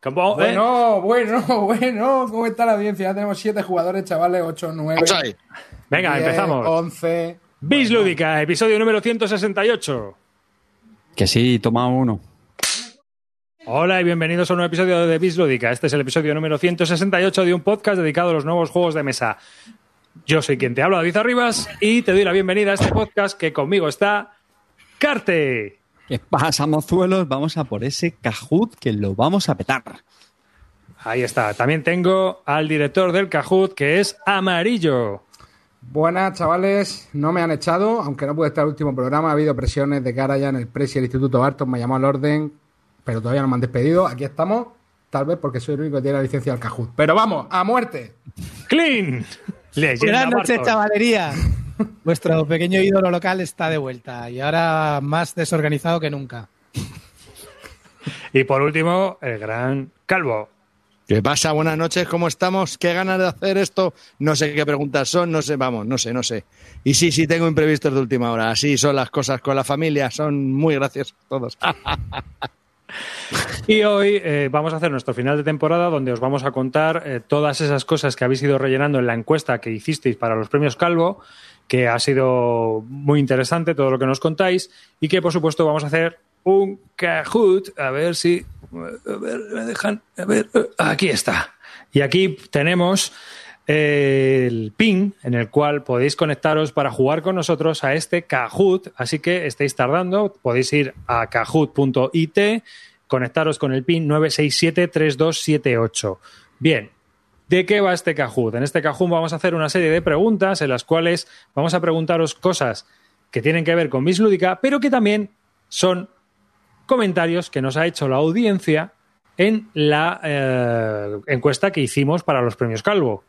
¿Cómo? ¿Eh? Bueno, bueno, bueno. ¿Cómo está la audiencia? Ya tenemos siete jugadores, chavales, 8, 9. Vamos ahí. Venga, 10, empezamos. 11. Bis Lúdica, episodio número 168. Que sí, toma uno. Hola y bienvenidos a un nuevo episodio de Bis Lúdica. Este es el episodio número 168 de un podcast dedicado a los nuevos juegos de mesa. Yo soy quien te habla, David Arribas, y te doy la bienvenida a este podcast que conmigo está Carte. ¿Qué pasa, mozuelos? Vamos a por ese Kahoot que lo vamos a petar. Ahí está. También tengo al director del Kahoot, que es Amarillo. Buenas, chavales. No me han echado, aunque no pude estar el último programa. Ha habido presiones de cara ya en el Presi y el Instituto Barton. Me llamó al orden, pero todavía no me han despedido. Aquí estamos, tal vez porque soy el único que tiene la licencia del Kahoot. Pero vamos, a muerte. Clean. Buenas noches, chavalería. Vuestro pequeño ídolo local está de vuelta y ahora más desorganizado que nunca. Y por último, el gran Calvo. ¿Qué pasa? Buenas noches, ¿cómo estamos? ¿Qué ganas de hacer esto? No sé qué preguntas son, no sé, vamos, no sé, no sé. Y sí, sí, tengo imprevistos de última hora. Así son las cosas con la familia, son muy graciosos todos. Y hoy eh, vamos a hacer nuestro final de temporada donde os vamos a contar eh, todas esas cosas que habéis ido rellenando en la encuesta que hicisteis para los premios Calvo, que ha sido muy interesante todo lo que nos contáis y que por supuesto vamos a hacer un Kahoot, a ver si... A ver, me dejan... A ver, aquí está. Y aquí tenemos eh, el pin en el cual podéis conectaros para jugar con nosotros a este Kahoot. Así que estáis tardando, podéis ir a kahoot.it, conectaros con el pin 9673278. Bien, ¿de qué va este Kahoot? En este Kahoot vamos a hacer una serie de preguntas en las cuales vamos a preguntaros cosas que tienen que ver con Miss Lúdica, pero que también son comentarios que nos ha hecho la audiencia en la eh, encuesta que hicimos para los premios Calvo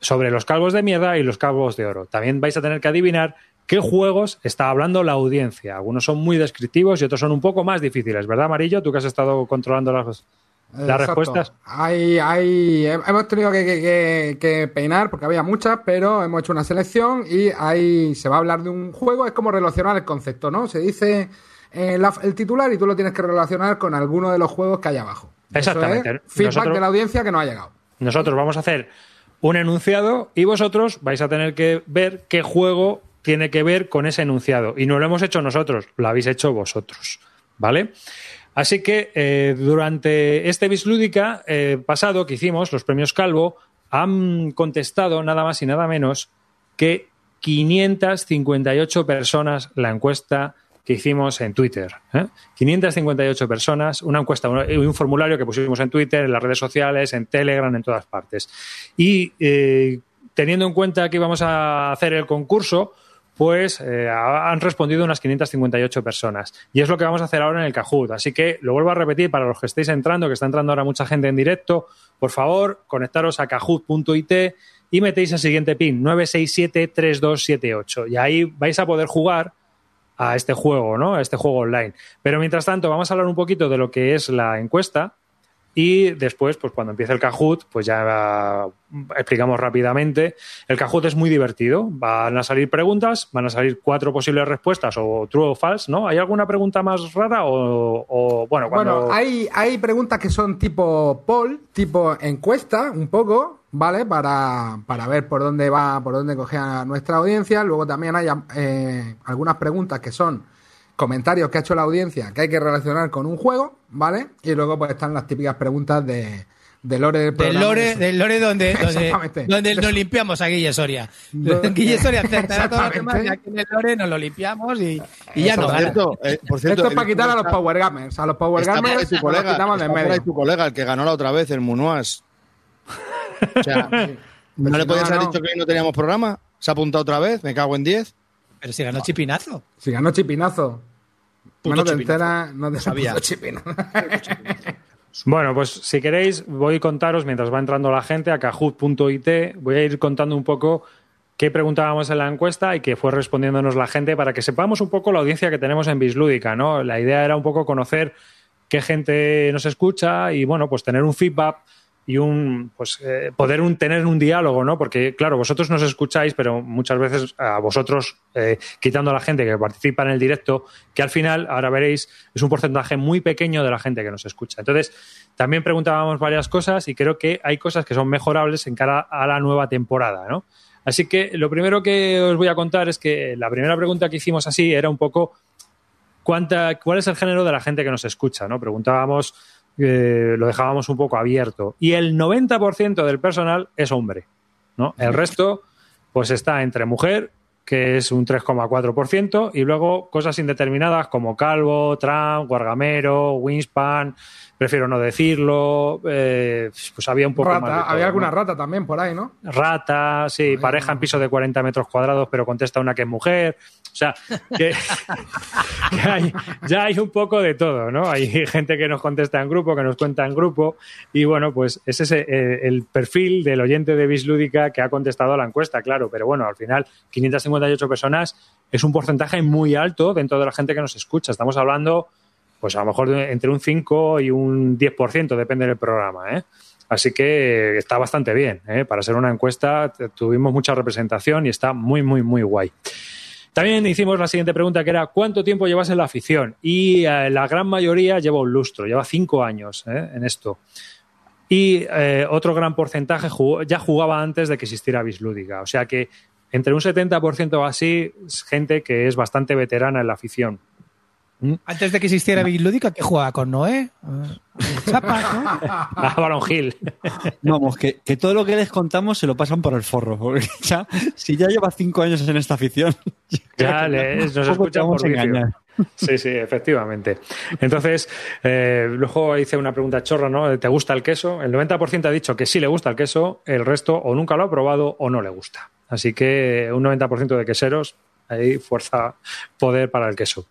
sobre los calvos de mierda y los calvos de oro. También vais a tener que adivinar qué juegos está hablando la audiencia. Algunos son muy descriptivos y otros son un poco más difíciles, ¿verdad, Amarillo? Tú que has estado controlando las, las Exacto. respuestas. Hay, hay, hemos tenido que, que- peinar porque había muchas, pero hemos hecho una selección y ahí se va a hablar de un juego. Es como relacionar el concepto, ¿no? Se dice eh, la- el titular y tú lo tienes que relacionar con alguno de los juegos que hay abajo. Exactamente. es feedback Nosotros- de la audiencia que no ha llegado. Nosotros vamos a hacer un enunciado y vosotros vais a tener que ver qué juego tiene que ver con ese enunciado. Y no lo hemos hecho nosotros, lo habéis hecho vosotros. ¿Vale? Así que eh, durante este Bislúdica eh, pasado que hicimos, los premios Calvo, han contestado nada más y nada menos que 558 personas la encuesta que hicimos en Twitter. ¿eh? 558 personas, una encuesta, un, un formulario que pusimos en Twitter, en las redes sociales, en Telegram, en todas partes. Y eh, teniendo en cuenta que íbamos a hacer el concurso, pues eh, han respondido unas 558 personas. Y es lo que vamos a hacer ahora en el Kahoot. Así que lo vuelvo a repetir para los que estéis entrando, que está entrando ahora mucha gente en directo, por favor, conectaros a kahoot.it y metéis el siguiente pin, 9673278. Y ahí vais a poder jugar a este juego, ¿no? A este juego online. Pero mientras tanto, vamos a hablar un poquito de lo que es la encuesta y después, pues cuando empiece el Kahoot, pues ya explicamos rápidamente. El Kahoot es muy divertido. Van a salir preguntas, van a salir cuatro posibles respuestas o true o false, ¿no? ¿Hay alguna pregunta más rara o, o, bueno, cuando... Bueno, hay, hay preguntas que son tipo poll, tipo encuesta, un poco, ¿vale? Para, para ver por dónde va, por dónde coge a nuestra audiencia. Luego también hay eh, algunas preguntas que son comentarios que ha hecho la audiencia que hay que relacionar con un juego, ¿vale? Y luego pues están las típicas preguntas de, de lore del Del programa. lore, del lore donde, donde, nos limpiamos a Guille Soria. Guille Soria acertará todo lo Exactamente. demás y aquí en el lore nos lo limpiamos y, y ya no por, gana. cierto, eh, por cierto, Esto es para quitar a los Power Gamers. A los Power Gamers tu nos los colega, quitamos de medio. tu colega, el que ganó la otra vez, el Munoas. O sea, ¿no si le podías no, haber no. dicho que hoy no teníamos programa? ¿Se ha apuntado otra vez? Me cago en 10. Pero si ganó Chipinazo. Si ganó Chipinazo. Puto no te chipinazo. enteras, no te Sabía. Bueno, pues si queréis, voy a contaros mientras va entrando la gente a kahoot.it, voy a ir contando un poco qué preguntábamos en la encuesta y que fue respondiéndonos la gente para que sepamos un poco la audiencia que tenemos en Bislúdica, ¿no? La idea era un poco conocer qué gente nos escucha y, bueno, pues tener un feedback y un pues eh, poder un, tener un diálogo, ¿no? Porque, claro, vosotros nos escucháis, pero muchas veces a vosotros, eh, quitando a la gente que participa en el directo, que al final, ahora veréis, es un porcentaje muy pequeño de la gente que nos escucha. Entonces, también preguntábamos varias cosas y creo que hay cosas que son mejorables en cara a la nueva temporada, ¿no? Así que lo primero que os voy a contar es que la primera pregunta que hicimos así era un poco cuánta, cuál es el género de la gente que nos escucha, ¿no? Preguntábamos, eh, lo dejábamos un poco abierto. Y el 90% del personal es hombre, ¿no? El resto, pues está entre mujer, que es un 3,4%, y luego cosas indeterminadas como calvo, Trump, guargamero, Winspan, prefiero no decirlo, eh, pues había un poco Rata, más de todo, había ¿no? alguna rata también por ahí, ¿no? Rata, sí, pareja en piso de 40 metros cuadrados, pero contesta una que es mujer. O sea, que, que hay, ya hay un poco de todo, ¿no? Hay gente que nos contesta en grupo, que nos cuenta en grupo, y bueno, pues ese es eh, el perfil del oyente de Bislúdica que ha contestado a la encuesta, claro, pero bueno, al final, 558 personas es un porcentaje muy alto dentro de la gente que nos escucha. Estamos hablando, pues a lo mejor entre un 5 y un 10%, depende del programa, ¿eh? Así que está bastante bien. ¿eh? Para ser una encuesta tuvimos mucha representación y está muy, muy, muy guay. También hicimos la siguiente pregunta que era ¿cuánto tiempo llevas en la afición? Y eh, la gran mayoría lleva un lustro, lleva cinco años ¿eh? en esto. Y otro gran porcentaje ya jugaba antes de que existiera Bislúdica. O sea que entre un 70% o así es gente que es bastante veterana en la afición. Antes de que existiera Big Lúdica, ¿qué jugaba con Noé? Chapas, ¿no? Ah, Baron Hill. Vamos, que, que todo lo que les contamos se lo pasan por el forro. porque ya- si ya lleva cinco años en esta afición, Ya les, nos escuchan por a engañar. Sí, sí, efectivamente. Entonces, eh, luego hice una pregunta chorra, ¿no? ¿Te gusta el queso? El 90% ha dicho que sí le gusta el queso, el resto o nunca lo ha probado o no le gusta. Así que un 90% de queseros, ahí fuerza poder para el queso.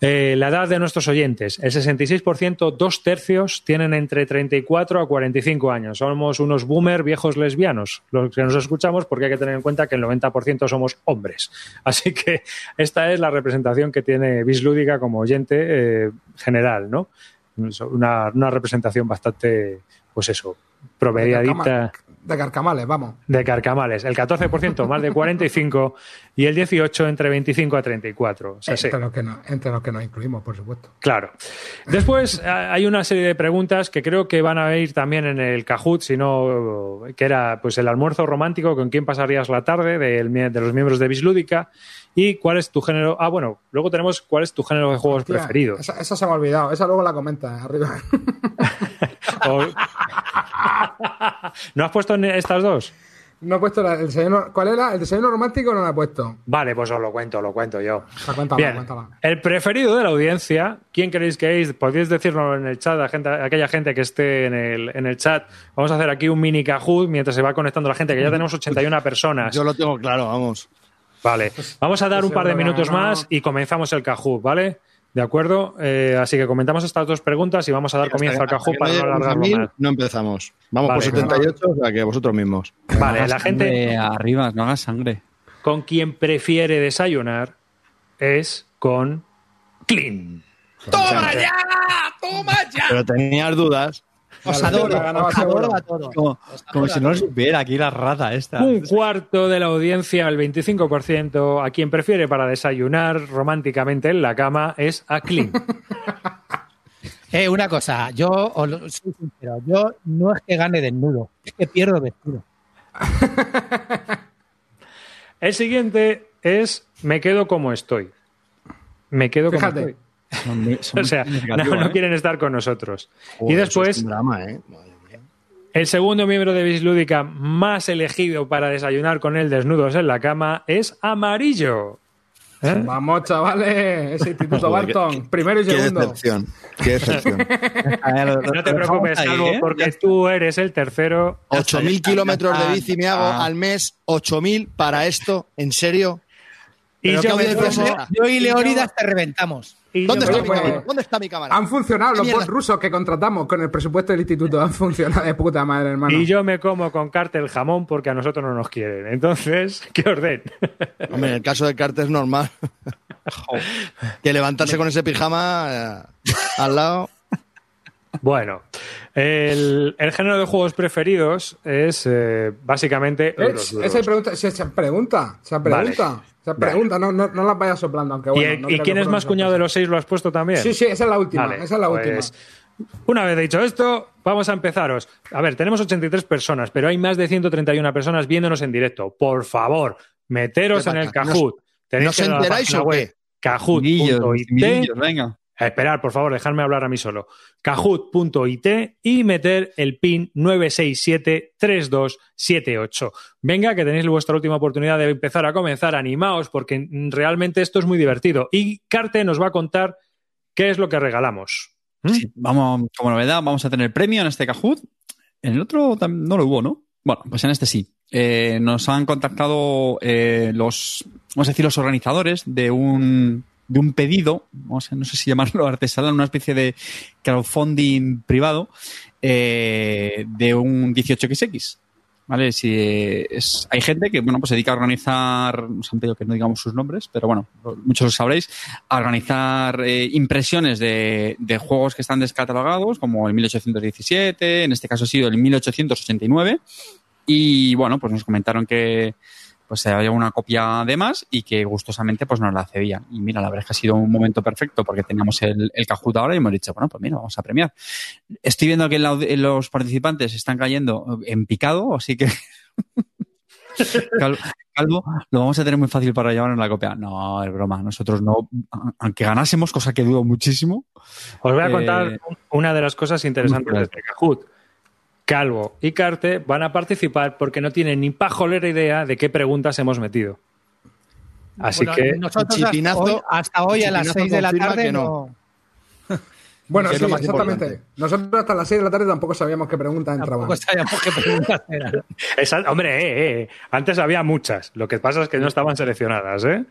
Eh, la edad de nuestros oyentes, el 66%, dos tercios, tienen entre 34 a 45 años. Somos unos boomer viejos lesbianos, los que nos escuchamos, porque hay que tener en cuenta que el 90% somos hombres. Así que esta es la representación que tiene Bislúdica como oyente eh, general, ¿no? Una, una representación bastante, pues eso, promediadita De carcamales, vamos. de carcamales. El 14% más de 45 y el 18 entre 25 a 34. O sea, sí. Entre, los que no- entre los que nos incluimos, por supuesto. Claro. Después hay una serie de preguntas que creo que van a ir también en el Kahoot, sino que era pues el almuerzo romántico, con quién pasarías la tarde de los miembros de Bislúdica y cuál es tu género. Ah, bueno, luego tenemos cuál es tu género de juegos Hostia, preferido. Esa, esa se me ha olvidado. Esa luego la comenta arriba. O- ¿No has puesto estas dos? No he puesto la- el desayuno. ¿Cuál era? ¿El desayuno romántico no lo he puesto? Vale, pues os lo cuento, lo cuento yo. O sea, cuéntala, Bien, cuéntala. el preferido de la audiencia, ¿quién queréis que es? Podéis decirlo en el chat, a gente- a aquella gente que esté en el, en el chat. Vamos a hacer aquí un mini Kahoot mientras se va conectando la gente, que ya tenemos 81 personas. Yo lo tengo claro, vamos. Vale, vamos a dar un par de minutos no. más y comenzamos el Kahoot, ¿vale? ¿De acuerdo? Eh, así que comentamos estas dos preguntas y vamos a dar comienzo al que para no alargarlo 1000, más. No empezamos. Vamos Vale, por 78, o sea que vosotros mismos. Vale, No la gente Arriba, no hagas sangre. con quien prefiere desayunar es con Clean. ¡Toma ya! ¡Toma ya! Pero tenías dudas. Os adoro, os adoro a todos. Como, como si no lo supiera aquí la rata esta. Un cuarto de la audiencia, el 25%, a quien prefiere para desayunar románticamente en la cama es a Clean. Eh, una cosa, yo os lo- soy sincero, yo no es que gane desnudo, es que pierdo vestido. El siguiente es me quedo como estoy. Me quedo como Fíjate. estoy. Son muy- son O sea, no, ¿eh? quieren estar con nosotros. y Joder, después, es un drama, ¿eh? El segundo miembro de Bislúdica más elegido para desayunar con él desnudos en la cama es Amarillo. ¿Eh? Vamos, chavales. Ese Instituto qué- Barton. Primero y Qué segundo. decepción. Qué decepción. Ver, lo- No te preocupes, ahí, Salvo, ¿eh? porque tú eres el tercero. 8.000 kilómetros de bici me hago Ah. al mes. 8.000 para esto. ¿En serio? Y yo, me. Yo y Leónidas te reventamos. ¿Dónde está, mi pues, cámara? ¿Dónde está mi cámara? Han funcionado los bots rusos que contratamos con el presupuesto del instituto. Han funcionado de puta madre, hermano. Y yo me como con cártel jamón porque a nosotros no nos quieren. Entonces, ¿qué orden? Hombre, en el caso de Carter es normal. que levantarse con ese pijama eh, al lado. Bueno, el, el género de juegos preferidos es eh, básicamente Eh, euros. Esa pregunta, se, se pregunta, se pregunta, se pregunta, no, no, no las vayas soplando, aunque ¿Y, bueno. el- no y quién es más cuñado de los seis? ¿Lo has puesto también? Sí, sí, esa es la última, Vale, esa es la última. pues, Una vez dicho esto, vamos a empezaros. A ver, tenemos 83 personas, pero hay más de 131 personas viéndonos en directo. Por favor, meteros ¿Qué en el? Kahoot. Tenéis ¿No que os ir a la enteráis o qué? Millos, kahoot.it. esperar, por favor, dejadme hablar a mí solo. Kahoot.it y meter el pin 9673278. Venga, que tenéis vuestra última oportunidad de empezar a comenzar. Animaos, porque realmente esto es muy divertido. Y Carte nos va a contar qué es lo que regalamos. ¿Mm? Sí, vamos, como novedad, vamos a tener premio en este Kahoot. En el otro no lo hubo, ¿no? Bueno, pues en este sí. Eh, nos han contactado eh, los, vamos a decir, los organizadores de un, de un pedido, vamos a- no sé si llamarlo artesanal, una especie de crowdfunding privado eh, de un 18XX. ¿Vale? Si eh, es, hay gente que bueno, pues se dedica a organizar, nos han pedido que no digamos sus nombres, pero bueno, muchos lo sabréis, a organizar eh, impresiones de, de juegos que están descatalogados, como el 1817, en este caso ha sido el 1889, y bueno, pues nos comentaron que pues había una copia de más y que gustosamente pues nos la cedían. Y mira, la verdad es que ha sido un momento perfecto porque teníamos el, el Kahoot ahora y hemos dicho, bueno, pues mira, vamos a premiar. Estoy viendo que la los participantes están cayendo en picado, así que Calvo, Calvo, lo vamos a tener muy fácil para llevarnos la copia. No, es broma. Nosotros no, aunque ganásemos, cosa que dudo muchísimo. Os voy a Eh, contar una de las cosas interesantes de este Kahoot. Calvo y Carte van a participar porque no tienen ni pajolera idea de qué preguntas hemos metido. Así Bueno, que nosotros Chipinazo- hasta hoy, hasta hoy a las Chipinazo 6 de la tarde no. no. Bueno, sí, exactamente. importante. Nosotros hasta las 6 de la tarde tampoco sabíamos qué preguntas entraban. Tampoco sabíamos qué preguntas eran. Esa- hombre, eh, eh, antes había muchas. Lo que pasa es que no estaban seleccionadas, ¿eh?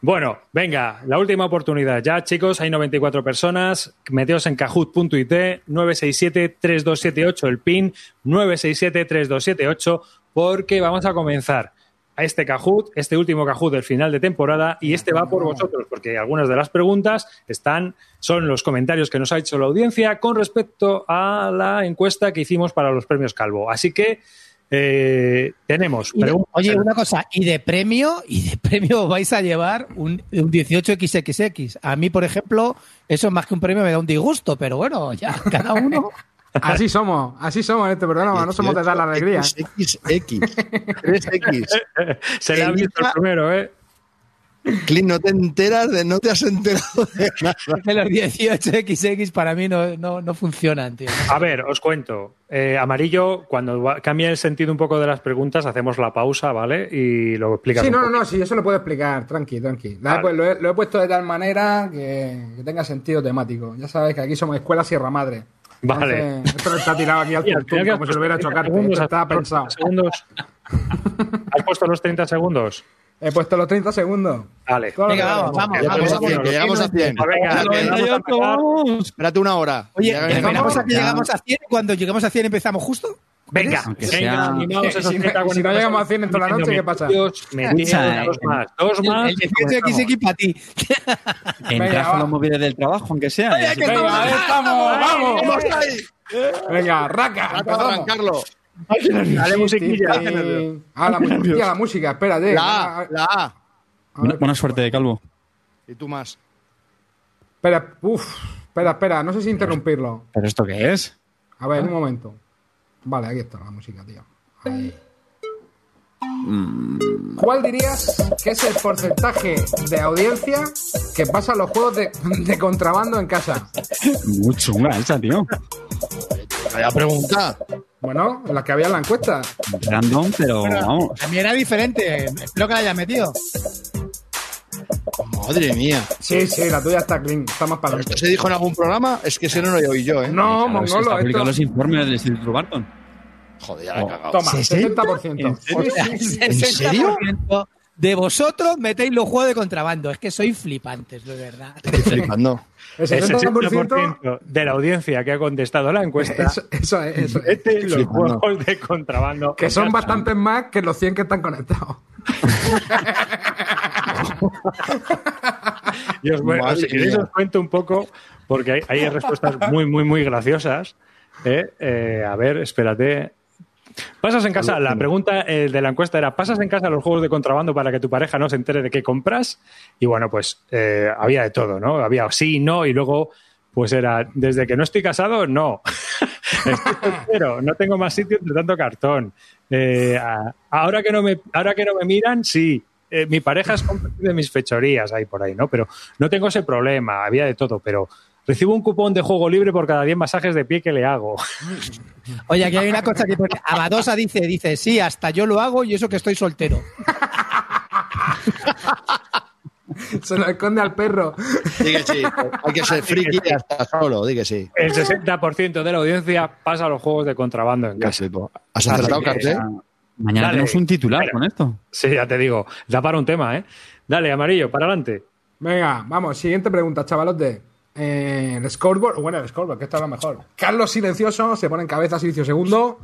Bueno, venga, la última oportunidad. Ya, chicos, hay 94 personas. Meteos en kahoot.it 967-3278, el PIN 967-3278, porque vamos a comenzar a este Kahoot, este último Kahoot del final de temporada, y este va por vosotros, porque algunas de las preguntas están, son los comentarios que nos ha hecho la audiencia con respecto a la encuesta que hicimos para los premios Calvo. Así que eh, tenemos de- oye, una cosa, y de premio, y de premio vais a llevar un, un 18XXX. A mí, por ejemplo, eso más que un premio me da un disgusto, pero bueno, ya, cada uno. Así somos, así somos en este programa, no somos de dar la alegría. XX, 3X. Se le ha visto el primero, ¿eh? Clint, no te enteras de, no te has enterado de nada. Que los 18XX para mí no, no, no funcionan, tío. A ver, os cuento. Eh, amarillo, cuando va- cambia el sentido un poco de las preguntas, hacemos la pausa, ¿vale? Y lo explicas. Sí, no, no, no, sí, eso lo puedo explicar, tranqui, tranqui. La he Vale. pu- lo, he, lo he puesto de tal manera que, que tenga sentido temático. Ya sabes que aquí somos Escuela Sierra Madre. Vale. Entonces, esto no está tirado aquí al tuntún, como si lo hubiera hecho puesto Carte. 30 Esto estaba segundos, pensado. ¿Has puesto los 30 segundos? ¿Has puesto los 30 segundos? He puesto los 30 segundos. Lo Venga, vamos, vamos, vamos, llegamos a vamos. 100, que llegamos a 100. Pues venga, Vamos, que vamos a empezar. Espérate una hora. Oye, esperamos a que llegamos a 100 y cuando lleguemos a 100 empezamos justo. Venga, esos Si no- 30, si no 40 llegamos a 100 en toda la noche, ¿qué pasa? Dos eh, más, dos El, más. el 18XX para ti. Entras Venga, con los móviles del trabajo, aunque sea. Venga, estamos, vamos. ¡Vamos ahí! Venga, raca, arrancarlo. Dale musiquilla. Sí. Ah, la musiquilla, la música, espérate. La A, la A. Buena, buena suerte, Calvo. Y tú más. Espera, uff, espera, espera, no sé si interrumpirlo. ¿Pero esto qué es? A ver, un momento. Vale, aquí está la música, tío. Ahí. ¿Cuál dirías que es el porcentaje de audiencia que pasa los juegos de, de contrabando en casa? Muy chunga esa, tío. Vaya pregunta. Bueno, la que había en la encuesta. Random, pero vamos. A mí era diferente. Espero que la hayas metido. Madre mía. Sí, sí, la tuya está clean, está más para ¿Esto se dijo en algún programa? Es que ese no lo oí yo, ¿eh? No, Claro, es que mongolo, está publicado esto... los informes del Instituto Barton. Joder, ya la he cagado. Toma, ¿60? 60%. Sí, sí, sí. ¿En serio? 60% De vosotros metéis los juegos de contrabando. Es que sois flipantes, de verdad. Estoy flipando. El El 60%, 60% de la audiencia que ha contestado la encuesta eso, eso es, eso es. mete los flipando. juegos de contrabando. Que son bastantes más que los 100 que están conectados. Y os, bueno, si queréis os cuento un poco porque hay, hay respuestas muy, muy, muy graciosas. ¿eh? Eh, a ver, espérate. ¿Pasas en casa? La pregunta eh, de la encuesta era: ¿pasas en casa los juegos de contrabando para que tu pareja no se entere de qué compras? Y bueno, pues eh, había de todo, ¿no? Había sí, no, y luego, pues era: desde que no estoy casado, no. estoy soltero, no tengo más sitio entre tanto cartón. Eh, ahora, que no me, ahora que no me miran, sí. Eh, mi pareja es de mis fechorías ahí por ahí, ¿no? Pero no tengo ese problema, había de todo, pero. Recibo un cupón de juego libre por cada 10 masajes de pie que le hago. Oye, aquí hay una cosa que pone. Abadosa dice, dice, sí, hasta yo lo hago y eso que estoy soltero. Se lo esconde al perro. Di que sí. Hay que ser friki hasta solo, di que sí. El 60% de la audiencia pasa a los juegos de contrabando en casa. flipo. ¿Has acertado? Mañana Dale. tenemos un titular con esto. Sí, ya te digo, da para un tema, ¿eh? Dale, amarillo, para adelante. Venga, vamos, siguiente pregunta, chavalote. Eh, el scoreboard, bueno, el scoreboard, que esto es lo mejor. Carlos Silencioso se pone en cabeza, Silicio segundo.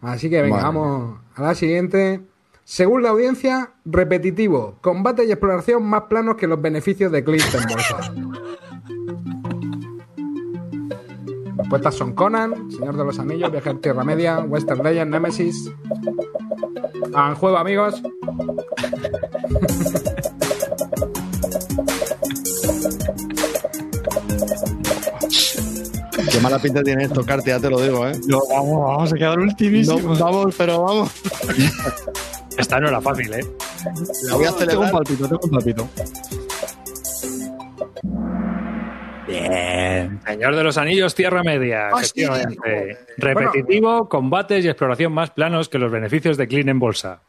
Así que venga, Vale. vamos a la siguiente. Según la audiencia, repetitivo, combate y exploración más planos que los beneficios de Clint en bolsa. Respuestas son Conan, Señor de los Anillos, Viaje a Tierra Media, Western Legend, Nemesis. Al juego, amigos. Qué mala pinta tiene esto, Carte, ya te lo digo, ¿eh? vamos, vamos a quedar No, ultimísimo. vamos, pero vamos. Esta no era fácil, ¿eh? La voy a Tengo un palpito, tengo un palpito. Bien. Señor de los Anillos, Tierra Media. Ah. Repetitivo, combates y exploración más planos que los beneficios de Clean en bolsa.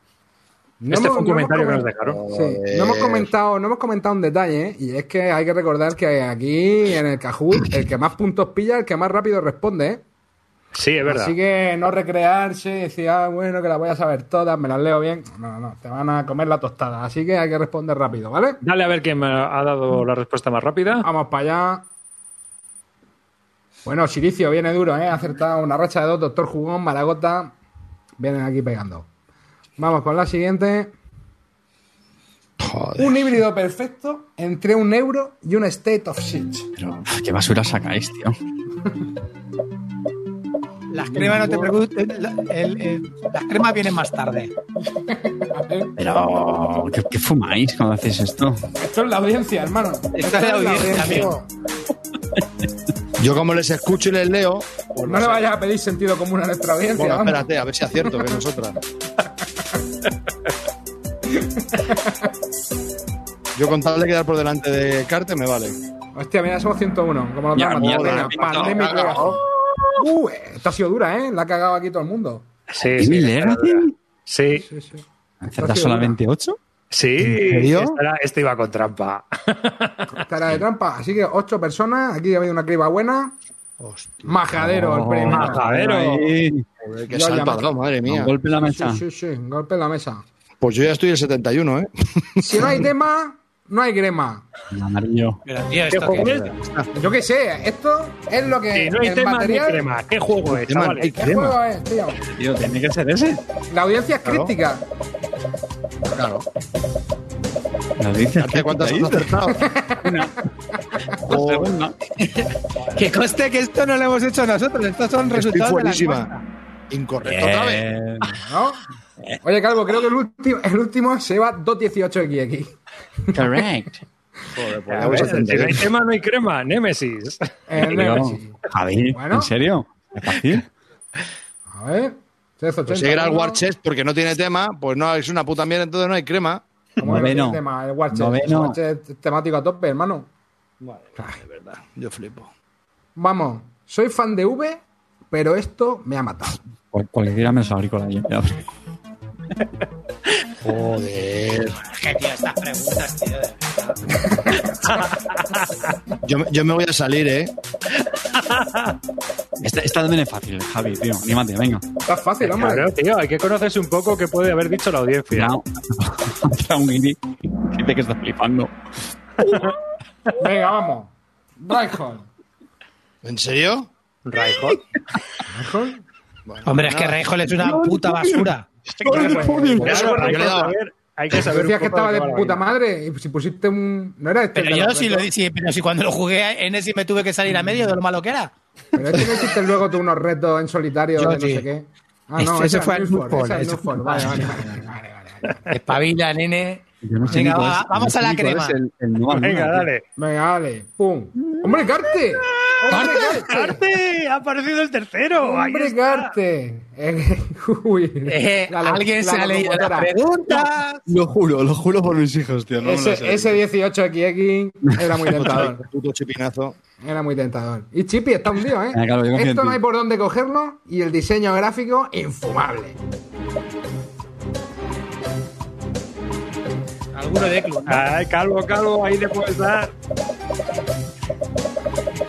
No este hemos- fue un no comentario que nos dejaron. Sí, no hemos comentado, no hemos comentado un detalle, ¿eh? y es que hay que recordar que aquí en el Kahoot, el que más puntos pilla, el que más rápido responde, ¿eh? Sí, es verdad. Así que no recrearse, decir, ah, bueno, que las voy a saber todas, me las leo bien. No, no, te van a comer la tostada. Así que hay que responder rápido, ¿vale? Dale a ver quién me ha dado la respuesta más rápida. Vamos para allá. Bueno, Silicio viene duro, ¿eh? Ha acertado una racha de dos, Doctor Jugón, Maragota. Vienen aquí pegando. Vamos con la siguiente. Joder. Un híbrido perfecto entre un euro y un state of siege. Pero, ¿qué basura sacáis, tío? Las cremas no te el- el- las cremas vienen más tarde. Pero, ¿qué, qué fumáis cuando hacéis esto? Esto es la audiencia, hermano. Esto es la audiencia, amigo. Yo como les escucho y les leo, pues No le vayas a pedir sentido común a nuestra audiencia. Bueno, vamos. espérate, a ver si acierto que nosotras. Yo con tal de quedar por delante de Carte me vale. Hostia, mira, somos 101. Como los Ya, mierda. Uh, esta ha sido dura, ¿eh? La ha cagado aquí todo el mundo. Sí, sí. Sí, Sí, sí. ¿Acertas solamente 8? sí. serio? Esta, era- esta iba con trampa. Esta era de trampa. Así que ocho personas. Aquí ha habido una criba buena. Majadero, el premio. majadero. Ahí. Joder, qué salto dado, madre mía. Un golpe en la mesa. Sí, sí, sí. Golpe en la mesa. Pues yo ya estoy el 71, ¿eh? Si no hay tema, no hay crema. El amarillo. Yo qué sé, esto es lo que. Si no hay el tema material, ni crema. ¿Qué juego es, Tema, chavales? hay ¿Qué crema. juego es, tío? Tío, tiene que ser ese. La audiencia es Claro. crítica. Claro. Nos dices Carte, ¿cuántas has acertado? Una. Oh, segunda. Que conste que esto no lo hemos hecho nosotros. Estos son estoy resultados de la. Incorrecto otra vez. Oye, Calvo, creo que el último, el último se va 2.18XX. Correct. Joder, pues A ver, si no hay 71. tema, no hay crema. Némesis. El Nemesis. Javi, Bueno. ¿en serio? ¿Es fácil? A ver. 380, Pues si era el ¿no? War Chest porque no tiene tema, pues no, es una puta mierda, entonces no hay crema. ¿Cómo que no Noveno. tema? El War Chest. Noveno. El War Chest es temático a tope, hermano. De verdad, yo flipo. Vamos, soy fan de V, pero esto me ha matado. Cual- Cualquiera menos agrícola. Ya. Joder. Que, tío, estas preguntas, tío. Yo, me- yo me voy a salir, ¿eh? Esta, esta también es fácil, Javi, tío. Anímate, venga. Está fácil, hombre. Claro, tío, hay que conocerse un poco qué puede haber dicho la audiencia. Entra un guiri que dice que está flipando. Venga, vamos. Reinhold. ¿En serio? Reinhold. Reinhold. Bueno, Hombre, es que. Reinhold es una puta basura. Por eso, Claro, yo le he a dado- ver, Hay que saber. Decías que estaba de puta madre y si pusiste un... No era este Pero yo sí, lo, sí, pero si cuando lo jugué en ese me tuve que salir a medio de lo malo que era. Pero este no hiciste luego tú unos retos en solitario Yo de no sí. sé qué. Ah, no, ese fue el al Vale, vale, vale. Espabila, nene. Yo no sé Venga, va, vamos no a la crema. el- el Venga, dale. Venga, dale. ¡Pum! ¡Hombre, Carte! ¡Hombre, Carte! ¡Carte! ¡Ha aparecido el tercero! ¡Hombre. Carte! Eh, Uy. Eh, La alguien la se ha leído la pregunta. Lo juro, lo juro por mis hijos, tío. No me. Ese, ese 18XX era muy tentador. Puto chipinazo. Era muy tentador. Y Chippy está hundido, ¿eh? Claro, en Esto no hay por dónde cogerlo y el diseño gráfico infumable. Alguno de club. Ay, calvo, calvo, ahí le puedes dar.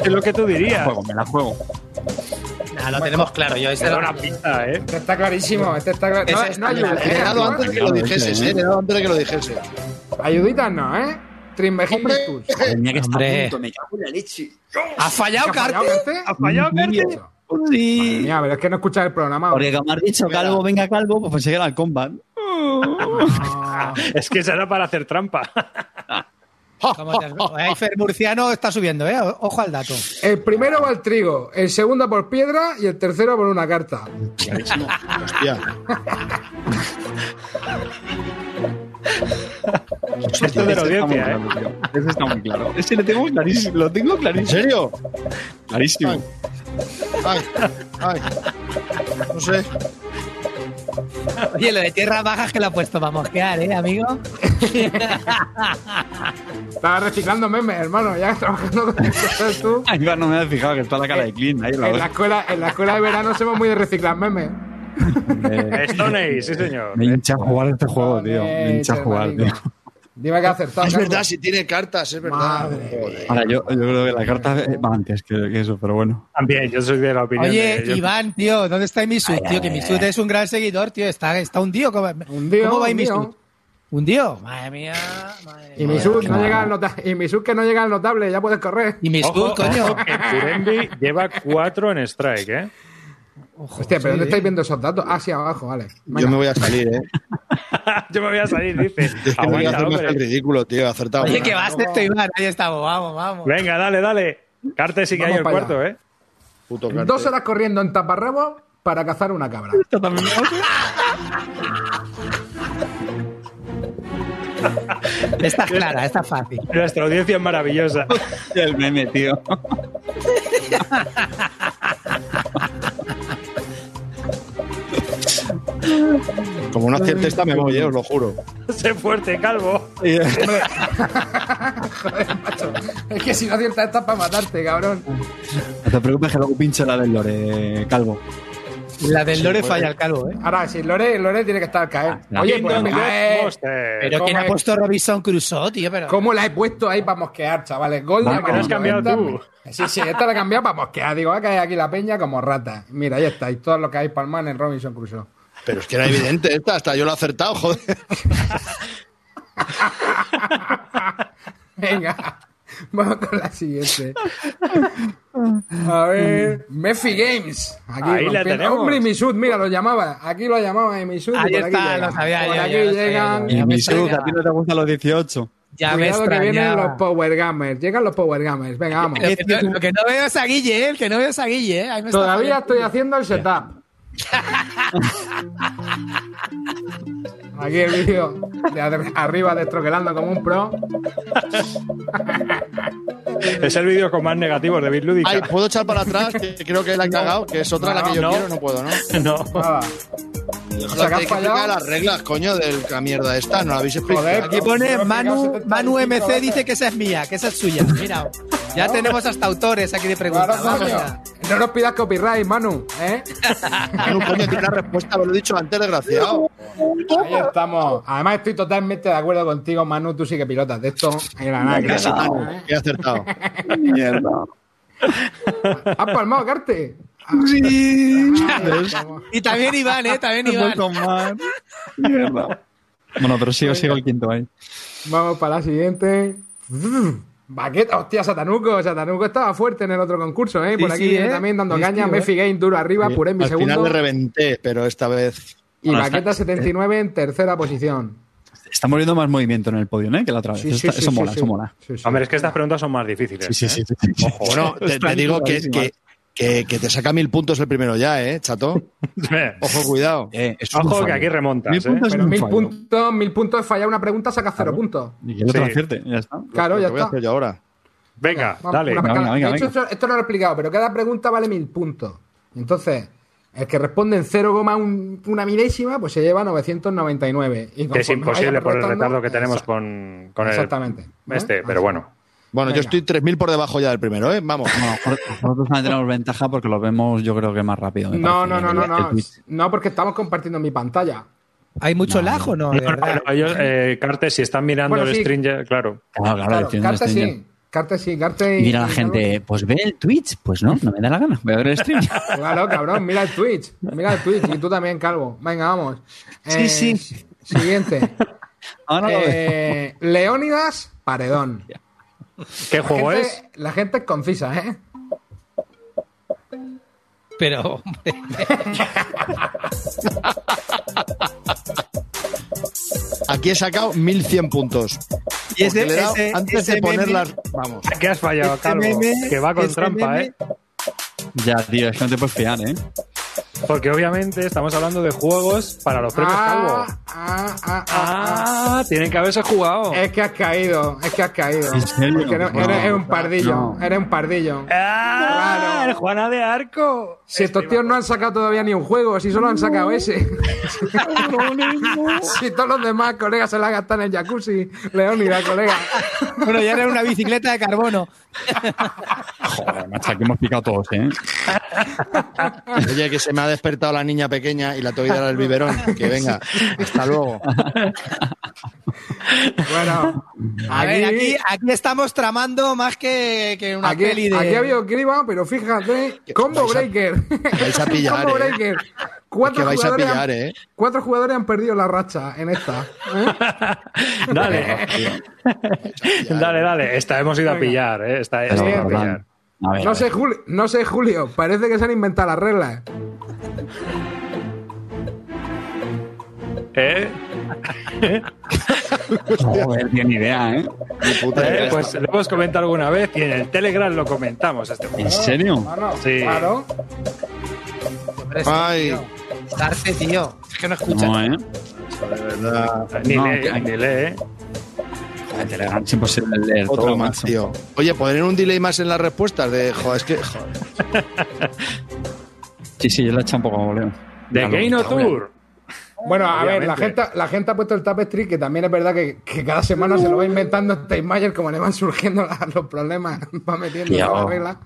Es lo que tú Me la dirías. juego, me la juego. Nah, lo tenemos claro. Yo ese Te da lo- una pista, ¿eh? Este está clarísimo, este está No, no ayuda. Le he dado antes de que lo dijeses, ¿eh? He dado antes de que lo dijese. Ayuditas no, ¿eh? Trimbegilistus. Tenía que estar Hombre. a punto, me cago en la leche. ¿Ha fallado, ¿Qué ha fallado, Carte? ¿Ha fallado, Carte? Madre Sí. mía, pero es que no escuchas el programa. Porque como has dicho, calvo, venga calvo, pues pensé que era el combat. Ah, Es que será para hacer trampa. ¿Cómo te has- Ahí Fer Murciano está subiendo, ¿eh? Ojo al dato. El primero va al trigo, el segundo por piedra y el tercero por una carta. Hostia. Esto de la está muy audiencia, ¿eh? claro, tío. Ese está muy claro. Ese lo tengo clarísimo. Lo tengo ¿En clarísimo. serio? Clarísimo. Ay, ay. No sé. Oye, lo de tierras bajas que lo ha puesto para mosquear, ¿eh, amigo? Estaba reciclando memes, hermano, ya trabajando con tú. Ay, va, no me había fijado que está la cara de Clean ahí. En la escuela, en la escuela de verano somos muy de reciclar memes. Me, Stone Age, sí, señor. me hincha jugar este juego, tío. Me hincha jugar, tío. Dime que ha acertado. Es verdad, si tiene cartas, es verdad. Madre. Ahora, yo, yo creo que la carta va antes que, que eso, pero bueno. También, yo soy de la opinión. Oye, de- Iván, tío, ¿dónde está Imisud, tío? Que Misud es un gran seguidor, tío. Está, está hundido. ¿Cómo, Hundido, ¿Cómo va hundido. Imisud? ¿Hundido? Madre mía. Madre Y mía. Misud no llega al nota- y que no llega al notable, ya puedes correr. Imisud, Ojo, coño. ojo, que Purendi lleva cuatro en strike, ¿eh? Hostia, pero ¿dónde estáis viendo esos datos? Ah, sí, abajo, vale. Venga. Yo me voy a salir, ¿eh? yo me voy a salir, dice. Es que no voy a hacer más el ridículo, tío. Acertado. Oye, que vas esto, Iván. Ahí estamos, vamos, vamos. Venga, dale, dale. Carte sí que Vamos hay el cuarto, ¿eh? Puto cartel. Dos horas corriendo en taparrabo para cazar una cabra. Esta es clara, esta es fácil. Nuestra audiencia es maravillosa. El meme, tío. Como no acierte esta, me voy, eh, os lo juro. sé fuerte, calvo. Joder, macho. Es que si no aciertas esta para matarte, cabrón. No te preocupes que luego pincho la del lore, calvo. La del Lore falla al calvo, ¿eh? Ahora, si Lore, Lore tiene que estar al caer. Ah, Oye, King pues eh. Pero ¿cómo ¿quién ha es? puesto Robinson Crusoe, tío? Pero... ¿Cómo la he puesto ahí para mosquear, chavales? Gol de que no has cambiado tú. Sí, sí, esta la he cambiado para mosquear. Digo, va a caer aquí la peña como rata. Mira, ahí está. Y todo lo que hay palman en Robinson Crusoe. Pero es que era evidente esta, hasta yo lo he acertado, joder. Venga, vamos con la siguiente. A ver, Mefi Games. Aquí Ahí la tenemos. Hombre, Misud, mira, lo llamaba. Aquí lo llamaba Misud. Ahí por está, lo sabía Por yo, aquí sabía llegan. Y Ya me mi sub, extraña. a ti no te gustan los 18. Ya Cuidado que vienen los Power Gamers. Llegan los Power Gamers. Venga, vamos. Lo que, no, lo que no veo es a Guille, ¿eh? El que no veo es a Guille, ¿eh? Ahí me está Todavía estoy haciendo el setup. Aquí el vídeo de ar- arriba destroquelando como un pro. Es el vídeo con más negativos de Bitlúdica. Ay, ¿puedo echar para atrás? Que creo que la he cagado, que es otra la que yo No. quiero, no puedo, ¿no? No. Nada. Déjala, que explicar las reglas, coño, de la mierda esta, no la habéis explicado. Joder, Aquí pone Manu, Manu 75 MC dice que esa es mía, que esa es suya. Mira, ya tenemos hasta autores aquí de preguntas. No nos pidas copyright, Manu. ¿eh? Manu, coño, tiene la respuesta, me lo he dicho antes, desgraciado. Ahí estamos. Además, estoy totalmente de acuerdo contigo, Manu. Tú sí que pilotas de esto. La nada que ¿eh? he acertado. Mierda. ¿Has palmado, Carte? Sí. Y también Iván, ¿eh? También Iván. Mierda. Bueno, pero sigo, sigo el quinto ahí. Vamos para la siguiente. Baqueta, hostia, Satanuco. Satanuco estaba fuerte en el otro concurso, ¿eh? Por Sí, aquí sí, ¿eh? también dando Sí, caña. sí, Mefi Game duro arriba, Purembi Al final segundo. le reventé, pero esta vez. Y Bueno, Baqueta está- 79 en tercera posición. Estamos viendo más movimiento en el podio, ¿eh? Que la otra vez. Sí, sí, Está- sí, eso sí, mola, sí. eso mola. Sí, sí. Hombre, es que estas preguntas son más difíciles. Sí, sí, ¿eh? sí. sí, sí. Bueno, te, digo que, que, que, que te saca mil puntos el primero ya, ¿eh, chato? Eh, Ojo, cuidado. Eh, Ojo que aquí remontas. Mil ¿eh? puntos Pero mil puntos, mil puntos, fallar una pregunta, saca cero puntos. Y que el otro Sí. acierte, ya está. Claro, Lo ya que voy a está. hacer yo ahora. Venga, dale. venga, venga, de hecho, venga. Esto, esto no lo he explicado, pero cada pregunta vale mil puntos. Entonces, el que responde en 0,1 milésima, pues se lleva 999. Y Que es imposible por el retardo que tenemos con, con el. Exactamente. ¿no? Este, pero bueno. Bueno, yo estoy 3.000 por debajo ya del primero, ¿eh? Vamos. Bueno, nosotros también tenemos ventaja porque lo vemos, yo creo que más rápido. No, no, no, no, no. No, porque estamos compartiendo mi pantalla. ¿Hay mucho lag o no? De No, no, verdad. no, ellos, eh, Cartes, si están mirando Bueno, el sí. Stringer, claro. Claro, claro, Claro, sí. Carte sí, Carte Y dirá la gente, pues ve el Twitch. Pues no, no me da la gana. Voy a ver el stream. Claro, cabrón, mira el Twitch. Mira el Twitch. Y tú también, Calvo. Venga, vamos. Sí, Eh, sí. Siguiente. Ahora lo veo. Eh, Leónidas Paredón. ¿Qué La juego gente, es? la gente es concisa, ¿eh? Pero, hombre, Aquí he sacado 1.100 puntos. Y ese- le he dado ese- antes de ese poner meme- las... Vamos. ¿Qué has fallado, Este Calvo? meme- que va con este trampa, meme- ¿eh? Ya, tío, es que no te puedes fiar, ¿eh? Porque obviamente estamos hablando de juegos para los premios Calvo. Ah, ah, ah, ah, Ah, tienen que haberse jugado. ah. Es que has caído, es que has caído. ¿En serio? Porque no- No, eres un pardillo, no. eres un pardillo. ¡Ah! Claro. ¡El Juana de Arco! Si estos tíos no han sacado todavía ni un juego, si solo han sacado ese. si todos los demás colegas se la gastan en el jacuzzi, Leónida, colega. bueno, ya era una bicicleta de carbono. Joder, macho, aquí hemos picado todos, ¿eh? Oye, que se me ha despertado la niña pequeña y la tengo que dar al biberón. Que venga, hasta luego. Bueno, A ver, aquí, aquí, aquí estamos tramando más que, que una aquí, peli de. aquí ha habido criba, pero fíjate, combo vais a- breaker. vais a pillar, combo eh. breaker. Es Cuatro que vais a jugadores han- pillar, ¿eh? Cuatro jugadores han perdido la racha en esta. ¿eh? Dale. dale, dale. Esta hemos ido a pillar, ¿eh? Esta, esta ver, No sé. Julio, no sé, Julio, parece que se han inventado las reglas. ¿Eh? Joder, tiene idea, ¿eh? Ni puta Eh, idea. Pues lo hemos comentado alguna vez y en el Telegram lo comentamos. Este. ¿En serio? Claro, Sí. claro. Ay. Darte, tío. Es que no escucha. No, ¿eh? De verdad. Ni No, lee, que- ni lee. Joder, Telegram es imposible leer Otro todo, más, macho. tío. Oye, ¿poner un delay más en las respuestas? De, joder, es que... joder. Sí, sí, yo le he echado un poco a voleo. De Claro, Game No claro. Tour. Bueno, a ver, la gente, la gente ha puesto el tapestry, que también es verdad que, que cada semana se lo va inventando Time Mayer como le van surgiendo la- los problemas, va metiendo nuevas reglas.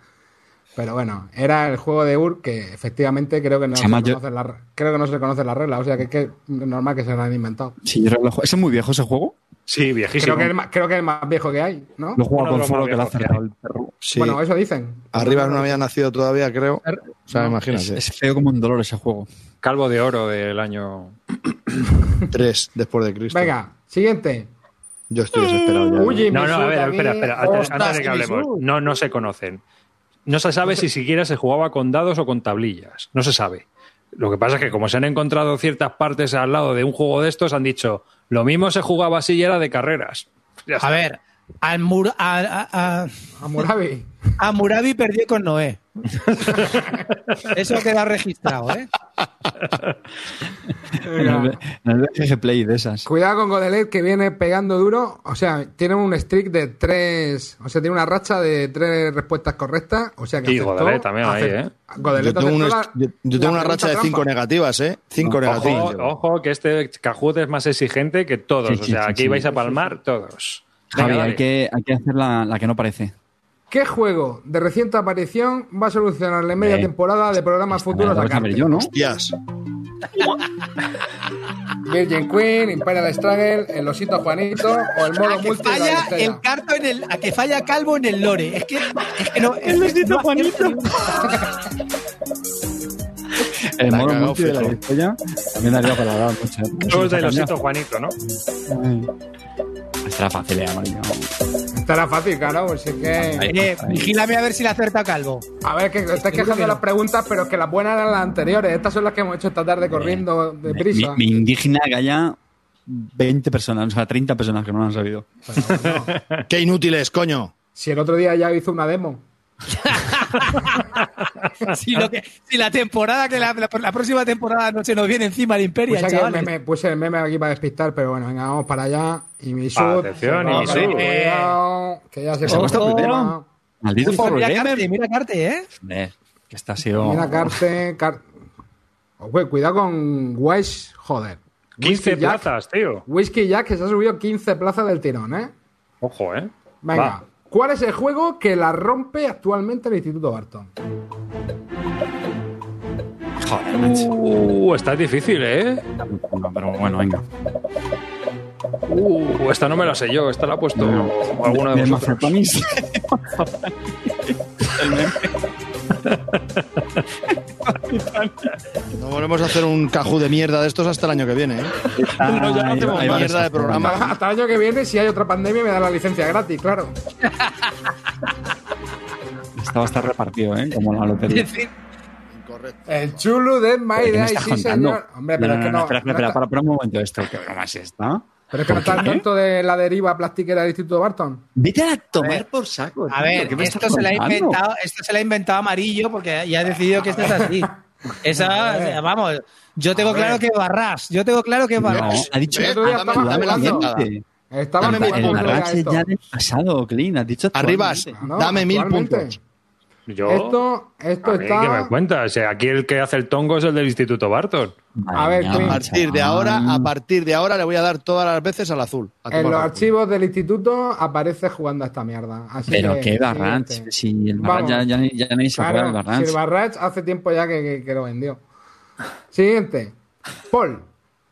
Pero bueno, era el juego de Ur que efectivamente creo que no, Se conoce la, creo que no se conoce la regla, o sea que es que es normal que se la han inventado. Sí, yo lo. ¿Es muy viejo ese juego? Sí, viejísimo. Creo que, es el más, creo que es el más viejo que hay, ¿no? Lo Uno de con más que lo ha viejos que cerrado el perro. Sí. Bueno, eso dicen. Arriba no había nacido todavía, creo. O sea, Es, imagínate. es feo como un dolor ese juego. Calvo de oro del año. Tres después de Cristo. Venga, siguiente. Yo estoy desesperado ya. Uy, No, no, a ver, espera, espera. Antes, antes de que hablemos. No, no se conocen. No se sabe si siquiera se jugaba con dados o con tablillas. No se sabe. Lo que pasa es que como se han encontrado ciertas partes al lado de un juego de estos, han dicho, lo mismo se jugaba así y era de carreras. Ya está. A ver, al Mur- a, a- a- A Murabi. a Murabi perdió con Noé. Eso queda registrado, ¿eh? En el, en el BGG Play de esas. Cuidado con Godelet que viene pegando duro. O sea, tiene un streak de tres. O sea, tiene una racha de tres respuestas correctas. O sea que Y acertó- Godelet también ahí, ¿eh? Godelet Yo tengo, un acertó est- la- yo, yo tengo la una racha de cinco negativas, ¿eh? Cinco Ojo, negativas. ojo, que este Kahoot es más exigente que todos. Sí, o sea, sí, aquí sí. vais a palmar todos. Venga, Javi, hay que, hay que hacer la, la que no parece. ¿Qué juego de reciente aparición va a solucionarle media Eh, temporada de programas Esta futuros la a Carter? yo, ¿no? Hostias. Virgin Queen, Imperial Struggle, el osito Juanito o el modo A que multi de la falla estrella. el carto en el, a que falla Calvo en el lore. Es que, es que no. El osito Juanito. El La modo multi de la historia también daría para dar mucho. Juegos del osito Juanito, ¿no? Estará fácil, eh, amarillo. Estará fácil, claro, pues es que... Eh, vigílame a ver si le acerta a Calvo. A ver, que estás quejando de las preguntas, pero que las buenas eran las anteriores. Estas son las que hemos hecho esta tarde corriendo de Mi, prisa. mi indigna galla. 20 personas, o sea, 30 personas que no lo han sabido. ¡Qué inútiles, coño! Si el otro día ya hizo una demo. si, lo que- si la temporada, que la, la- la próxima temporada no se nos viene encima el Imperio, Puse, el meme, puse el meme aquí para despistar, pero bueno, venga, vamos para allá. Y mi sub. Atención, y sub. cuidado, que ya se ¿Se ha puesto coge. primero? Maldito mira. Carte, mira Carte, ¿eh? Joder, que está ha sido. Mira, Carte. Car... Oye, cuidado con Wesh, joder. 15 Whisky Jack- plazas, tío. Whisky Jack que se ha subido 15 plazas del tirón, ¿eh? Ojo, ¿eh? Venga. Va. ¿Cuál es el juego que la rompe actualmente el Instituto Barton? Joder, macho. Uh, está difícil, ¿eh? No, pero bueno, venga. Uh, esta no me la sé yo, esta la ha puesto alguno de Del vosotros. Mazapanis. No volvemos a hacer un cajú de mierda de estos hasta el año que viene, ¿eh? No, ya no mierda de programa. Hasta, hasta el año que viene, si hay otra pandemia, me da la licencia gratis, claro. Esta va a estar repartido, ¿eh? Como la lotería. decir, Incorrecto. El chulo de My ¿Qué me Day, sí, contando? señor. Hombre, pero no, es que no, no. espera, espera, no para, para un momento esto. ¿Qué broma es esta? Pero es que no está al qué? tanto de la deriva plastiquera del Instituto Barton. Vete a tomar por saco. a ver, ¿qué me esto estás se, la ha inventado, esto se la ha inventado Amarillo porque ya ha decidido que esto es así. Esa, vamos, yo tengo claro que Barras, yo tengo claro que No, Barras. ha dicho ¿Ves? El otro día Dame- estaba dame la jugando. mierda. Estaba Dame jugando mil a El puntos. Barras esto. ya del pasado, Clean. Has dicho Arribas. No, dame mil puntos. Yo. Esto, esto a mí, está. ¿Qué me cuentas? O sea, aquí el que hace el tongo es el del Instituto Barton. A ver, partir de ahora, a partir de ahora le voy a dar todas las veces al azul. En los archivos del instituto aparece jugando a esta mierda. Así Pero que, qué Barranch. siguiente. Si el Barranch ya, ya, ya nadie se acuerda del Claro, si Barranch. el Barrach hace tiempo ya que, que- que lo vendió. Siguiente. Paul,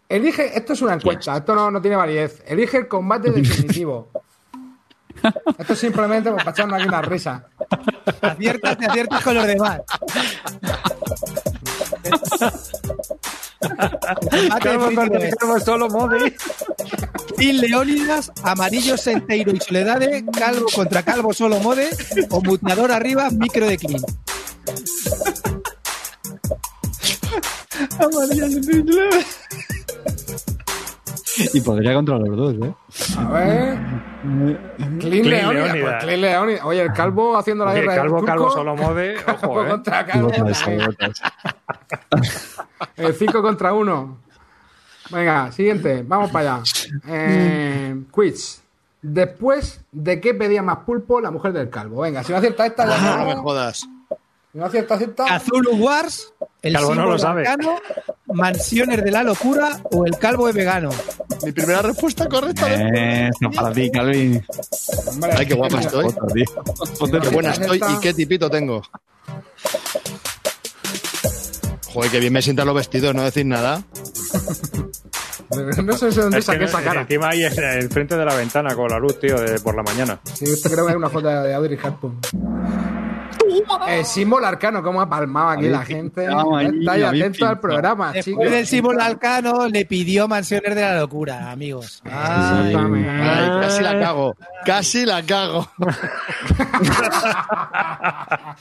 elige. Esto es una encuesta, esto no, no tiene validez. Elige el combate definitivo. Esto es simplemente pues, para echarnos aquí una risa. Aciertas, te aciertas con los demás. Solo Modi. Team Leónidas, Amarillo, Senteiro y Soledade, Calvo contra Calvo solo Mode, o arriba, micro de Clean. Y podría contra los dos, ¿eh? A ver. Clean. Leónidas. Pues Clean. Oye, el calvo haciendo la Oye, guerra. calvo, del calvo, turco. solo mode. Calvo Ojo, ¿eh? contra calvo. Botas, botas. El 5 contra 1. Venga, siguiente. Vamos para allá. Eh, quiz. Después de qué pedía más pulpo la mujer del calvo. Venga, si no acierta esta, ya Ah, no me jodas. No acierta, acierta. Azul Wars, el Calvo no lo sabe. arcano, Mansiones de la locura o el calvo es vegano. Mi primera respuesta correcta. Eh, esto para ti, Calvin. Hombre, Ay, qué guapa estoy. Foto. Qué buena estoy y qué tipito tengo. Joder, qué bien me sientan los vestidos, no decir nada. No sé de dónde Es saqué no- esa cara. encima ahí en el frente de la ventana con la luz, tío, de por la mañana. Sí, esto creo que es una foto de Audrey Hepburn. El símbolo arcano, cómo ha palmado aquí la gente. Estáis atentos al programa, Después chicos. del símbolo arcano le pidió Mansiones de la locura, amigos. Ay, casi la cago. Casi la cago.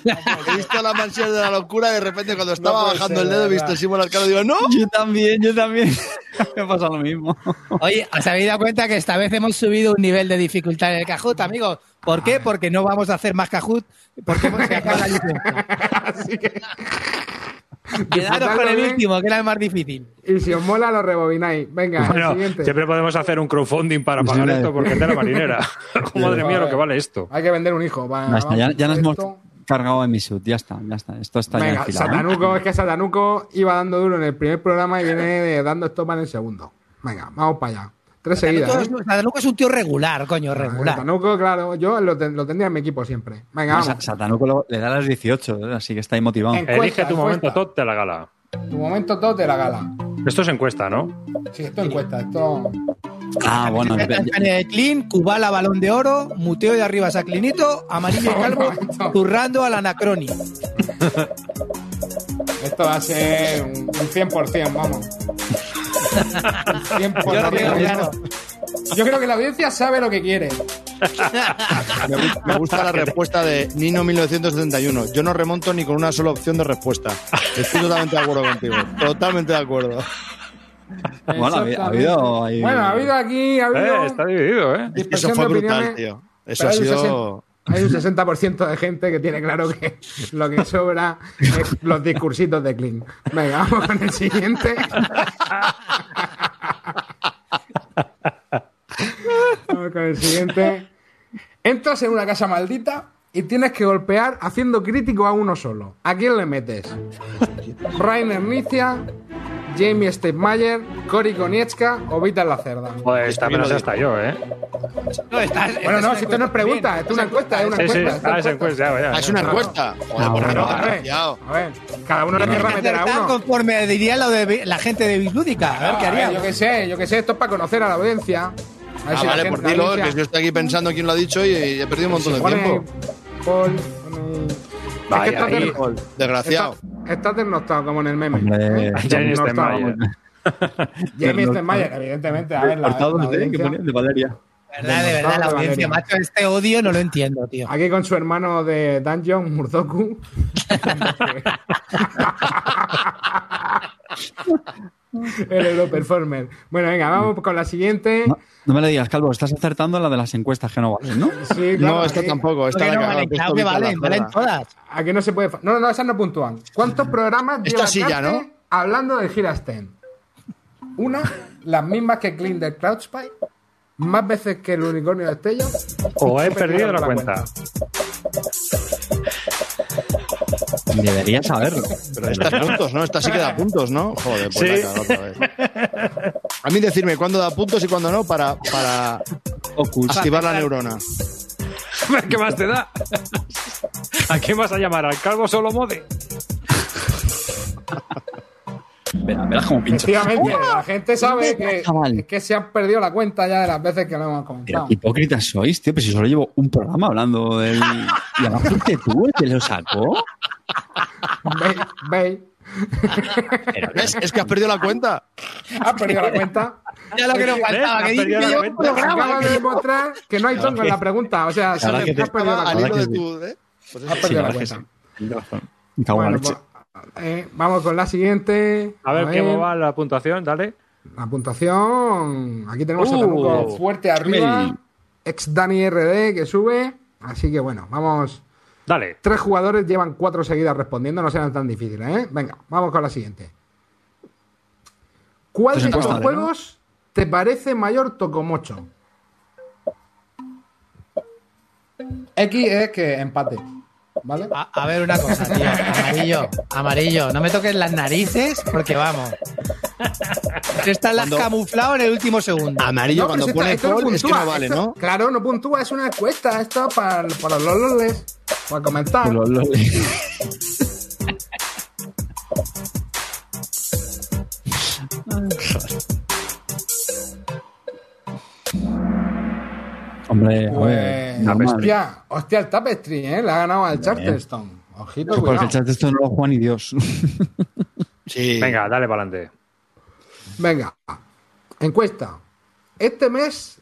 He visto la mansión de la locura y de repente cuando estaba bajando ser, el dedo he visto el símbolo arcano y digo, ¡no! Yo también, yo también. Me pasa lo mismo. Oye, ¿os habéis dado cuenta que esta vez hemos subido un nivel de dificultad en el Kahoot, amigos? ¿Por qué? Porque no vamos a hacer más Kahoot, porque hemos sacado la licencia. Así que. Quedaros con el último, que era el más difícil. Y si os mola, lo rebobináis. Venga, Bueno, el siguiente. siempre podemos hacer un crowdfunding para pagar sí. esto porque es de la marinera. Madre mía, lo que vale esto. Hay que vender un hijo. Va, Ya está, ya, ya nos hemos cargado en mi sud. Ya está, ya está. Esto está ya Venga, enfilado. ¿eh? Satanuco, es que Satanuco iba dando duro en el primer programa y viene dando estopa en el segundo. Venga, vamos para allá. Tres seguidas. Satanuco ¿eh? es- Satanuco es un tío regular, coño, regular. Satanuco, claro, yo lo, ten- lo tendría en mi equipo siempre. Venga, vamos. Satanuco lo- le da las 18, ¿eh? así que está ahí motivado. Encuesta, Elige tu momento. Todd, te la gala. Tu momento todo de la gala. Esto es encuesta, ¿no? Sí, esto encuesta, esto. Ah, bueno. De Clean, Kubala balón de oro, muteo de arriba Saclinito, amarillo y calvo, zurrando al anacroni. Esto va a ser un, un 100%, vamos. Un 100%. Yo creo que claro. Yo creo que la audiencia sabe lo que quiere. Me, gu- me gusta la respuesta de Nino 1971. Yo no remonto ni con una sola opción de respuesta. Estoy totalmente de acuerdo contigo. Totalmente de acuerdo. Bueno, ha habido- ha habido ahí- Bueno, ha habido aquí. Ha habido Eh, está dividido, ¿eh? Eso dispersión fue de brutal, opiniones. tío. Eso Pero ha sido... 60 Hay un 60% de gente que tiene claro que lo que sobra es los discursitos de Kling. Venga, vamos con el siguiente. Vamos con el siguiente. Entras en una casa maldita y tienes que golpear haciendo crítico a uno solo. ¿A quién le metes? Rainer Nicia, Jamie Stepmayer, Cory Konietzka o Vital la Cerda. Joder, esta También me lo sé hasta yo, ¿eh? No, Bueno, no, si esto no es pregunta, esto es una encuesta, es una Sí, sí. encuesta. Ah, esa encuesta, ya, ya, es una encuesta. Joder, Ah, pues A ver, desgraciado. a ver, cada uno le querrá meter a uno. conforme diría lo de la gente de Bislúdica. A ver qué haría. yo qué sé, yo qué sé, esto es para conocer a la audiencia. Ah, si vale, por la dilo, que yo estoy aquí pensando quién lo ha dicho y he perdido un montón de tiempo. Paul, pone- Es Vaya, que Joder, Desgraciado. Está, está ternostado como en el meme. Hombre. Stenmayer. Jamie Stenmayer, evidentemente. A ver, la, la ¿eh? que de Valeria. De verdad, de verdad, la audiencia, macho, este odio no lo entiendo, tío. Aquí con su hermano de Dungeon, Murdoku. el Europerformer. Bueno, venga, vamos con la siguiente. No, no me le digas, Calvo, estás acertando la de las encuestas que no valen, ¿no? Sí, claro, No, esta tampoco. Esta la no valen, claro que valen, valen todas. Aquí no se puede. No, no, esas no puntúan. ¿Cuántos programas Esta sí ya, ¿no? hablando del Girasten? Una, las mismas que Clean del Cloudspy, más veces que el unicornio de Estella. O he perdido la cuenta. Deberías saberlo. Pero esta es puntos, ¿no? Esta sí que da puntos, ¿no? Joder, pues Sí. la otra vez. A mí decirme cuándo da puntos y cuándo no para, para activar la neurona. ¿Qué más te da? ¿A quién vas a llamar? ¿Al calvo solo mode? Verás, verás cómo pincho. Efectivamente, la gente sabe que, que se han perdido la cuenta ya de las veces que lo hemos Pero comentado. hipócritas sois, tío. Pues si solo llevo un programa hablando del. Y además fuiste tú el que lo sacó. Veis, veis. ¿Ves? Es que has perdido la cuenta. Has perdido la cuenta. Ya lo que nos faltaba, que que un programa. Acabas de demostrar que no hay tongo en la pregunta. O sea, verdad has perdido la Al cuenta. hilo de que tu. Has perdido la cuenta. Razón. Bueno, leche. pues, eh, vamos con la siguiente. A ver cómo va la puntuación, dale. La puntuación. Aquí tenemos a Uh, Temuco fuerte arriba. Ex Dani RD que sube. Así que bueno, vamos. Dale. Tres jugadores llevan cuatro seguidas respondiendo, no serán tan difíciles, ¿eh? Venga, vamos con la siguiente. ¿Cuál Esto de es estos juegos te parece mayor tocomocho? X es que empate, ¿vale? A, a ver una cosa, tío. Amarillo, amarillo. No me toques las narices porque vamos. Esta la has Cuando- camuflado en el último segundo. Amarillo, No, cuando si pone esto call, es que no vale, esto- ¿no? Claro, no puntúa, es una encuesta. Esto para, para los loles, para comentar. Lo- lo- Hombre, Pues, hombre. Hostia, hostia, el Tapestry, ¿eh? Le ha ganado al Charterstone. Ojito, Porque el cuidado. esto no lo juega ni Dios. Sí. Venga, dale para adelante. Venga, encuesta. Este mes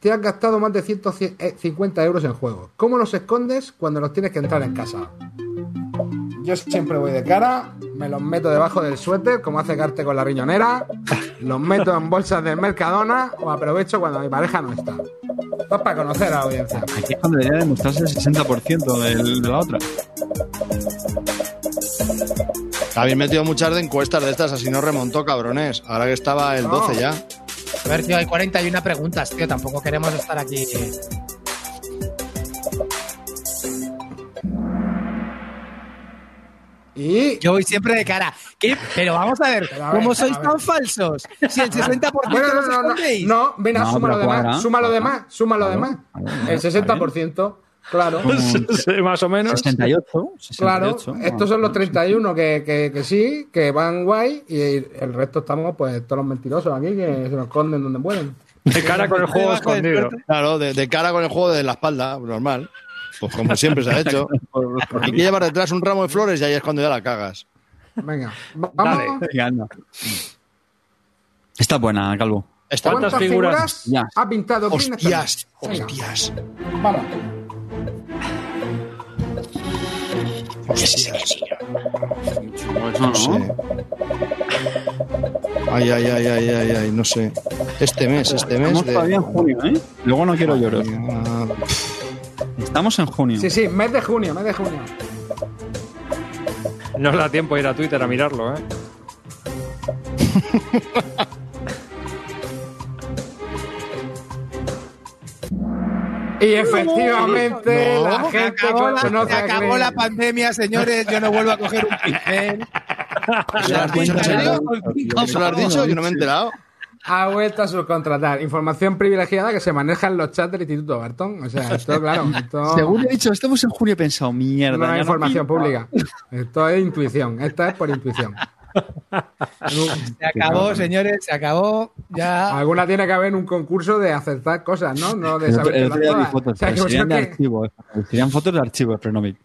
te has gastado más de 150 euros en juegos. ¿Cómo los escondes cuando los tienes que entrar en casa? Yo siempre voy de cara, me los meto debajo del suéter, como hace Carte con la riñonera, los meto en bolsas del Mercadona o aprovecho cuando mi pareja no está. Esto es para conocer a la audiencia. Aquí es cuando debería demostrarse el 60% del- de la otra. Habéis metido muchas de encuestas de estas, así no remontó, cabrones. Ahora que estaba el No. 12 ya. A ver, tío, hay 41 preguntas, tío. Tampoco queremos estar aquí. Y Yo voy siempre de cara. ¿Qué? Pero vamos a ver, Pero a ver, ¿cómo sois tan falsos? Si el 60% Bueno, no, no, no, no, ven a No, súmalo de más, súmalo de más, súmalo de más. Claro. El 60%, claro. Más o menos. 68, 68. Claro, estos son los no, 31 que, que, que sí, que van guay, y el resto estamos, pues, todos los mentirosos aquí que se nos esconden donde pueden. De cara con el juego escondido. Claro, de, de cara con el juego de la espalda, normal. Pues como siempre se ha hecho. Porque hay que llevar detrás un ramo de flores y ahí es cuando ya la cagas. Venga, Dale. vamos. Venga, anda. Está buena, Calvo. Está ¿Cuántas ¿Cuántas figuras? figuras Ya. ha pintado Hostias, hostias. Vamos. No, sé. Ay, ay, ay, ay, ay, ay, no sé. Este mes, este mes. Estamos de- todavía en junio, ¿eh? Luego no quiero llorar. Ah, Estamos en junio. Sí, sí, mes de junio, mes de junio. No os da tiempo ir a Twitter a mirarlo, ¿eh? Y efectivamente, No, la no, Se gente acabó, la, conoce se a acabó la pandemia, señores. Yo no vuelvo a coger un pincel. ¿Se lo has dicho en serio? ¿Eso lo has dicho? Yo no me he enterado. Ha vuelto a subcontratar. Información privilegiada que se maneja en los chats del Instituto Barton. O sea, esto, claro, esto Según he dicho, estamos en junio he pensado, mierda. no es información pública. Esto es intuición. Esta es por intuición. Se acabó, señores. Se acabó. Ya. Alguna tiene que haber un concurso de acertar cosas, ¿no? No de El saber el todas. fotos, O sea, pero que serían de que, archivo. eh. Serían fotos de archivo de Frenomic.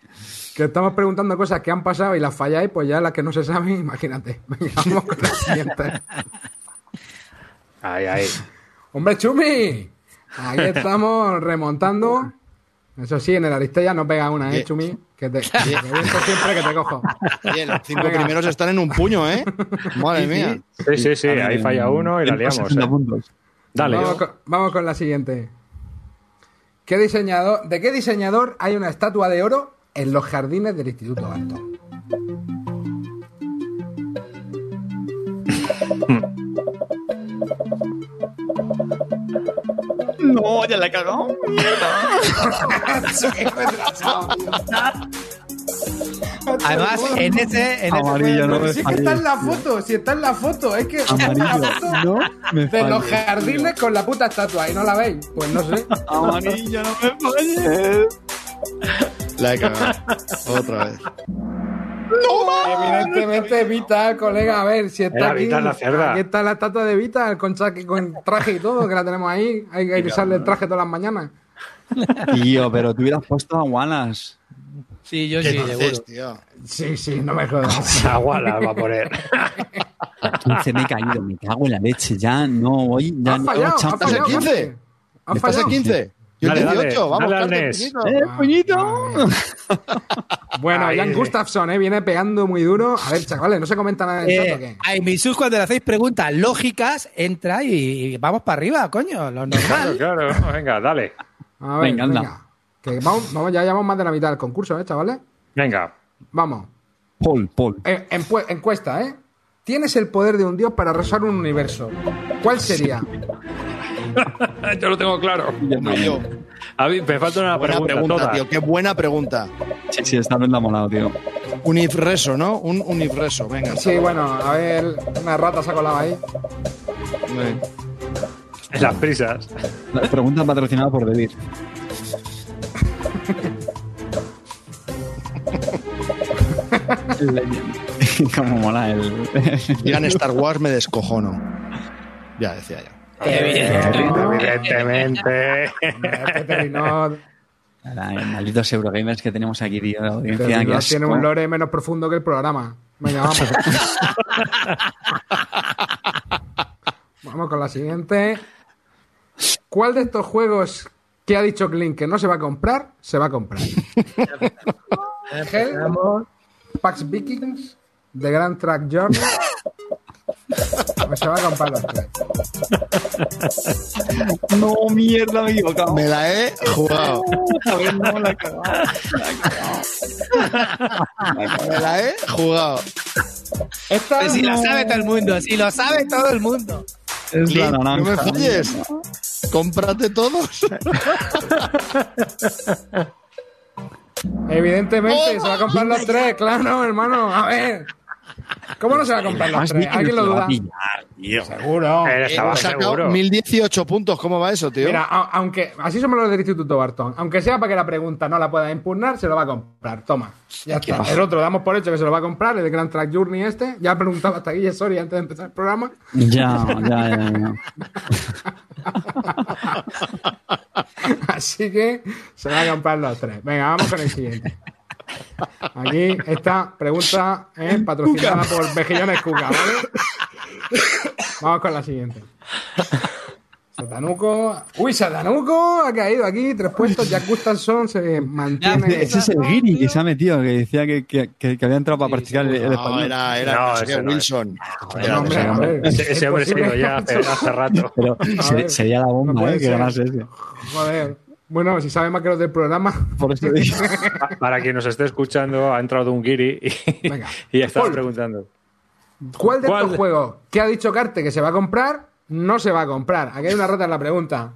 que estamos preguntando cosas que han pasado y las falláis, pues ya las que no se saben, imagínate. Venga, vamos con la siguiente. Ahí, ahí. ¡Hombre, Chumi! Aquí estamos remontando. Eso sí, en el Aristella no pega una, ¿eh, Bien. Chumi? Que te, que te siempre que te cojo. Oye, los cinco Venga. primeros están en un puño, ¿eh? Madre mía. Sí, sí, sí. Ahí falla uno y la liamos. 60 ¿eh? puntos. Dale. Vamos con, vamos con la siguiente. ¿Qué diseñador, ¿De qué diseñador hay una estatua de oro en los jardines del Instituto Barton? No, ya la he cagado. Además, en ese. En ese Amarillo, no me sí que está en la foto, si está en la foto, es que Amarillo, la foto no me de los jardines con la puta estatua y no la veis. Pues no sé. Amarillo, no me falles. La he cagado. Otra vez. Evidentemente Vita, colega, a ver si está aquí. Vita la cerda. Aquí está la estatua de Vita con, con traje y todo, que la tenemos ahí. Hay que revisarle el traje todas las mañanas. Tío, pero tú hubieras puesto a Wallace. Sí, yo ¿Qué sí, seguro. tío? Sí, sí, no me jodas. Agua la va a poner. 15 me he caído, me cago en la leche. Ya no voy. Ya Has no fallado. ¿Estás en fallado, 15? Jorge. Has ¿Estás fallado. 15? Yo en Dale, dale, 18. Vamos, dale NES. puñito. ¡Eh, puñito! Bueno, Jan eh. Gustafsson, ¿eh? Viene pegando muy duro. A ver, chavales, no se comenta nada del chat, ¿o qué? Eh, a Misus, cuando le hacéis preguntas lógicas, entra y vamos para arriba, coño. Lo Claro, normal. claro. Venga, dale. A ver, Venga, venga. anda. Que vamos, vamos, ya llevamos más de la mitad del concurso, ¿eh, chavales? Venga. Vamos. Paul, Paul. En- enpu- encuesta, ¿eh? Tienes el poder de un dios para arrasar un universo. ¿Cuál sería? Yo lo tengo claro. Yo. A mí me falta una Buena pregunta, pregunta, toda. tío. Qué buena pregunta. Sí, sí, esta vez la ha molado, tío. Unifreso, ¿no? Un unifreso. Venga. Sí, bueno, a ver, una rata se ha colado ahí. Las prisas. La pregunta patrocinada por Debir. Como mola el. Digan Star Wars, me descojono. Ya decía yo. Evidentemente. Malditos Eurogamers que tenemos aquí, tío. de audiencia, tiene un lore menos profundo que el programa. Venga, vamos. vamos con la siguiente. ¿Cuál de estos juegos que ha dicho Clint que no se va a comprar, se va a comprar? Hell, Pax Vikings, The Grand Track Journey. Pues se va a comprar los tres. No, mierda, me he equivocado. Me la he jugado. A ver, no, la he cagado. Me la he jugado. Esta Pues si lo no- sabe todo el mundo, si lo sabe todo el mundo. Es la Clint, no me falles. Cómprate todos. Evidentemente, se va a comprar los tres, claro, hermano. A ver. ¿Cómo no se va a comprar los tres? ¿Alguien lo duda? Seguro. Eh, He Estaba sacado seguro. 1018 puntos. ¿Cómo va eso, tío? Mira, aunque así somos los del Instituto Barton, aunque sea para que la pregunta no la pueda impugnar, se lo va a comprar. Toma, ya está. El otro damos por hecho que se lo va a comprar, el de Grand Track Journey este. Ya preguntaba hasta Guille Soria antes de empezar el programa. Ya, ya, ya, ya. Así que se van a comprar los tres. Venga, vamos con el siguiente. Aquí esta pregunta es patrocinada por Mejillones Cuca, ¿vale? Vamos con la siguiente. Satanuco. Uy, Satanuco ha caído aquí. Tres puestos. Jack Gustafson se mantiene. Ese es el Giri que se ha metido, que decía que, que, que- que había entrado para Sí, practicar el, el No, español. era, era No, ese. Wilson. Era hombre, ese hombre. Ese, es ese hombre se ha posible. ido ya hace, hace rato. Pero sería la bomba, ¿eh? Que ganase ese. Joder. Bueno, si sabe más que los del programa. Por eso digo. Pa- Para quien nos esté escuchando, ha entrado un guiri y, Venga. y estaba Paul. preguntando. ¿Cuál de ¿Cuál? estos juegos que ha dicho Carte que se va a comprar, no se va a comprar? Aquí hay una rata en la pregunta.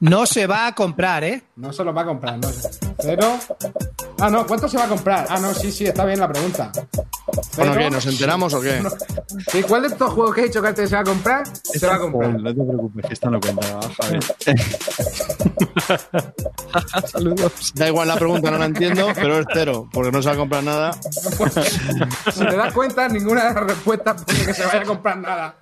No se va a comprar, ¿eh? No se los va a comprar, no sé. Pero. Ah, no, ¿cuánto se va a comprar? Ah, no, sí, sí, está bien la pregunta. Bueno, ¿qué? ¿Nos enteramos o qué? Sí, ¿Cuál de estos juegos que ha dicho que se va a comprar? Se va a comprar. No te preocupes, que esta no cuenta. Saludos. Da igual la pregunta, no la entiendo, pero es cero, porque no se va a comprar nada. Si te das cuenta, ninguna de las respuestas pone que se vaya a comprar nada.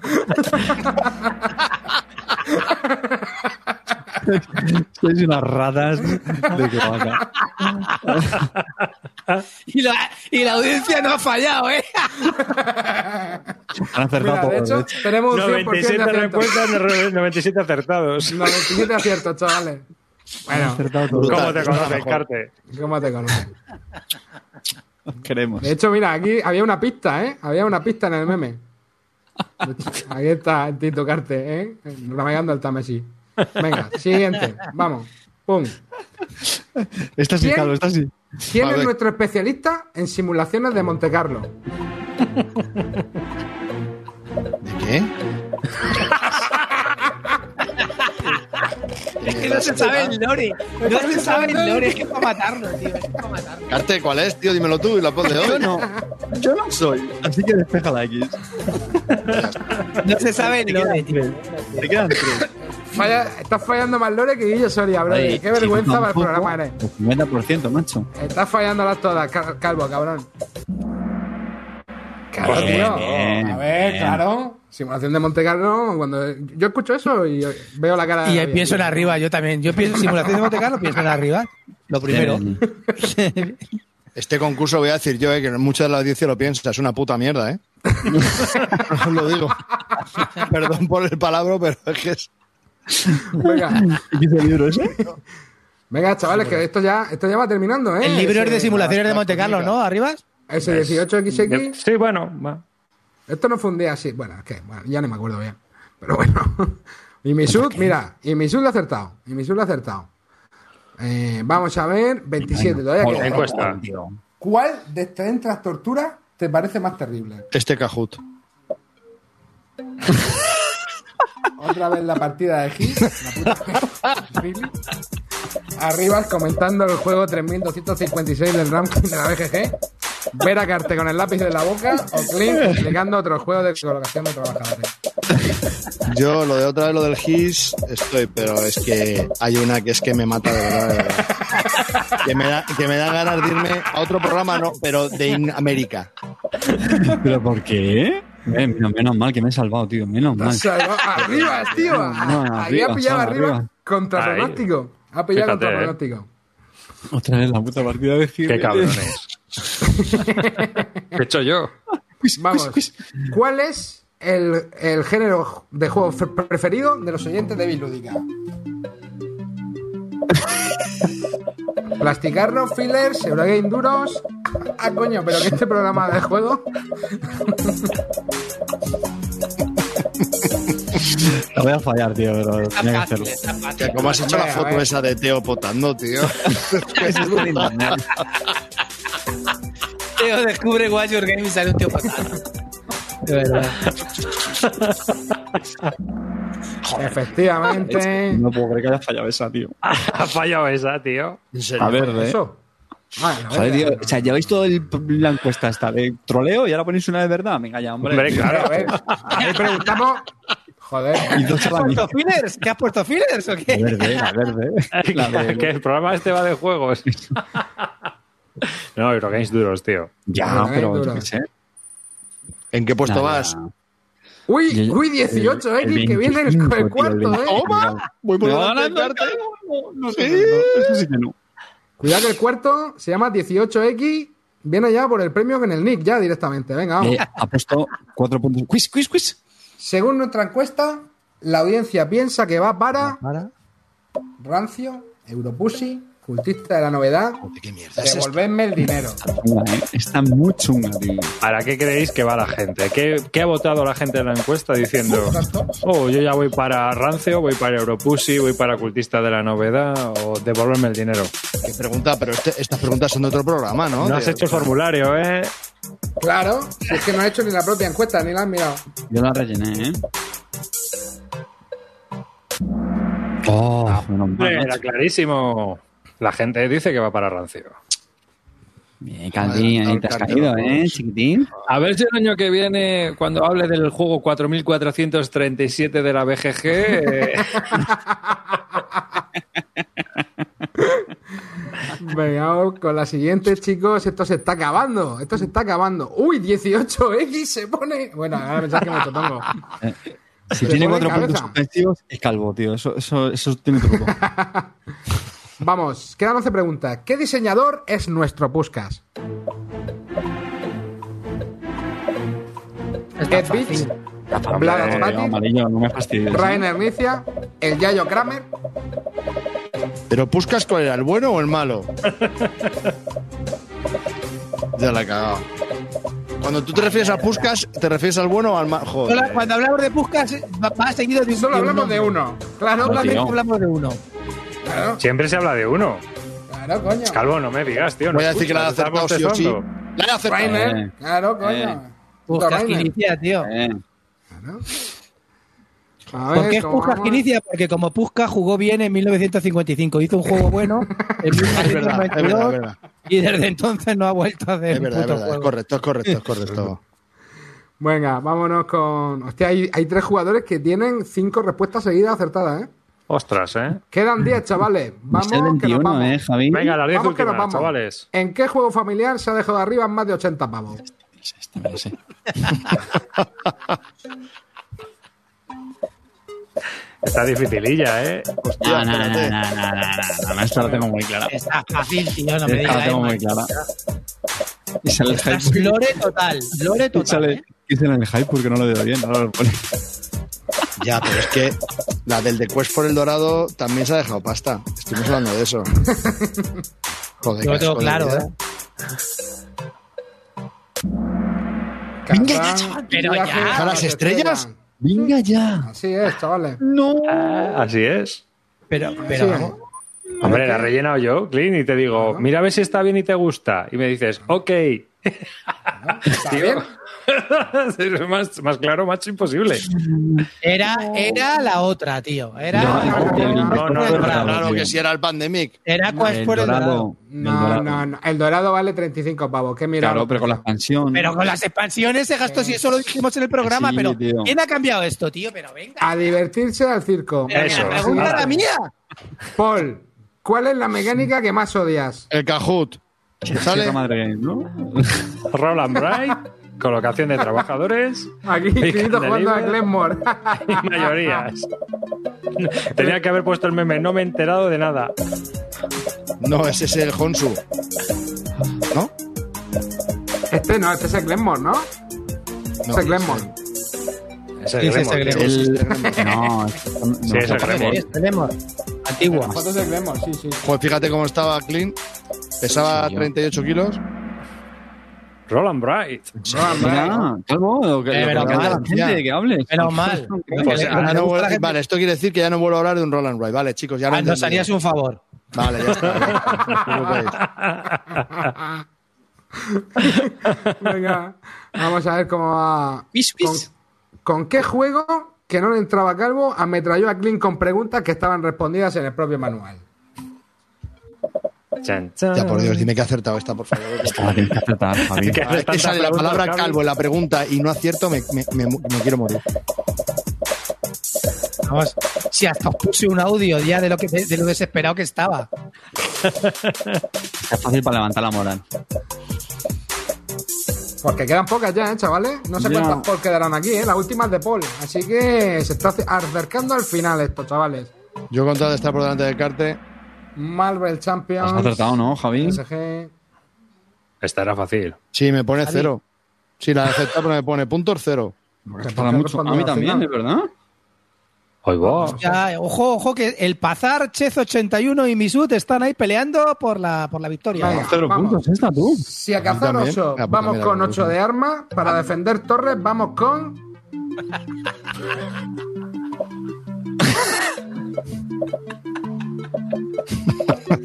Sois unas ratas de cloaca. Y la, y la audiencia no ha fallado, ¿eh? Han acertado Mira, de todos, hecho, de hecho. tenemos un 100% de 97 aciertos. respuestas, 97 acertados. 97 aciertos, chavales. Bueno, acertado todos. ¿Cómo te conoces. Carte? ¿cómo te conoces? Os queremos. De hecho, mira, aquí había una pista, ¿eh? Había una pista en el meme. De Aquí está el Tito Carte, ¿eh? Navegando el Tamesí. Venga, siguiente. Vamos. Pum. Esta sí. Carlos, esta sí. ¿Quién es nuestro especialista en simulaciones de Monte Carlo? ¿De qué? Es que no se sabe el lore. No se sabe el lore. Es que es para matarlo, tío. Es para matarlo. Carte, ¿cuál es, tío? Dímelo tú y la pon de hoy. no. Yo no soy. Así que despeja la X. No se sabe el lore, tío. Te quedan tres. Falla, estás fallando más Lore que Guillo Soria, bro. Ay, Qué vergüenza para el programa eres. Pues 50%, macho. Estás fallándolas todas, cal- calvo, cabrón. Claro, tío. A ver, claro. Simulación de Monte Carlo, cuando yo escucho eso y veo la cara. Y pienso en arriba, yo también. Yo pienso simulación de Monte Carlo, pienso en arriba. Lo primero. Este concurso voy a decir yo, eh, que mucha de la audiencia lo piensa, es una puta mierda, ¿eh? Os lo digo. Perdón por el palabro, pero es que es. Venga. ¿Qué libro ese? Venga, chavales, que esto ya, esto ya va terminando, ¿eh? El libro es de simulaciones de Monte Carlo, ¿no? ¿Arribas? ¿S18XX? Sí, bueno. va. Esto no fue un día así. Bueno, es que ya no me acuerdo bien. Pero bueno. y mi sud, mira, y mi sud lo ha acertado. Y mi sud lo ha acertado. Eh, vamos a ver, 27 todavía. Encuesta. ¿Cuál de estas torturas te parece más terrible? Este Cajut. Otra vez la partida de Hit. Arribas comentando el juego 3256 del ranking de la BGG. Ver a Carte con el lápiz de la boca o Clint explicando otros juegos de colocación de trabajadores. Yo, lo de otra vez, lo del GIS, estoy, pero es que hay una que es que me mata de verdad. de verdad. Que, me da, que me da ganas de irme a otro programa, no, pero de In América. ¿Pero por qué? Eh, menos, menos mal que me he salvado, tío. Menos mal. Arriba, tío. No, no, Ahí ha arriba, pillado arriba, arriba. contra pronóstico. Ha pillado Fíjate, contra eh. pronóstico. Otra vez la puta partida de Giri. Qué cabrones. ¿Qué he hecho yo? Vamos. ¿Cuál es el, el género de juego fe- preferido de los oyentes de Bilúdica? Plasticarro, fillers, Eurogame duros. Ah, coño, pero que este programa de juego. La voy a fallar, tío, pero Está tenía que hacerlo. fácil. Como has hecho la foto esa de Teo potando, tío. Eso es. Teo descubre Watch Your Game y sale un tío patado. De verdad. Efectivamente. No puedo creer que haya fallado esa, tío. Ha fallado esa, tío. En serio. A ver, eh. Eso. La Joder, tío. O sea, lleváis toda la encuesta esta de troleo y ahora ponéis una de verdad. Venga ya, hombre. Hombre, claro. A ver, ahí preguntamos. Joder. Y dos ¿Has puesto fillers? ¿Qué has puesto fillers o La qué? verde, la verde. La de- que el programa este va de juegos. no, Eurogames duros, tío. Ya, pero duro. yo qué sé. ¿En qué puesto Nada. vas? Uy, Yo- uy, 18, el X, que viene el, 25, el tío, cuarto, el ¿eh? 25. Voy por delante. No, no sé, no, eso sí que no. Cuidado que el cuarto se llama 18X. Viene ya por el premio con el nick, ya directamente. Venga, vamos. Eh, ha puesto cuatro puntos. Quiz, quiz, quiz. Según nuestra encuesta, la audiencia piensa que va para Para. Rancio, Europussy, Cultista de la Novedad. ¿Qué mierda es esto? Devolvedme el dinero. Está muy chunga, tío. ¿Para qué creéis que va la gente? ¿Qué, qué ha votado la gente en la encuesta diciendo, oh, yo ya voy para Rancio, voy para Europussy, voy para Cultista de la Novedad o devolverme el dinero? ¿Qué pregunta? Pero este- estas preguntas son de otro programa, ¿no? No has De- hecho el formulario, ¿eh? Claro, es que no ha hecho ni la propia encuesta, ni la han mirado. Yo la rellené, ¿eh? Oh, era clarísimo. La gente dice que va para Rancio. Bien, Calvin, ahí te has caído. ¿eh, chiquitín? A ver si el año que viene, cuando hable del juego 4437 de la BGG, eh, Venga, vamos con la siguiente, chicos. Esto se está acabando. Esto se está acabando. Uy, 18X se pone. Bueno, ahora pensás que me totongo. Si Le tiene pone cuatro puntos suspensivos, es calvo, tío. Eso, eso, eso tiene truco. Vamos, quedan 11 preguntas. ¿Qué diseñador es nuestro Puskas? Ed Beach. Vlad Hombre, Aspatic, Amarillo, no me fastidies. ¿eh? Rainer Nicia, el Yayo Kramer. Pero Puskas, ¿cuál era? ¿El bueno o el malo? ya la he cagado. Cuando tú te refieres a Puskas, ¿te refieres al bueno o al malo? Joder. Cuando hablamos de Puskas, va, va seguido de Solo hablamos de uno. Claro, Solamente hablamos de uno. Claro, siempre se habla de uno. claro, coño. Calvo, no me digas, tío. no Voy a decir que la he estás sí o sí. La he acertado. Rainer, Eh. claro, coño. Eh. Que Rainer. inicia, tío. Eh, A ¿Por qué es ¿cómo Puskas que inicia? Porque como Puskas jugó bien en 1955, hizo un juego bueno en Es verdad, es verdad, 1992 es verdad. y desde entonces no ha vuelto a hacer Es verdad, es verdad. Es correcto, es correcto, es correcto. Venga, vámonos con. Hostia, hay, hay tres jugadores que tienen cinco respuestas seguidas acertadas, ¿eh? Ostras, ¿eh? Quedan 10, chavales. Vamos, el que nos 21, vamos. ¿eh, Javi? Venga, las 10 Vamos que nos últimas, vamos. chavales. ¿En qué juego familiar se ha dejado arriba en más de 80 pavos? Esta me la sé. Está dificililla, ¿eh? No, no, no, no, no, no, no, no, esta la tengo muy clara. Está fácil, tío, no me Esta la digas. tengo eh, muy clara. Y sale el hype. lore total, lore Y total. sale, ¿eh? y sale el hype porque no lo veo bien. Ahora lo pone. Ya, pero es que la del de Quest por el Dorado también se ha dejado pasta. Estuvimos hablando de eso. Joder, Yo lo tengo claro. ¿eh? Venga ya, chaval, pero ya. ¿A las estrellas? Venga ya. Así es, chavales. No. Ah, así es. Pero, pero vamos. Hombre, la he rellenado yo, Clean, y te digo, mira a ver si está bien y te gusta. Y me dices, ok. ¿Está bien? Es más, más claro, macho, imposible. Era, era la otra, tío. Era, No, no, no, no, por no, el no, Dorado. Claro tío. que si era el Pandemic. Era Quest El por el Dorado. No, no, no. El dorado vale 35 pavos. ¿Qué mira? Claro, pero con la expansión. Pero con las expansiones se gastó, si eso lo dijimos en el programa, Sí, pero tío. ¿quién ha cambiado esto, tío? Pero venga. A divertirse al circo. Eso. la pregunta era mía. Paul, ¿cuál es la mecánica que más odias? El Kahoot. ¿Sale? Madre, ¿no? Roland Bright, colocación de trabajadores Aquí, de jugando a. Glenmore. y mayorías. Tenía que haber puesto el meme, no me he enterado de nada. No, ese es el Honsu. ¿No? este no, este es el Glenmore, ¿no? No. es el Glenmore. Ese es el. Gremor. El... No, es- no, Sí, es el. Sí, tenemos. Antigua. Glenmore, sí, sí. Joder, fíjate cómo estaba Clean. Pesaba Sí, yo. 38 kilos. Roland Bright. Roland Bright. Que, Eh, lo que a la mal, gente, que hables. Menos mal. Pues, no vuelvo- vale, esto quiere decir que ya no vuelvo a hablar de un Roland Wright. Vale, chicos, ya lo Ah, Nos harías un favor. Vale, ya está. No os preocupéis. Venga, vamos a ver cómo va. Pis, ¿Con, pis. con qué juego que no le entraba calvo ametralló a Clint con preguntas que estaban respondidas en el propio manual? Chan, chan. Ya, por Dios, dime que he acertado esta, por favor. Tienes que acertar, Javi. Que sale la palabra calvo en la pregunta y no acierto, me, me- me- me quiero morir. Vamos, si hasta os puse un audio ya de lo, que, de, lo desesperado que estaba. Es fácil para levantar la moral. Porque quedan pocas ya, ¿eh, chavales? No sé Ya. cuántas Paul quedarán aquí, ¿eh? La última es de Paul. Así que se está acercando al final esto, chavales. Yo he contado de estar por delante del carte. Marvel Champions. Has acertado, ¿no, Javi? PSG. Esta era fácil. Sí, me pone cero. Sí, la he aceptado, pero me pone puntos cero. Para mucho. A mí también, es verdad. Hoy va. Ojo, ojo, que el Pazar, Chez 81 y Misut están ahí peleando por la, por la victoria. Cero vamos. puntos esta, tú. Si a cazar Ah, pues vamos mira, con pues 8 de arma, para defender torres vamos con...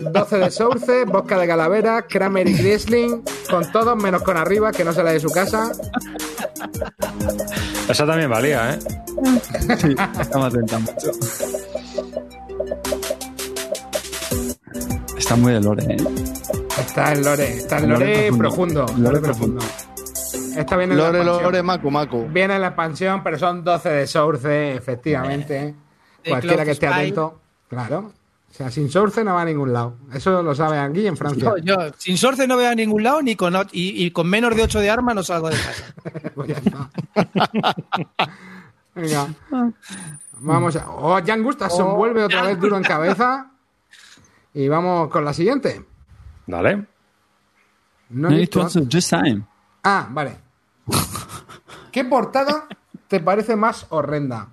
...12 de Source, Bosca de Calavera, Kramer y Griesling, con todos menos con arriba, que no se la de su casa. Esa también valía, ¿eh? Sí, estamos atentos mucho. Está muy de lore, ¿eh? Está en Lore, está en Lore Lore profundo. profundo. Lore Lore profundo. Esta viene en la Lore, expansión. lore, macu, macu. Viene en la expansión, pero son 12 de Source, efectivamente. De Cualquiera que esté atento. Claro. O sea, sin Source no va a ningún lado. Eso lo sabe aquí en Francia. Yo, yo sin Sorce no veo a ningún lado, ni con, y, y con menos de 8 de arma no salgo de casa. Pues. Venga. Vamos a. Oh, Jan Gustafsson vuelve otra vez duro en cabeza. Y vamos con la siguiente. Dale. No he No, visto- also just time. Ah, vale. ¿Qué portada te parece más horrenda?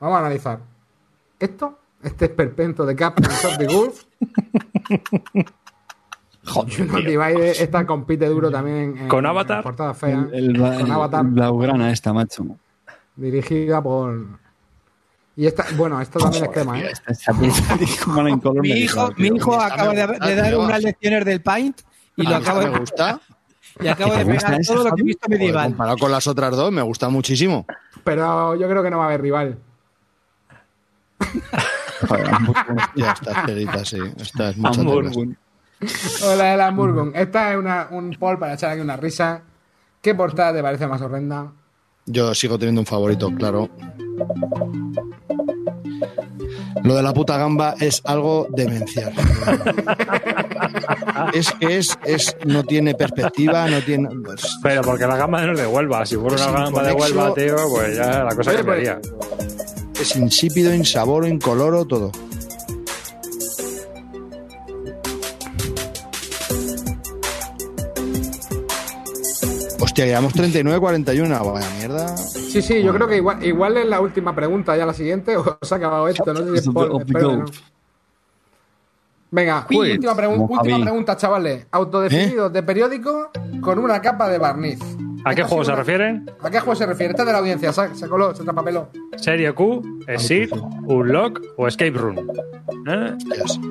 Vamos a analizar. ¿Esto? Este esperpento de Captain of the Gulf. Juno Divide, esta compite duro también en, ¿Con en Avatar? portada fea. El, el, con Avatar. la Ugrana esta, macho. Dirigida por. Y esta, bueno, esta también es crema, ¿eh? Mi hijo, mi hijo acaba me de, de dar unas lecciones del Paint y lo A mí acabo me de, gusta. y acabo de ¿Te gusta pegar todo lo que he visto Joder, medieval. comparado con las otras dos, me gusta muchísimo. Pero yo creo que no va a haber rival. Ya está, cerita, sí. Esta es mucha tela. Hamburgun. Hola, de la Murgon. Esta es una, un poll para echar aquí una risa. ¿Qué portada te parece más horrenda? Yo sigo teniendo un favorito, claro. Lo de la puta gamba es algo demencial. es que es, es, no tiene perspectiva, no tiene. pues, Pero porque la gamba no es de Huelva. Si fuera una gamba de. Huelva, tío, pues ya la cosa Oye, pues- cambiaría. Es insípido, insaboro, incoloro, todo. Hostia, llevamos 39-41. Vaya mierda. Sí, sí, yo creo que igual, igual es la última pregunta, ya la siguiente, o se ha acabado esto, no sé si es espero no. Venga, Quiz, última, como última pregunta, chavales. Autodefinidos de periódico con una capa de barniz. ¿A qué juego se una- refieren? ¿A qué juego se refiere? Esta es de la audiencia, se, se coló, se trapapeló. ¿Serie Q, Exit, Unlock o Escape Room? ¿Eh?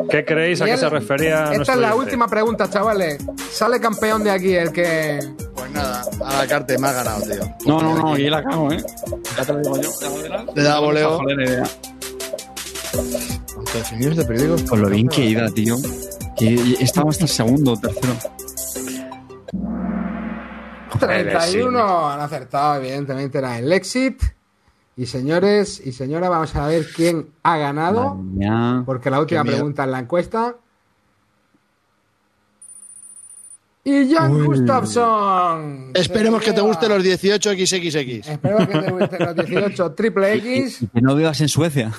¿Qué creéis a Y qué se refería Esta es la última pregunta, chavales. Sale campeón de aquí el que. Pues nada, a la carta me ha ganado, tío. No, no, no, aquí la cago, ¿eh? Ya te lo digo yo. Le da voleo. Autodefinidos de periódicos. Con lo bien que iba, tío. Que estaba hasta el segundo o tercero. 31 han acertado, evidentemente era el exit. Y señores y señoras, vamos a ver quién ha ganado. Porque la última pregunta en la encuesta. Y Jan Gustafsson. Esperemos que te gusten los 18XXX. Esperemos que te gusten los 18 triple X. Y que no vivas en Suecia.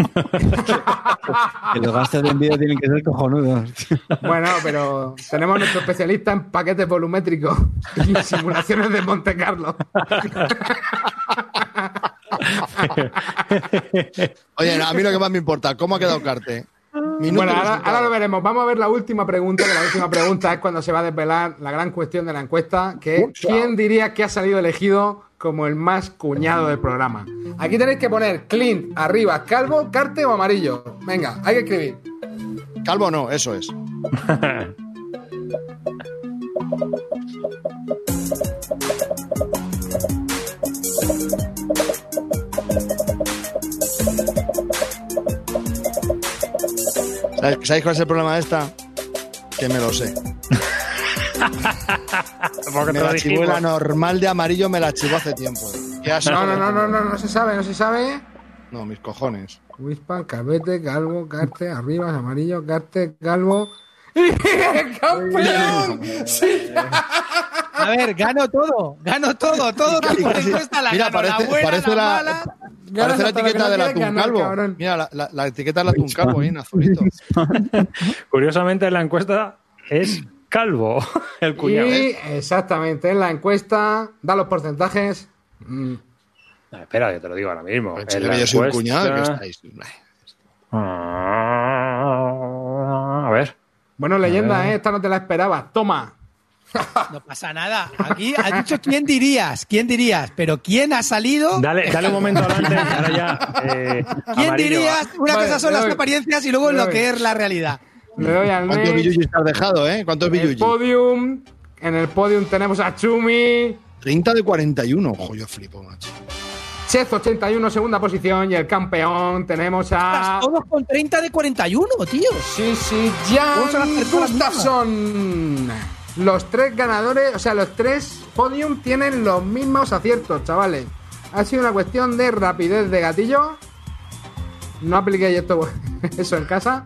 que los gastos de envío tienen que ser cojonudos. Bueno, pero tenemos nuestro especialista en paquetes volumétricos y simulaciones de Monte Carlo. Oye, no, a mí lo que más me importa, ¿cómo ha quedado Carte? Minuto Bueno, ahora, lo veremos. Vamos a ver la última pregunta, que la última pregunta es cuando se va a desvelar la gran cuestión de la encuesta, que es ¿quién diría que ha salido elegido como el más cuñado del programa? Aquí tenéis que poner Clint arriba, calvo, carte o amarillo. Venga, hay que escribir. Calvo no, eso es. ¿Sabéis, sabéis cuál es el problema de esta? Que me lo sé. Porque Me la chivó la normal de amarillo, me la chivó hace tiempo. No, no, no, no, no, no se sabe, no se sabe. No, mis cojones. Wispan, calvete, calvo, carte, arriba, amarillo, carte, calvo. ¡Campeón! Sí. A ver, gano todo, gano todo, todo. Casi, casi. la Mira, gano, la parece, buena, parece la la, mala. Parece la etiqueta no del atún ganar, calvo. cabrón. Mira, la, la- la etiqueta del atún calvo ahí en azulito. Curiosamente, la encuesta es calvo, el cuñado. Y exactamente, en la encuesta, da los porcentajes. Mm, espera, que te lo digo ahora mismo. En que un cuñado, que estáis. Ah, A ver. Bueno, leyenda, ¿eh? esta no te la esperabas. Toma. No pasa nada. Aquí has dicho quién dirías, quién dirías, pero quién ha salido. Dale, dale un momento adelante. Ahora ya. eh, ¿Quién amarillo. dirías? Una Vale, cosa son las doy. apariencias y luego lo que es la realidad. Le doy al ¿Cuántos te has dejado, eh? ¿Cuántos En el podium. En el podium tenemos a Chumi. 30 de 41. Ojo, yo flipo, macho. Chef 81, segunda posición. Y el campeón tenemos a. Estás todos con 30 de 41, tío. Sí, sí, Jan Gustafsson. Los tres ganadores, o sea, los tres podium tienen los mismos aciertos, chavales. Ha sido una cuestión de rapidez de gatillo. No apliquéis esto, eso en casa,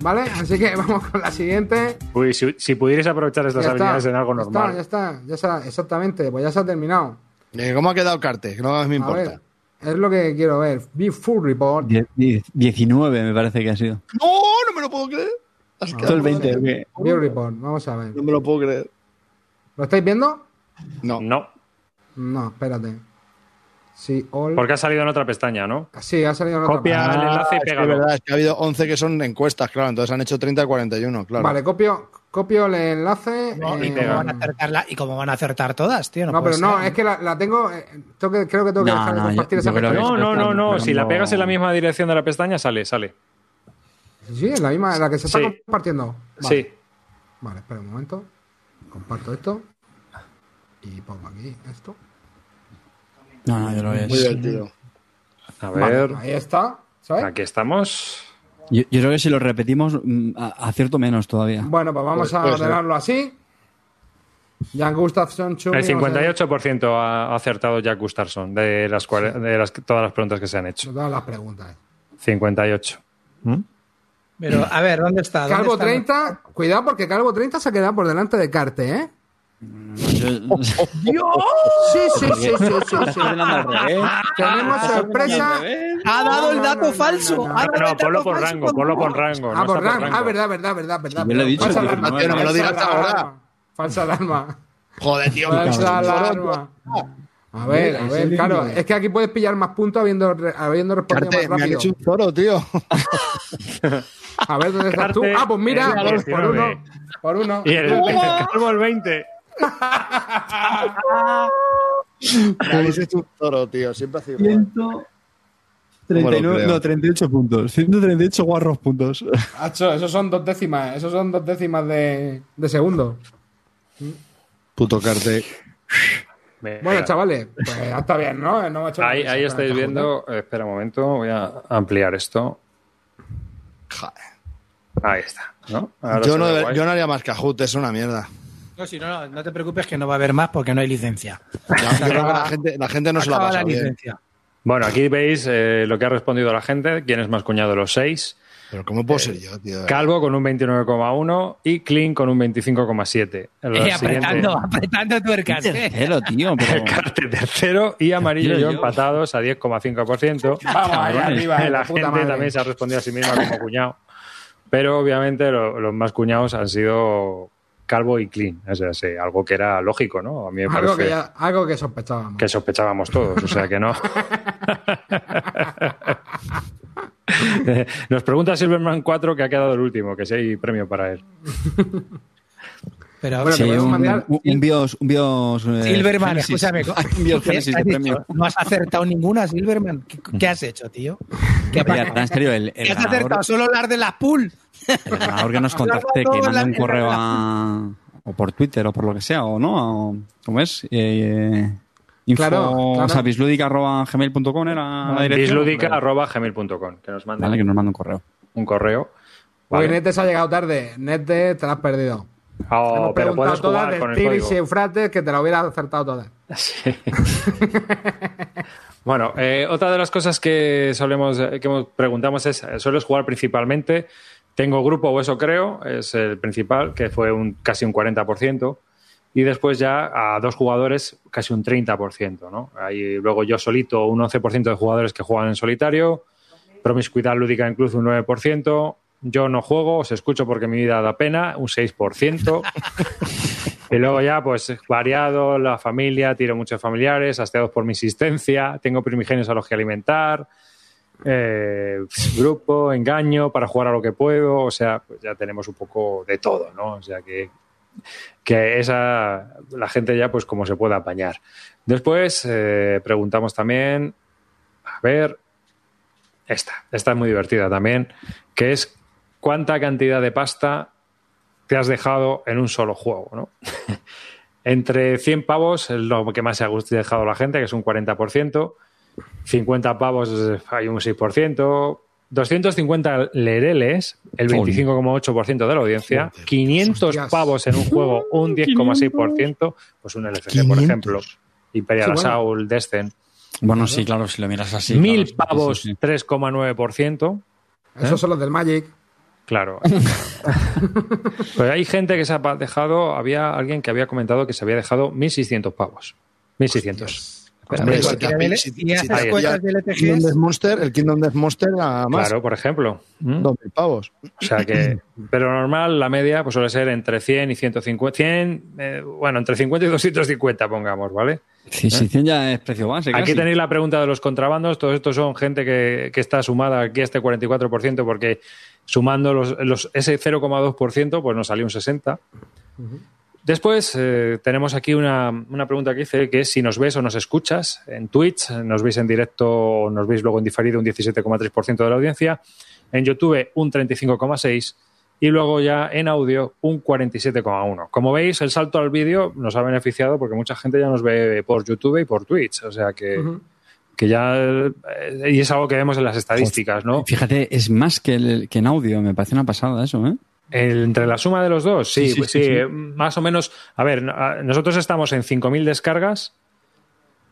¿vale? Así que vamos con la siguiente. Uy, si, si pudierais aprovechar estas Ya habilidades está, en algo ya normal. Está, ya está, ya está, exactamente, pues ya se ha terminado. Eh, ¿Cómo ha quedado Carte? No me A importa. ver, es lo que quiero ver. Be Full Report. Die- die- 19 me parece que ha sido. No, no me lo puedo creer. Has No. quedado- Todo el 20. ¿o qué? View Report, vamos a ver. No me lo puedo creer. ¿Lo estáis viendo? No. No, No, espérate. Sí, all. porque ha salido en otra pestaña, ¿no? Sí, ha salido en otra Copia el enlace y Ah, es pégalo. verdad, es que ha habido 11 que son encuestas, claro. Entonces han hecho 30 de 41, claro. Vale, copio, copio el enlace. No, eh, y, cómo van a acertarla, y cómo van a acertar todas, tío. No, pero no, es que la, la tengo. eh, tengo que- creo que tengo que No, dejar de no, compartir yo- esa pestaña. No, no, no, no. Si la pegas en la misma dirección de la pestaña, sale, sale. Sí, es la misma, la que se está Sí. compartiendo. Vale. Sí. Vale, espera un momento. Comparto esto. Y pongo aquí esto. No, no, yo lo veo. Muy divertido. A Vale, ver. ahí está. ¿Sabes? Aquí estamos. Yo, yo creo que si lo repetimos, mm, a- acierto menos todavía. Bueno, pues vamos Pues a puede ser. ordenarlo así. Jan Gustafsson, Chumi, El vamos a ver 58% ha acertado Jack Gustafson de las, cuare- de las todas las preguntas que se han hecho. Todas las preguntas. 58. ¿Mm? Pero, a ver, ¿dónde está? ¿Dónde Calvo está? 30, cuidado porque Calvo 30 se ha quedado por delante de Carte, ¿eh? Yo- Sí, sí, sí, sí. Tenemos sorpresa. Ha dado el dato falso. no, no. Ponlo por falso rango, con ponlo por Hugo. rango. Ah, por rango. Ah, verdad, verdad, verdad, verdad. yo lo he dicho, Falsa el alarma. 19. No me lo digas Falsa ahora. alarma. Falsa alarma. Joder, tío. Falsa alarma. A ver, a ver, claro, es que aquí puedes pillar más puntos habiendo, re- habiendo respondido Carte, más me han rápido. hecho un zoro, tío. A ver, ¿dónde estás tú? Carte, Ah, pues mira, por, por 19. uno. Por uno. Y el, el calvo el 20. Hecho un zoro, tío. Siempre ha sido igual. 139, creo. no, 38 puntos. 138 guarros puntos. Hacho, esos son dos décimas, esos son dos décimas de, de segundo. Puto Carte. Bueno, chavales, pues está bien, ¿no? No hecho Ahí, ahí estáis viendo. Espera un momento, voy a ampliar esto. Joder. Ahí está. ¿no? Yo no, yo no haría más Cajut, es una mierda. No, si no, no, no te preocupes que no va a haber más porque no hay licencia. Ya, yo creo que la gente, la gente no se la pasa la bien. licencia. Bueno, aquí veis eh, lo que ha respondido la gente. ¿Quién es más cuñado de los seis? Pero ¿cómo puedo ser yo, tío? Calvo con un 29,1 y Clean con un 25,7. El Eh, apretando, apretando tuercas. eh. Tercero, tío, pero... Carte tercero y amarillo y yo empatados a 10,5%. Vamos ahí arriba, la puta gente madre. también se ha respondido a sí misma como cuñado. Pero obviamente lo- los más cuñados han sido Calvo y Clean. Es así, algo que era lógico, ¿no? A mí me parece que, ya- algo que sospechábamos. que sospechábamos todos, o sea que no. Nos pregunta Silverman 4 que ha quedado el último, que si hay premio para él. Pero, Bueno, Sí, te un, mandar- un- un bios... Un bios eh, Silverman, Génesis. escúchame. un bios ¿qué Génesis has de premio. No has acertado ninguna, Silverman. ¿Qué, qué has hecho, tío? ¿Qué, Oye, en serio, el, el ¿Qué has acertado? ganador, Solo hablar de las pool. el ganador que nos contacte, que mande la- un la- correo a... O por Twitter o por lo que sea, o no, o- ¿cómo es? Eh, info, Claro, claro. o sea, bislúdica.gmail.com era la dirección. Bisludica.gmail.com, que nos mande Vale, que nos mande un correo. un correo. Vale. Nete se ha llegado tarde. Nete, te la has perdido. Oh, Hemos pero preguntado puedes todas jugar con el y Eufrates que te la hubiera acertado todas. Sí. bueno, eh, otra de las cosas que solemos eh, que preguntamos es, eh, ¿sueles jugar principalmente? Tengo grupo o eso creo, es el principal, que fue un, casi un 40%, y después ya a dos jugadores casi un 30%, ¿no? Ahí luego yo solito un 11% de jugadores que juegan en solitario, promiscuidad lúdica incluso un 9%, yo no juego, os escucho porque mi vida da pena, un 6%. y luego ya, pues variado, la familia, tiro muchos familiares, hastiados por mi existencia, tengo primigenios a los que alimentar, eh, grupo, engaño, para jugar a lo que puedo, o sea, pues ya tenemos un poco de todo, ¿no? O sea que, que esa, la gente ya, pues como se puede apañar. Después eh, preguntamos también, a ver, esta, esta es muy divertida también, que es cuánta cantidad de pasta te has dejado en un solo juego, ¿no? Entre 100 pavos es lo que más se ha dejado la gente, que es un 40%, 50 pavos hay un 6%, 250 lereles, el 25,8% de la audiencia, 500 Hostias. pavos en un juego, un 10,6%, pues un LFG, por 500. ejemplo, Imperial Sí, bueno. Assault, Descent, Bueno, sí, claro, si lo miras así. mil claro, pavos, sí, sí. 3,9%. Esos son los del Magic. Claro. pues hay gente que se ha dejado, había alguien que había comentado que se había dejado 1.600 pavos. 1.600. Hombre, Pues está. de El Kingdom Death Monster, el Kingdom Death Monster a más. Claro, por ejemplo. ¿Mm? Dos mil pavos. O sea que, pero normal, la media pues suele ser entre 100 y 150. 100, eh, bueno, entre 50 y 250, pongamos, ¿vale? Sí, sí, 100 ya es precio base. Aquí tenéis la pregunta de los contrabandos. Todos estos son gente que, que está sumada aquí a este 44%, porque sumando los, los- ese 0,2%, pues nos salió un 60%. Después eh, tenemos aquí una, una pregunta que dice que es si nos ves o nos escuchas en Twitch, nos veis en directo o nos veis luego en diferido un 17,3% de la audiencia, en YouTube un 35,6% y luego ya en audio un 47,1%. Como veis, el salto al vídeo nos ha beneficiado porque mucha gente ya nos ve por YouTube y por Twitch, o sea que, que ya... eh, y es algo que vemos en las estadísticas, ¿no? Fíjate, es más que, el- que en audio. Me parece una pasada eso, ¿eh? El- entre la suma de los dos, sí, Sí, sí, pues sí, sí, sí. eh, más o menos. A ver, nosotros estamos en 5.000 descargas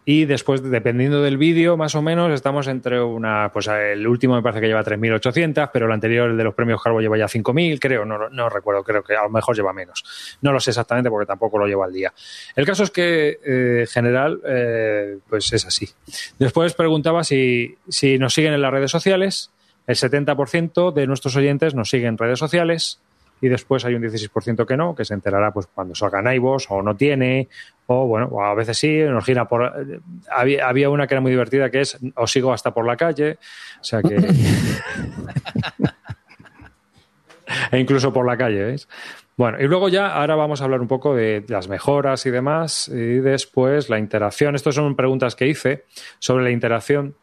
y después, dependiendo del vídeo, más o menos, estamos entre una. Pues el último me parece que lleva 3.800, pero el anterior, el de los premios Carbo, lleva ya 5.000, creo, no, no recuerdo, creo que a lo mejor lleva menos. No lo sé exactamente porque tampoco lo llevo al día. El caso es que, eh, en general, eh, pues es así. Después preguntaba si, si nos siguen en las redes sociales. El 70% de nuestros oyentes nos siguen en redes sociales y después hay un 16% que no, que se enterará pues cuando salgan iVoox o no tiene, o bueno, o a veces sí, nos gira por... eh, Había, había una que era muy divertida que es os sigo hasta por la calle, o sea que... e incluso por la calle, ¿veis? Bueno, y luego ya, ahora vamos a hablar un poco de las mejoras y demás, y después la interacción. Estas son preguntas que hice sobre la interacción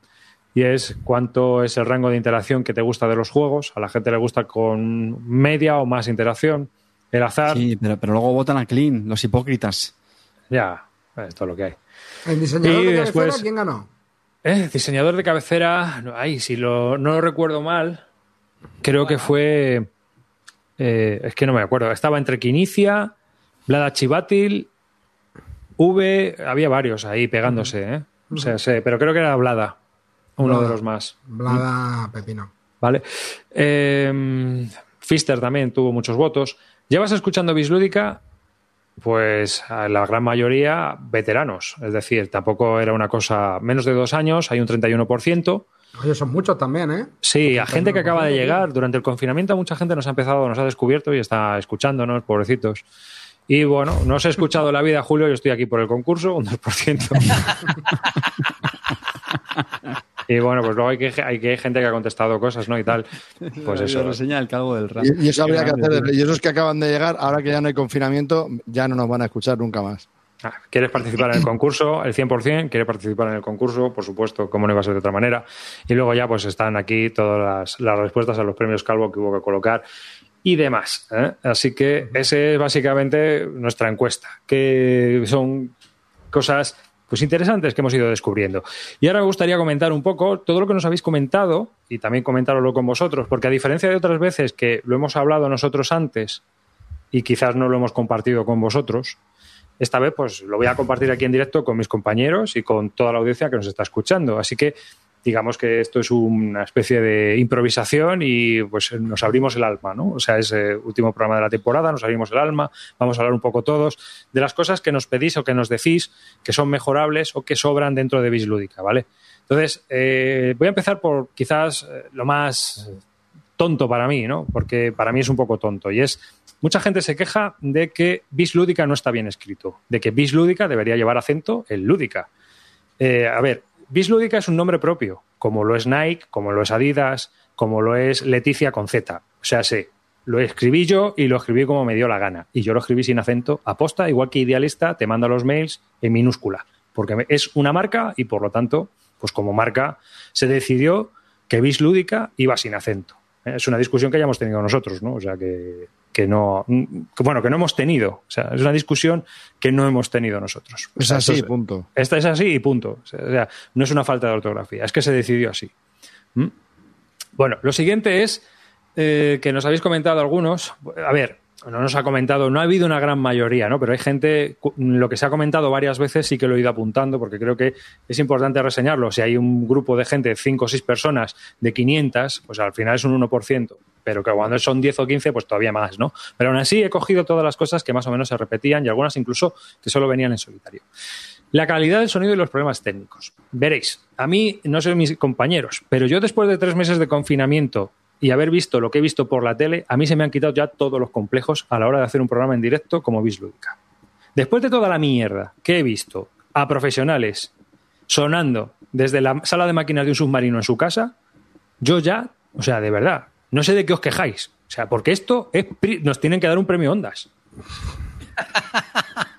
y es cuánto es el rango de interacción que te gusta de los juegos. A la gente le gusta con media o más interacción. El azar, Sí, pero, pero luego votan a Clean, los hipócritas. ya, esto es lo que hay. El diseñador Y de después- cabecera, ¿quién ganó? Eh, diseñador de cabecera, no, ay, si lo, no lo recuerdo mal, creo que fue. eh, es que no me acuerdo. Estaba entre Quinicia, Vlada Chivatil, V, había varios ahí pegándose, ¿eh? O sea, sé, pero creo que era Vlada, uno de los más. Blada Pepino. ¿Vale? Eh, Fister también tuvo muchos votos. ¿Llevas escuchando Bislúdica? Pues a la gran mayoría veteranos. Es decir, tampoco era una cosa menos de dos años, hay un 31%. Oye, son muchos también, ¿eh? Sí, a gente que acaba de 31%, llegar. Durante el confinamiento mucha gente nos ha empezado, nos ha descubierto y está escuchándonos, pobrecitos. Y bueno, no os he escuchado en la vida, Julio, yo estoy aquí por el concurso, un 2%. y bueno, pues luego hay que, hay que hay gente que ha contestado cosas, ¿no? Y tal. Pues eso. reseña el calvo del rap. Y, y eso habría que hacer. Y esos que acaban de llegar, ahora que ya no hay confinamiento, ya no nos van a escuchar nunca más. Ah, ¿Quieres participar en el concurso? El 100%. ¿Quieres participar en el concurso? Por supuesto, como no iba a ser de otra manera. Y luego ya pues están aquí todas las, las respuestas a los premios Calvo que hubo que colocar y demás. ¿eh? Así que ese es básicamente nuestra encuesta, que son cosas pues interesantes que hemos ido descubriendo. Y ahora me gustaría comentar un poco todo lo que nos habéis comentado y también comentarlo con vosotros, porque a diferencia de otras veces que lo hemos hablado nosotros antes y quizás no lo hemos compartido con vosotros, esta vez pues lo voy a compartir aquí en directo con mis compañeros y con toda la audiencia que nos está escuchando. Así que digamos que esto es una especie de improvisación y pues nos abrimos el alma, ¿no? O sea, es el último programa de la temporada, nos abrimos el alma, vamos a hablar un poco todos de las cosas que nos pedís o que nos decís que son mejorables o que sobran dentro de Bislúdica, ¿vale? Entonces, eh, voy a empezar por quizás eh, lo más tonto para mí, ¿no? Porque para mí es un poco tonto. Y es, mucha gente se queja de que bis lúdica no está bien escrito, de que bis lúdica debería llevar acento en lúdica. Eh, a ver, bis lúdica es un nombre propio, como lo es Nike, como lo es Adidas, como lo es Leticia con Z. O sea, sé, lo escribí yo y lo escribí como me dio la gana. Y yo lo escribí sin acento, aposta, igual que Idealista te manda los mails en minúscula, porque es una marca y por lo tanto, pues como marca se decidió que bis lúdica iba sin acento. Es una discusión que ya hemos tenido nosotros, ¿no? O sea, que, que no, que, bueno, que no hemos tenido. O sea, es una discusión que no hemos tenido nosotros. O Es así, esto es- punto. esta es así y punto. O sea, no es una falta de ortografía, es que se decidió así. ¿Mm? Bueno, lo siguiente es eh, que nos habéis comentado algunos. A ver, no nos ha comentado, no ha habido una gran mayoría, ¿no? Pero hay gente, lo que se ha comentado varias veces sí que lo he ido apuntando porque creo que es importante reseñarlo. Si hay un grupo de gente, 5 o 6 personas de 500, pues al final es un 1%. Pero que cuando son 10 o 15, pues todavía más, ¿no? Pero aún así he cogido todas las cosas que más o menos se repetían y algunas incluso que solo venían en solitario. La calidad del sonido y los problemas técnicos. Veréis, a mí no soy mis compañeros, pero yo después de tres meses de confinamiento y haber visto lo que he visto por la tele, a mí se me han quitado ya todos los complejos a la hora de hacer un programa en directo como Bislúdica. Después de toda la mierda que he visto a profesionales sonando desde la sala de máquinas de un submarino en su casa, yo ya, o sea, de verdad, no sé de qué os quejáis. O sea, porque esto es, pri- nos tienen que dar un premio Ondas.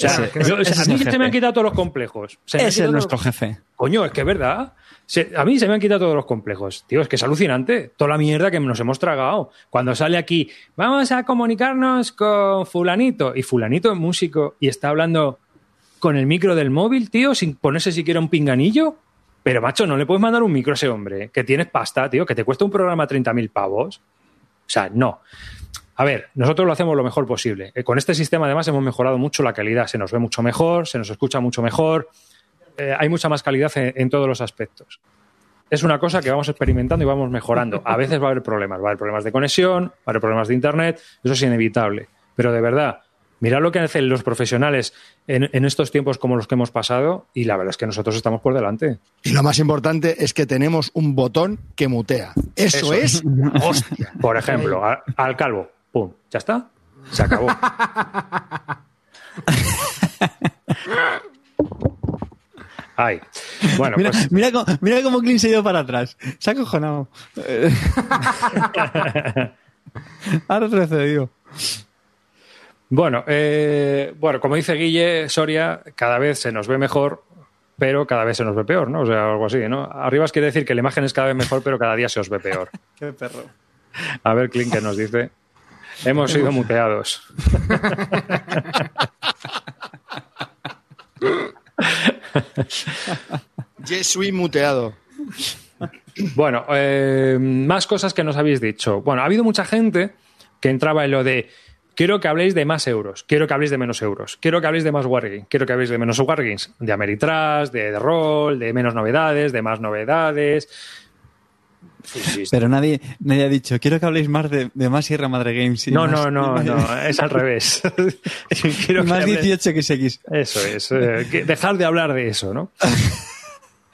O sea, Ese- yo- o sea, ese a mí se me han quitado todos los complejos. Se Ese es nuestro los- jefe. Coño, es que es verdad. Se- a mí se me han quitado todos los complejos. Tío, es que es alucinante. Toda la mierda que nos hemos tragado. Cuando sale aquí, vamos a comunicarnos con fulanito. Y fulanito es músico y está hablando con el micro del móvil, tío, sin ponerse siquiera un pinganillo. Pero, macho, no le puedes mandar un micro a ese hombre. Que tienes pasta, tío, que te cuesta un programa 30.000 pavos. O sea, no. A ver, nosotros lo hacemos lo mejor posible. Eh, Con este sistema, además, hemos mejorado mucho la calidad. Se nos ve mucho mejor, se nos escucha mucho mejor. Eh, hay mucha más calidad en, en todos los aspectos. Es una cosa que vamos experimentando y vamos mejorando. A veces va a haber problemas. Va a haber problemas de conexión, va a haber problemas de internet. Eso es inevitable. Pero de verdad, mirad lo que hacen los profesionales en, en estos tiempos como los que hemos pasado y la verdad es que nosotros estamos por delante. Y lo más importante es que tenemos un botón que mutea. Eso, Eso es hostia. Por ejemplo, a- al calvo. ¡Pum! ¿Ya está? Se acabó. Ay. Bueno, Mira, pues mira, cómo, mira cómo Clint se ha ido para atrás. Se ha acojonado. Eh. ha retrocedido. Bueno, eh, bueno, como dice Guille Soria, cada vez se nos ve mejor, pero cada vez se nos ve peor, ¿no? O sea, algo así, ¿no? Arribas quiere decir que la imagen es cada vez mejor, pero cada día se os ve peor. Qué perro. A ver, Clint, ¿qué nos dice? Hemos sido muteados. Je suis muteado. Bueno, eh, más cosas que nos habéis dicho. Bueno, ha habido mucha gente que entraba en lo de quiero que habléis de más euros, quiero que habléis de menos euros, quiero que habléis de más wargames, quiero que habléis de menos wargames, de Ameritrash, de, de rol, de menos novedades, de más novedades. Sí, sí, sí. Pero nadie, nadie ha dicho, quiero que habléis más de, de más Sierra Madre Games. No, más- no, no, no, es al revés. Quiero que más hable- 18 XX. Eso es, eh, que dejar de hablar de eso, ¿no?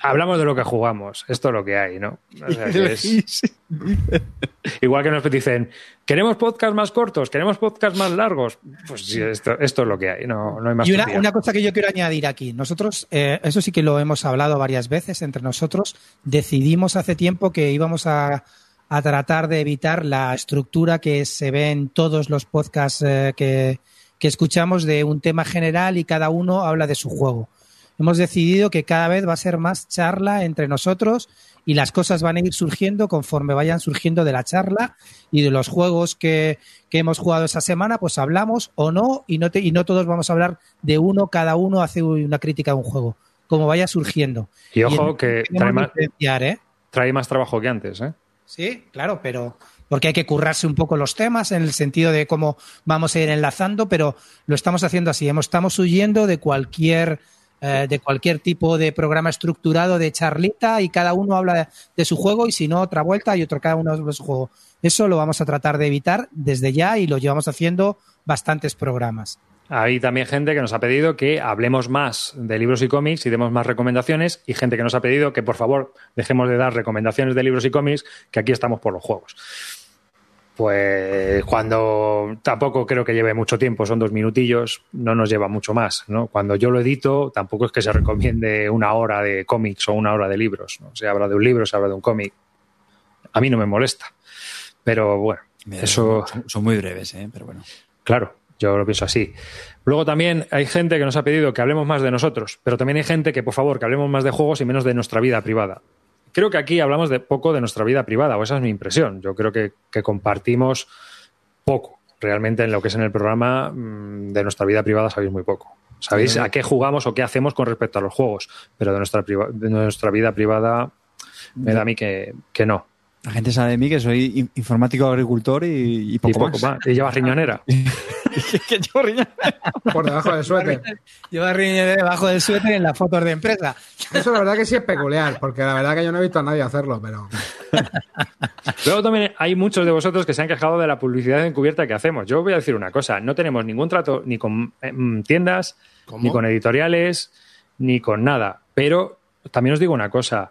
Hablamos de lo que jugamos, esto es lo que hay, ¿no? O sea, que es- Igual que nos dicen, queremos podcast más cortos, queremos podcast más largos. Pues sí, esto, esto es lo que hay, no, no hay más Y una, cosa que yo quiero añadir aquí. Nosotros, eh, eso sí que lo hemos hablado varias veces entre nosotros, decidimos hace tiempo que íbamos a, a tratar de evitar la estructura que se ve en todos los podcasts eh, que, que escuchamos de un tema general y cada uno habla de su juego. Hemos decidido que cada vez va a ser más charla entre nosotros y las cosas van a ir surgiendo conforme vayan surgiendo de la charla y de los juegos que, que hemos jugado esa semana, pues hablamos o no y no, te- y no todos vamos a hablar de uno, cada uno hace una crítica de un juego, como vaya surgiendo. Y ojo en- que trae más, ¿eh? trae más trabajo que antes, ¿eh? Sí, claro, pero porque hay que currarse un poco los temas en el sentido de cómo vamos a ir enlazando, pero lo estamos haciendo así. Estamos huyendo de cualquier eh, de cualquier tipo de programa estructurado de charlita y cada uno habla de, de su juego y si no otra vuelta y otro cada uno de su juego. Eso lo vamos a tratar de evitar desde ya y lo llevamos haciendo bastantes programas. Hay también gente que nos ha pedido que hablemos más de libros y cómics y demos más recomendaciones y gente que nos ha pedido que por favor dejemos de dar recomendaciones de libros y cómics, que aquí estamos por los juegos. Pues cuando tampoco creo que lleve mucho tiempo, son dos minutillos, no nos lleva mucho más. ¿no? Cuando yo lo edito, tampoco es que se recomiende una hora de cómics o una hora de libros. ¿no? Se habla de un libro, se habla de un cómic. A mí no me molesta. Pero bueno, eso. Son, son muy breves, ¿eh? pero bueno. Claro, yo lo pienso así. Luego también hay gente que nos ha pedido que hablemos más de nosotros, pero también hay gente que, por favor, que hablemos más de juegos y menos de nuestra vida privada. Creo que aquí hablamos de poco de nuestra vida privada, o esa es mi impresión. Yo creo que, que compartimos poco. Realmente en lo que es en el programa mm, de nuestra vida privada sabéis muy poco. Sabéis a qué jugamos o qué hacemos con respecto a los juegos, pero de nuestra, de nuestra vida privada me da a mí que, que no. La gente sabe de mí que soy in- informático agricultor y, y Y poco, poco más. más. Y llevas riñonera. Que yo riña- Por debajo del suéter. Lleva riñonera debajo del suéter en las fotos de empresa. Eso la verdad que sí es peculiar, porque la verdad que yo no he visto a nadie hacerlo, pero Luego también hay muchos de vosotros que se han quejado de la publicidad encubierta que hacemos. Yo voy a decir una cosa, no tenemos ningún trato ni con eh, mm, tiendas, ¿Cómo? ni con editoriales, ni con nada. Pero también os digo una cosa,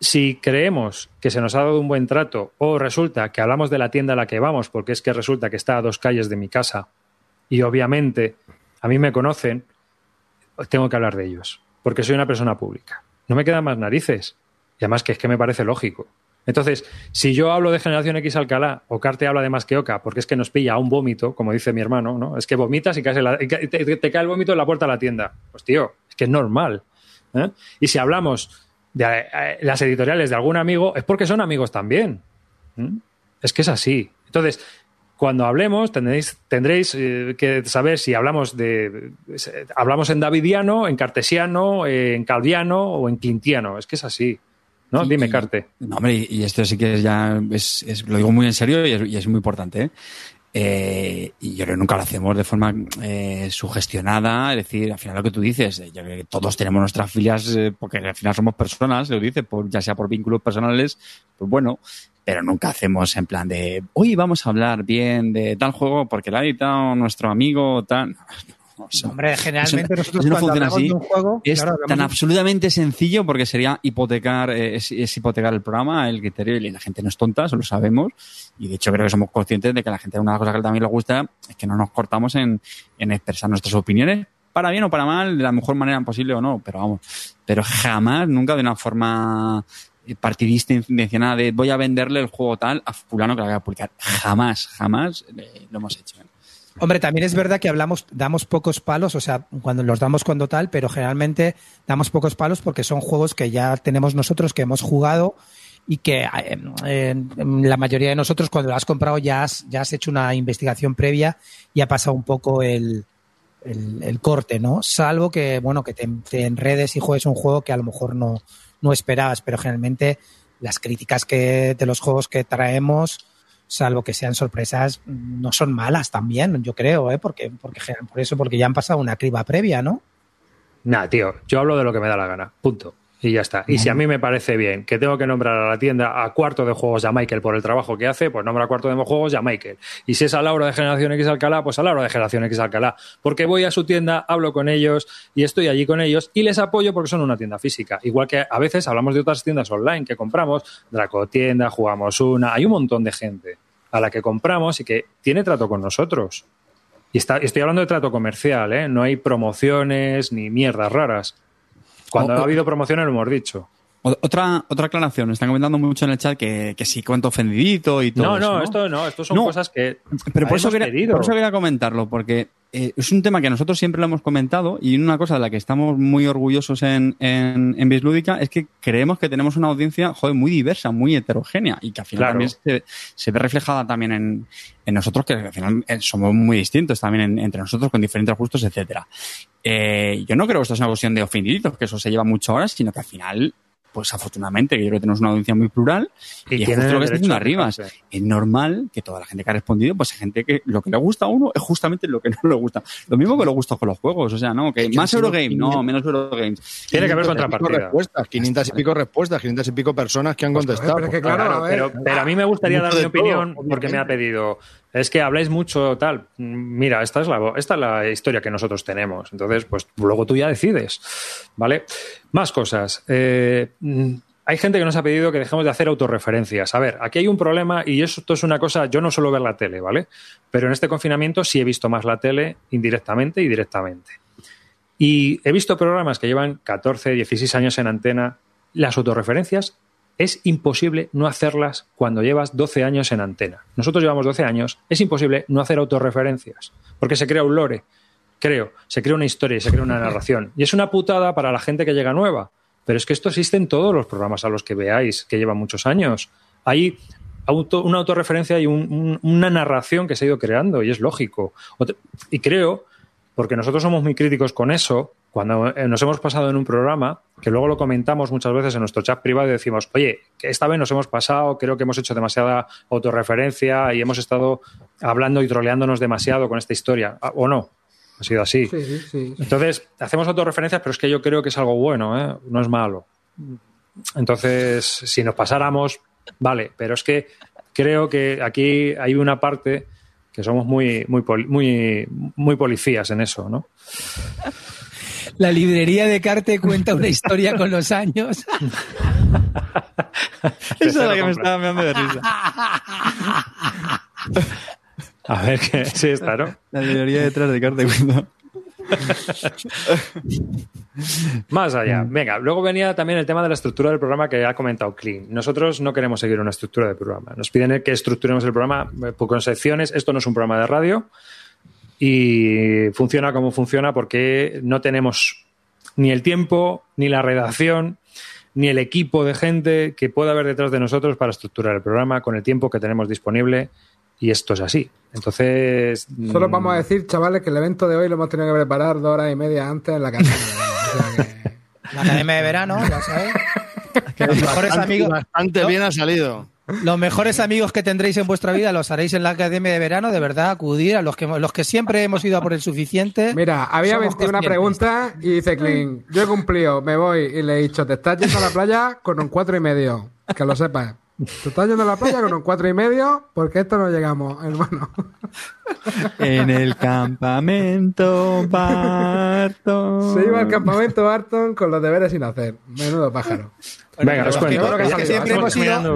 si creemos que se nos ha dado un buen trato o resulta que hablamos de la tienda a la que vamos, porque es que resulta que está a dos calles de mi casa y obviamente a mí me conocen, tengo que hablar de ellos, porque soy una persona pública. No me quedan más narices. Y además que es que me parece lógico. Entonces, si yo hablo de Generación X Alcalá o Carte habla de más que Oca, porque es que nos pilla a un vómito, como dice mi hermano, ¿no? Es que vomitas y, la- te cae el vómito en la puerta de la tienda. Pues tío, es que es normal. ¿eh? Y si hablamos de eh, las editoriales de algún amigo, es porque son amigos también. ¿eh? Es que es así. Entonces, cuando hablemos, tendréis, tendréis eh, que saber si hablamos de. eh, hablamos en davidiano, en cartesiano, eh, en calviano o en quintiano. Es que es así. ¿No? Y- Dime, y- Carte. No, hombre, y y esto sí que es ya, es, es- lo digo muy en serio y es, y es muy importante. ¿Eh? Y yo creo que nunca lo hacemos de forma eh, sugestionada, es decir, al final lo que tú dices, eh, yo creo que todos tenemos nuestras filias, eh, porque al final somos personas, lo dice, por, ya sea por vínculos personales, pues bueno, pero nunca hacemos en plan de, hoy vamos a hablar bien de tal juego porque lo ha editado nuestro amigo, tal. Hombre, generalmente eso- nosotros eso no cuando funciona así. de un juego, es claro, tan de- absolutamente sencillo porque sería hipotecar, eh, es, es hipotecar el programa, el criterio, y la gente no es tonta, eso lo sabemos. Y de hecho creo que somos conscientes de que a la gente una cosa que también le gusta es que no nos cortamos en, en expresar nuestras opiniones, para bien o para mal, de la mejor manera posible o no, pero vamos, pero jamás, nunca de una forma eh, partidista intencionada de voy a venderle el juego tal a fulano que lo voy a publicar. Jamás, jamás eh, lo hemos hecho. Hombre, también es verdad que hablamos, damos pocos palos, o sea, cuando los damos cuando tal, pero generalmente damos pocos palos porque son juegos que ya tenemos nosotros, que hemos jugado y que eh, eh, la mayoría de nosotros cuando lo has comprado ya has, ya has hecho una investigación previa y ha pasado un poco el, el, el corte, ¿no? Salvo que, bueno, que te, te enredes y juegues un juego que a lo mejor no, no esperabas, pero generalmente las críticas que de los juegos que traemos salvo que sean sorpresas, no son malas también, yo creo, ¿eh? porque, porque por eso, porque ya han pasado una criba previa, ¿no? Nah, tío, yo hablo de lo que me da la gana. Punto. Y ya está. Y si a mí me parece bien que tengo que nombrar a la tienda a cuarto de juegos ya Michael por el trabajo que hace, pues nombra a cuarto de juegos ya Michael. Y si es a Laura de Generación X Alcalá, pues a Laura de Generación X Alcalá. Porque voy a su tienda, hablo con ellos y estoy allí con ellos y les apoyo porque son una tienda física. Igual que a veces hablamos de otras tiendas online que compramos, Dracotienda, jugamos una, hay un montón de gente a la que compramos y que tiene trato con nosotros. Y está, estoy hablando de trato comercial, ¿eh? No hay promociones ni mierdas raras. Cuando O- ha habido promociones lo hemos dicho. Otra, otra aclaración, están comentando mucho en el chat que, que sí cuento ofendidito y todo. No, eso, no, esto no, esto son No, cosas que. Pero por eso, quería, por eso quería comentarlo, porque eh, es un tema que nosotros siempre lo hemos comentado y una cosa de la que estamos muy orgullosos en, en, en Bislúdica es que creemos que tenemos una audiencia joder, muy diversa, muy heterogénea y que al final Claro. también se, se ve reflejada también en, en nosotros, que al final eh, somos muy distintos también en- entre nosotros con diferentes gustos, etcétera. Eh, yo no creo que esto sea una cuestión de ofendiditos, que eso se lleva muchas horas, sino que al final pues afortunadamente, que yo creo que tenemos una audiencia muy plural y, es tienen justo lo que está diciendo Arribas. Es normal que toda la gente que ha respondido, pues hay gente que lo que le gusta a uno es justamente lo que no le gusta. Lo mismo que los gustos con los juegos, o sea, ¿no? Que más Eurogame, no, menos Euragames. Tiene que haber 500 y pico contrapartida. respuestas, 500 y pico respuestas, 500 y pico personas que han contestado. pero es que claro, Claro, a ver, pero, pero a mí me gustaría dar mi todo, opinión porque me ha pedido es que habláis mucho tal. Mira, esta es la, esta es la historia que nosotros tenemos. Entonces, pues luego tú ya decides. ¿Vale? Más cosas. Eh, hay gente que nos ha pedido que dejemos de hacer autorreferencias. A ver, aquí hay un problema y esto es una cosa, yo no suelo ver la tele, ¿vale? Pero en este confinamiento sí he visto más la tele indirectamente y directamente. Y he visto programas que llevan 14, 16 años en antena. Las autorreferencias es imposible no hacerlas cuando llevas 12 años en antena. Nosotros llevamos 12 años, es imposible no hacer autorreferencias, porque se crea un lore, creo, se crea una historia y se crea una narración. Y es una putada para la gente que llega nueva, pero es que esto existe en todos los programas a los que veáis, que llevan muchos años. Hay una autorreferencia y una narración que se ha ido creando, y es lógico. Y creo, porque nosotros somos muy críticos con eso, cuando eh, nos hemos pasado en un programa, que luego lo comentamos muchas veces en nuestro chat privado y decimos, oye, esta vez nos hemos pasado, creo que hemos hecho demasiada autorreferencia y hemos estado hablando y troleándonos demasiado con esta historia, ¿o no? Ha sido así. Sí, sí, Entonces, hacemos autorreferencias, pero es que yo creo que es algo bueno, ¿eh? no es malo. Entonces, si nos pasáramos, vale, pero es que creo que aquí hay una parte que somos muy, muy, muy, muy policías en eso, ¿no? La librería de Carte cuenta una historia con los años. Esa es la que me estaba mirando de risa. A ver, que sí está, ¿no? La librería detrás de Carte cuenta. Más allá. Venga, luego venía también el tema de la estructura del programa que ha comentado Clean. Nosotros no queremos seguir una estructura de programa. Nos piden que estructuremos el programa eh, con secciones. Esto no es un programa de radio y funciona como funciona porque no tenemos ni el tiempo, ni la redacción, ni el equipo de gente que pueda haber detrás de nosotros para estructurar el programa con el tiempo que tenemos disponible y esto es así. Entonces. Solo mm, vamos a decir, chavales, que el evento de hoy lo hemos tenido que preparar dos horas y media antes en la academia. La academia de verano, ya sabes. los mejores amigos. Bastante bien ha salido. Los mejores amigos que tendréis en vuestra vida los haréis en la academia de verano, de verdad, acudir a los que, los que siempre hemos ido a por el suficiente. Mira, había una pregunta y dice Clint, yo he cumplido, me voy y le he dicho, te estás yendo a la playa con un cuatro y medio, que lo sepas. Te estás yendo a la playa con un cuatro y medio porque esto no llegamos, hermano. En el campamento Barton. Se iba al campamento Barton con los deberes sin hacer. Menudo pájaro. Venga, los, que, los, que siempre hemos ido,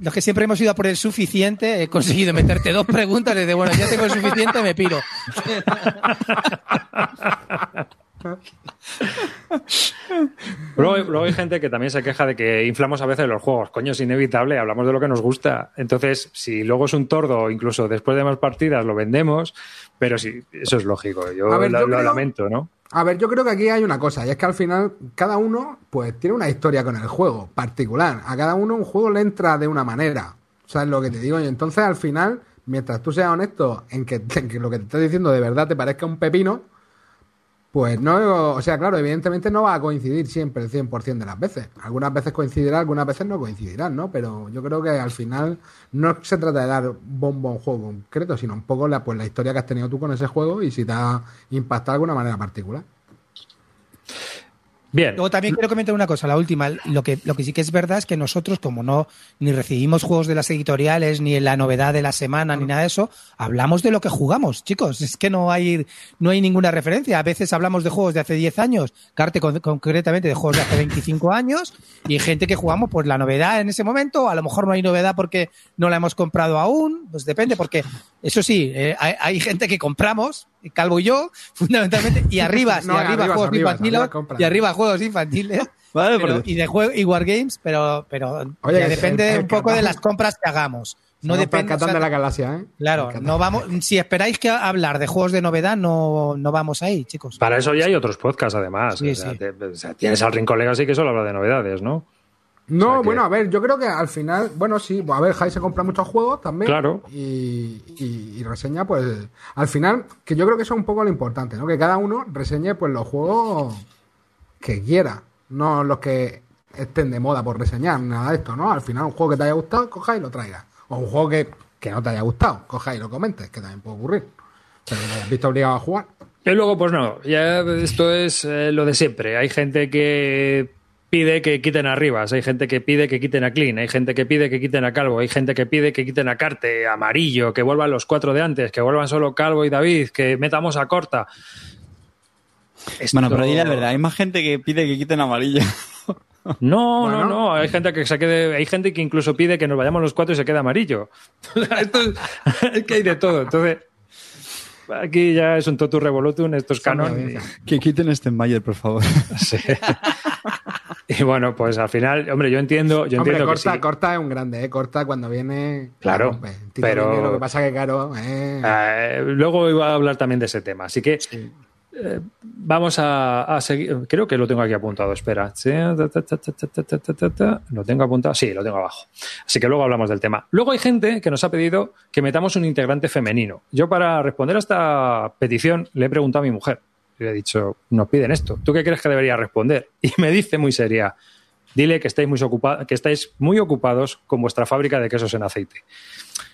los, que, siempre hemos ido a por el suficiente, he conseguido meterte dos preguntas de bueno, ya tengo el suficiente, me piro. luego, hay gente que también se queja de que inflamos a veces los juegos. Coño, es inevitable, hablamos de lo que nos gusta. Entonces, si luego es un tordo, incluso después de más partidas lo vendemos, pero sí, eso es lógico. Yo, lo, lamento, ¿no? A ver, yo creo que aquí hay una cosa, y es que al final cada uno pues tiene una historia con el juego particular. A cada uno un juego le entra de una manera. ¿Sabes lo que te digo? Y entonces al final, mientras tú seas honesto en que, en que lo que te estoy diciendo de verdad te parezca un pepino, pues no, o sea, claro, evidentemente no va a coincidir siempre el 100% de las veces. Algunas veces coincidirá, algunas veces no coincidirán, ¿no? Pero yo creo que al final no se trata de dar bombo a un juego concreto, sino un poco la, pues, la historia que has tenido tú con ese juego y si te ha impactado de alguna manera particular. Bien. Luego también quiero comentar una cosa, la última. Lo que, lo que sí que es verdad es que nosotros, como no ni recibimos juegos de las editoriales, ni la novedad de la semana, ni nada de eso, hablamos de lo que jugamos, chicos. Es que no hay, no hay ninguna referencia. A veces hablamos de juegos de hace 10 años, Carte concretamente de juegos de hace 25 años, y hay gente que jugamos por la novedad en ese momento. A lo mejor no hay novedad porque no la hemos comprado aún, pues depende, porque eso sí, eh, hay, gente que compramos, Calvo y yo, fundamentalmente, y arriba, y arriba, juegos infantiles, y arriba juegos infantiles. y de juego y wargames, pero, pero depende un poco de las compras que hagamos. No depende de la galaxia, ¿eh? Claro, no vamos, si esperáis que hablar de juegos de novedad, no, no vamos ahí, chicos. Para eso ya hay otros podcasts, además. tienes al Rincón Legacy que solo habla de novedades, ¿no? No, bueno, a ver, yo creo que al final, bueno, sí, a ver, Jai se compra muchos juegos también. Claro. Y, y, reseña, pues, al final, que yo creo que eso es un poco lo importante, ¿no? Que cada uno reseñe, pues, los juegos que quiera, no los que estén de moda por reseñar, nada de esto, ¿no? Al final, un juego que te haya gustado, coja y lo traiga. O un juego que, que no te haya gustado, coja y lo comentes, que también puede ocurrir. Pero que te hayas visto obligado a jugar. Y luego, pues no, ya esto es eh, lo de siempre. Hay gente que pide que quiten a Rivas, hay gente que pide que quiten a Clean, hay gente que pide que quiten a Calvo, hay gente que pide que quiten a Carte, Amarillo, que vuelvan los cuatro de antes, que vuelvan solo Calvo y David, que metamos a Corta. Esto- Bueno, pero dile la verdad, hay más gente que pide que quiten amarillo. No, Bueno. no, no. Hay gente que se quede, hay gente que incluso pide que nos vayamos los cuatro y se quede amarillo. Esto es, es que hay de todo. Entonces, aquí ya es un totu revolutum, esto es canon. que quiten Stenmayer, por favor. Sí. Y bueno, pues al final, hombre, yo entiendo, yo hombre, entiendo corta, que sí. corta es un grande, ¿eh? corta cuando viene. Claro, pero lo que pasa que caro. Luego iba a hablar también de ese tema, así que vamos a, a, seguir. Creo que lo tengo aquí apuntado. Espera, lo tengo apuntado. Sí, lo tengo abajo. Así que luego hablamos del tema. Luego hay gente que nos ha pedido que metamos un integrante femenino. Yo para responder a esta petición le he preguntado a mi mujer. Le he dicho, nos piden esto. ¿Tú qué crees que debería responder? Y me dice muy seria, dile que estáis muy, ocupa- que estáis muy ocupados con vuestra fábrica de quesos en aceite.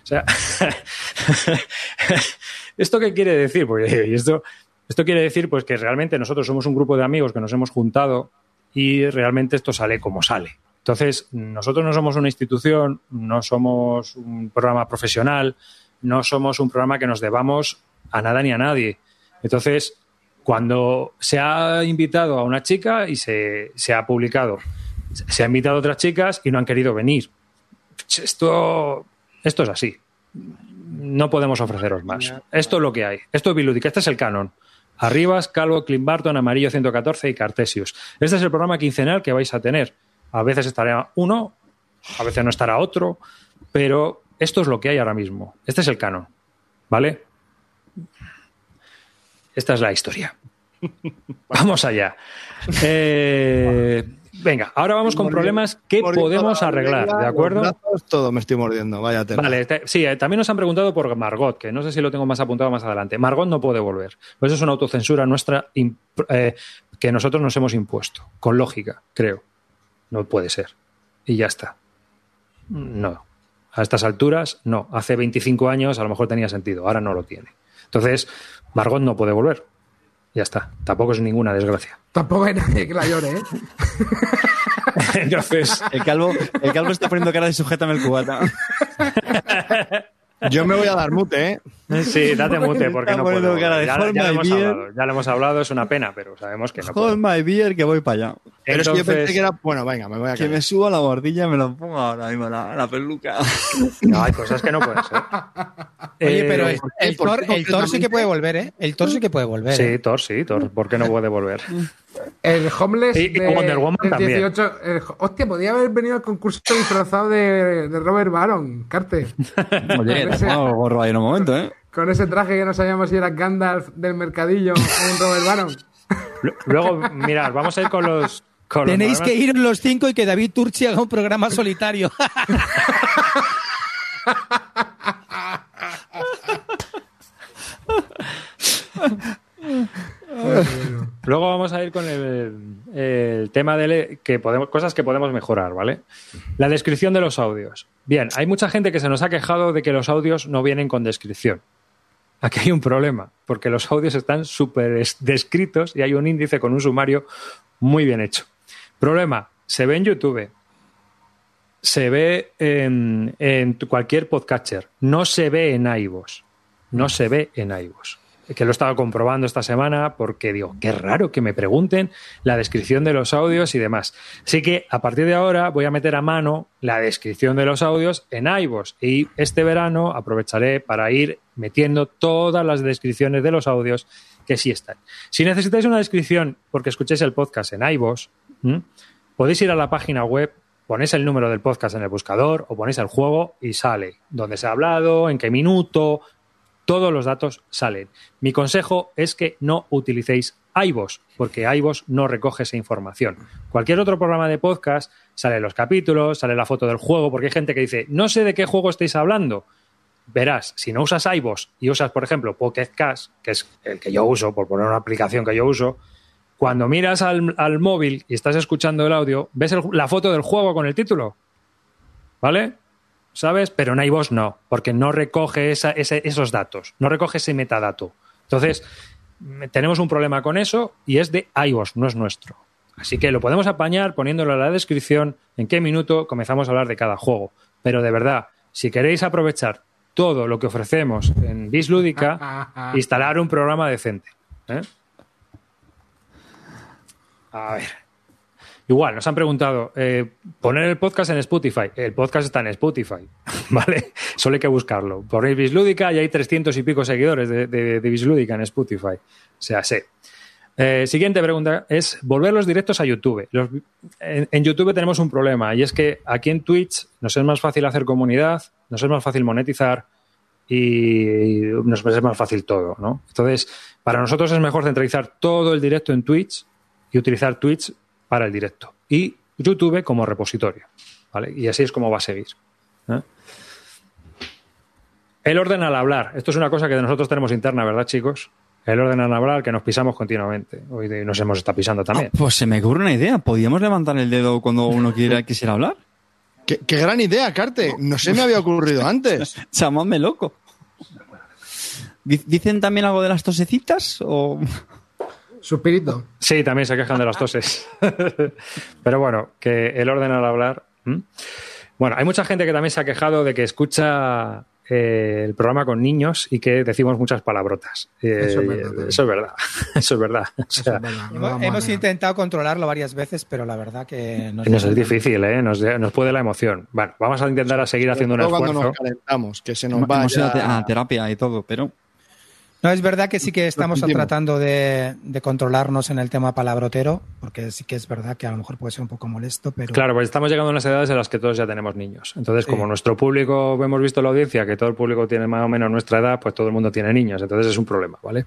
O sea, ¿esto qué quiere decir? Porque y esto, esto quiere decir pues que realmente nosotros somos un grupo de amigos que nos hemos juntado y realmente esto sale como sale. Entonces, nosotros no somos una institución, no somos un programa profesional, no somos un programa que nos debamos a nada ni a nadie. Entonces, cuando se ha invitado a una chica y se, se ha publicado, se ha invitado a otras chicas y no han querido venir. Esto, esto es así. No podemos ofreceros más. Esto es lo que hay. Esto es Bilúdica. Este es el canon. Arribas, Calvo, Clint Barton, Amarillo 114 y Cartesius. Este es el programa quincenal que vais a tener. A veces estará uno, a veces no estará otro, pero esto es lo que hay ahora mismo. Este es el canon. ¿Vale? Esta es la historia. Vamos allá. Eh, venga, ahora vamos con problemas que podemos la arreglar, regla, ¿de acuerdo? todo me estoy mordiendo, vaya. Vale, te- sí, eh, también nos han preguntado por Margot, que no sé si lo tengo más apuntado más adelante. Margot no puede volver. Pues eso es una autocensura nuestra eh, que nosotros nos hemos impuesto, con lógica, creo. No puede ser. Y ya está. No. A estas alturas, no. Hace 25 años a lo mejor tenía sentido, ahora no lo tiene. Entonces, Margot no puede volver. Ya está. Tampoco es ninguna desgracia. Tampoco hay nadie que la llore, ¿eh? Entonces, El calvo, el calvo está poniendo cara de sujétame el cubata. Yo me voy a dar mute, ¿eh? sí, date mute porque no puedo. Ya, ya lo hemos hablado, ya lo hemos hablado, es una pena, pero sabemos que no puedo. Hold my beer que voy para allá. Pero es que yo Entonces- pensé que era. Bueno, venga, me voy a Que me suba la bordilla y me lo pongo ahora mismo la, la peluca. No, hay cosas que no pueden ser. Oye, Eh, pero el, el ¿Por Thor, qué el Thor sí que puede volver, ¿eh? El Thor sí que puede volver. Sí, ¿eh? Thor, sí, Thor. ¿Por qué no puede volver? El Homeless Y- y de, Wonder Woman del también. 18. el- hostia, podía haber venido al concurso disfrazado de, de Robert Baron, Carte. Oye, Ese- gorro ahí en un momento, ¿eh? Con ese traje que no sabíamos si era Gandalf del mercadillo o un Robert Baron. Lu- Luego, mirad, vamos a ir con los. con los Tenéis que programas. ir los cinco y que David Turchi haga un programa solitario. Luego vamos a ir con el, tema de que podemos, cosas que podemos mejorar, ¿vale? La descripción de los audios. Bien, hay mucha gente que se nos ha quejado de que los audios no vienen con descripción. Aquí hay un problema, porque los audios están súper es- descritos y hay un índice con un sumario muy bien hecho. Problema, se ve en YouTube, se ve en, en cualquier podcatcher, no se ve en iVoox, no se ve en iVoox. Que lo he estado comprobando esta semana porque digo, qué raro que me pregunten la descripción de los audios y demás. Así que a partir de ahora voy a meter a mano la descripción de los audios en iVoox y este verano aprovecharé para ir metiendo todas las descripciones de los audios que sí están. Si necesitáis una descripción porque escuchéis el podcast en iVoox, podéis ir a la página web, ponéis el número del podcast en el buscador o ponéis el juego y sale dónde se ha hablado, en qué minuto, todos los datos salen. Mi consejo es que no utilicéis iVoox, porque iVoox no recoge esa información. Cualquier otro programa de podcast salen los capítulos, sale la foto del juego, porque hay gente que dice, no sé de qué juego estáis hablando. Verás, si no usas iVoox y usas, por ejemplo, Pocket Cast, que es el que yo uso, por poner una aplicación que yo uso, cuando miras al, móvil y estás escuchando el audio, ves la foto del juego con el título. ¿Vale? ¿Sabes? Pero en iVoox no, porque no recoge esa- ese- esos datos, no recoge ese metadato. Entonces, tenemos un problema con eso y es de iVoox, no es nuestro. Así que lo podemos apañar poniéndolo en la descripción en qué minuto comenzamos a hablar de cada juego. Pero de verdad, si queréis aprovechar todo lo que ofrecemos en Bislúdica, instalar un programa decente. ¿eh? A ver. Igual, nos han preguntado, eh, poner el podcast en Spotify. El podcast está en Spotify, ¿vale? Solo hay que buscarlo. Ponéis Bislúdica y hay 300 y pico seguidores de, de, de en Spotify. O sea, sé. Eh, siguiente pregunta es volver los directos a YouTube. Los- en, en YouTube tenemos un problema y es que aquí en Twitch nos es más fácil hacer comunidad, nos es más fácil monetizar y nos es más fácil todo, ¿no? Entonces, para nosotros es mejor centralizar todo el directo en Twitch y utilizar Twitch para el directo y YouTube como repositorio, ¿vale? Y así es como va a seguir. ¿eh? El orden al hablar. Esto es una cosa que nosotros tenemos interna, ¿verdad, chicos? El orden al hablar que nos pisamos continuamente. Hoy de- nos hemos estado pisando también. Ah, pues se me ocurre una idea. ¿Podríamos levantar el dedo cuando uno quiera, quisiera hablar? Qué, qué gran idea, Carte. No se me había ocurrido antes. Chamadme loco. Di- ¿Dicen también algo de las tosecitas? O... Suspirito. Sí, también se quejan de las toses. Pero bueno, que el orden al hablar. Bueno, hay mucha gente que también se ha quejado de que escucha eh, el programa con niños y que decimos muchas palabrotas. Eh, Eso es verdad. Eso es verdad. Eso es verdad. O Eso sea, es verdad, no Hemos, hemos intentado controlarlo varias veces, pero la verdad que nos nos es difícil, ¿eh? Nos, nos puede la emoción. Bueno, vamos a intentar a seguir haciendo un Todo cuando esfuerzo. nos calentamos, que se nos Hemos ido a te- vaya. a terapia y todo, pero No, es verdad que sí que estamos tratando de, de controlarnos en el tema palabrotero, porque sí que es verdad que a lo mejor puede ser un poco molesto, pero Claro, pues estamos llegando a unas edades en las que todos ya tenemos niños. Entonces, Sí. como nuestro público, hemos visto en la audiencia que todo el público tiene más o menos nuestra edad, pues todo el mundo tiene niños. Entonces es un problema, ¿vale?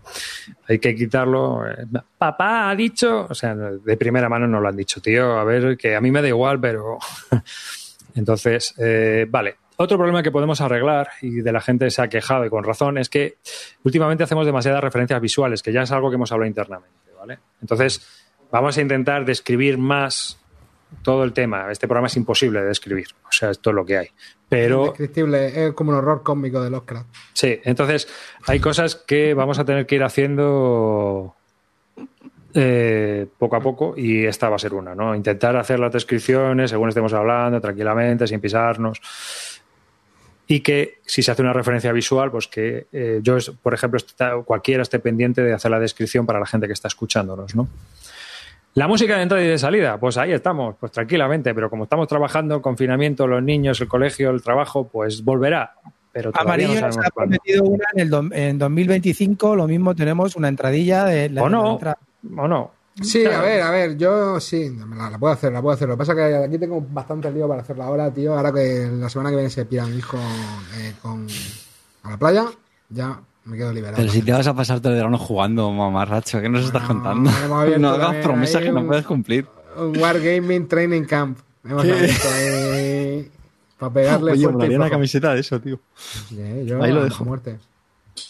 Hay que quitarlo. eh, Papá ha dicho, o sea, de primera mano no lo han dicho, tío. A ver, que a mí me da igual, pero. Entonces, eh, vale. Otro problema que podemos arreglar, y de la gente se ha quejado y con razón, es que últimamente hacemos demasiadas referencias visuales, que ya es algo que hemos hablado internamente, ¿vale? Entonces, vamos a intentar describir más todo el tema. Este programa es imposible de describir, o sea, esto es lo que hay. Pero Indescriptible, es como un horror cómico de Oscar. sí, entonces hay cosas que vamos a tener que ir haciendo eh, poco a poco y esta va a ser una, ¿no? Intentar hacer las descripciones según estemos hablando, tranquilamente, sin pisarnos. Y que si se hace una referencia visual, pues que eh, yo, por ejemplo, está- cualquiera esté pendiente de hacer la descripción para la gente que está escuchándonos, ¿no? La música de entrada y de salida, pues ahí estamos, pues tranquilamente, pero como estamos trabajando, confinamiento, los niños, el colegio, el trabajo, pues volverá. Pero Amarillo no nos sabemos ha cuándo. prometido una en, el dom- en 2025, lo mismo tenemos una entradilla de la, ¿O no? entrada. ¿O no? Sí, a ver, a ver, yo sí, la, la puedo hacer, la puedo hacer. Lo que pasa es que aquí tengo bastante lío para hacerla ahora, tío. Ahora que la semana que viene se pira mi hijo eh, con, a la playa, ya me quedo liberado. Pero si te vas a pasar todo el verano jugando, mamarracho, ¿qué nos estás contando? No hagas promesas que no puedes cumplir. Un Wargaming Training Camp. Hemos abierto ahí para pegarle Oye, fuerte molaría una camiseta de eso, tío. Yo Ahí lo dejo. muerte.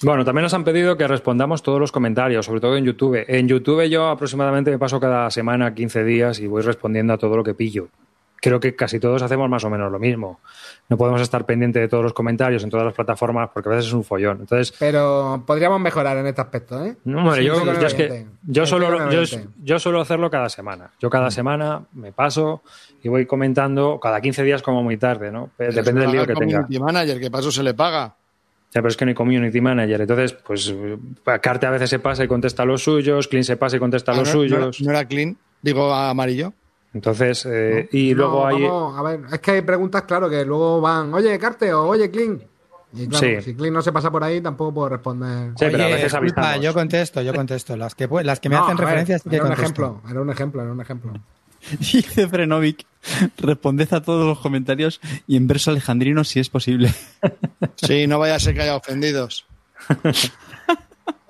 Bueno, también nos han pedido que respondamos todos los comentarios, sobre todo en YouTube. En YouTube yo aproximadamente me paso cada semana 15 días y voy respondiendo a todo lo que pillo. Creo que casi todos hacemos más o menos lo mismo. No podemos estar pendientes de todos los comentarios en todas las plataformas porque a veces es un follón. Entonces, Pero podríamos mejorar en este aspecto, ¿eh? no, hombre, Sí, yo, yo es que yo suelo hacerlo cada semana. Yo cada semana me paso y voy comentando cada 15 días como muy tarde, ¿no? Pero Depende del lío que tenga. Manager, que paso se le paga. Ya, pero es que no hay community manager. Entonces, pues, eh, Carte a veces se pasa y contesta a los suyos, Clean se pasa y contesta a Ah, los no, no era- suyos. No, era clean, digo amarillo. Entonces, eh, y No, luego hay. vamos, a ver, es que hay preguntas, claro, que luego van, oye, Carte o oye, Clean. Y claro, Sí. si Clean no se pasa por ahí, tampoco puedo responder. Sí, pero a veces disculpa, yo contesto, yo contesto. Las que, las que me No, hacen referencias sí que era un ejemplo, era un ejemplo, era un ejemplo. Dice Frenovic, responded a todos los comentarios y en verso alejandrino si es posible. Sí, no vaya a ser que haya ofendidos.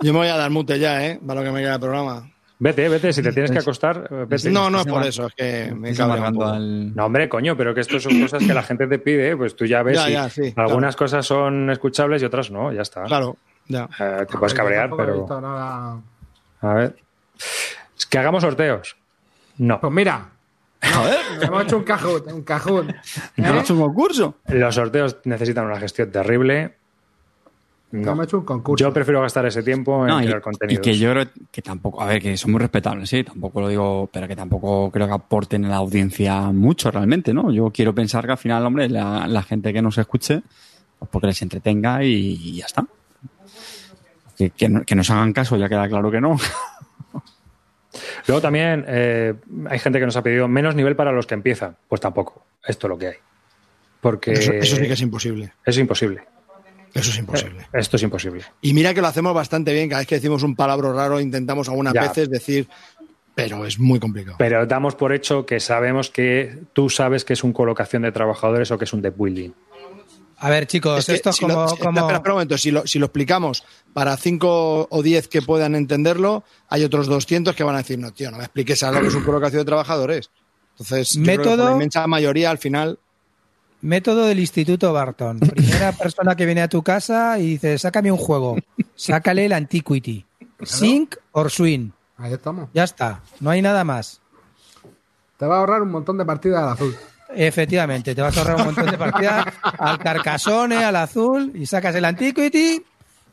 Yo me voy a dar mute ya, ¿eh? Para lo que me queda el programa. Vete, vete, si te tienes que acostar, eh, vete. No, no es por eso, es que me al... No, hombre, coño, pero que esto son cosas que la gente te pide, pues tú ya ves. Ya, y ya, sí, algunas cosas son escuchables y otras no, ya está. Claro, ya. Eh, te puedes cabrear, pero. A ver. Es que hagamos sorteos. No. Pues mira, Joder, hemos hecho un cajut, un cajut. ¿eh? hemos hecho un concurso. Los sorteos necesitan una gestión terrible. No. hemos hecho un concurso. Yo prefiero gastar ese tiempo en No, y, crear y que yo creo que tampoco, a ver, que son muy respetables, sí, tampoco lo digo, pero que tampoco creo que aporten a la audiencia mucho realmente, ¿no? Yo quiero pensar que al final, hombre, la, la gente que nos escuche, pues porque les entretenga y, y ya está. Que, que, no- que nos hagan caso, ya queda claro que no. Luego también eh, hay gente que nos ha pedido menos nivel para los que empiezan. Pues tampoco. Esto es lo que hay. Porque Eso, eso sí que es imposible. es imposible. Eso es imposible. Esto es imposible. Y mira que lo hacemos bastante bien. Cada vez que decimos un palabra raro, intentamos algunas Ya. veces decir, pero es muy complicado. Pero damos por hecho que sabemos que tú sabes que es un colocación de trabajadores o que es un deck building. A ver, chicos, Es que esto es si como, lo- como- Espera, espera un momento. Si lo, si lo explicamos para 5 o 10 que puedan entenderlo, hay otros 200 que van a decir, no, tío, no me expliques algo que es un colocación de trabajadores. Entonces, yo creo que Método- la inmensa mayoría al final. método del Instituto Barton. Primera persona que viene a tu casa y dice, sácame un juego. Sácale el Antiquity. Sync or Swing. Ahí estamos. Ya está. No hay nada más. Te va a ahorrar un montón de partidas al azul. Efectivamente, te vas a ahorrar un montón de partidas al Carcassone, al azul, y sacas el Antiquity.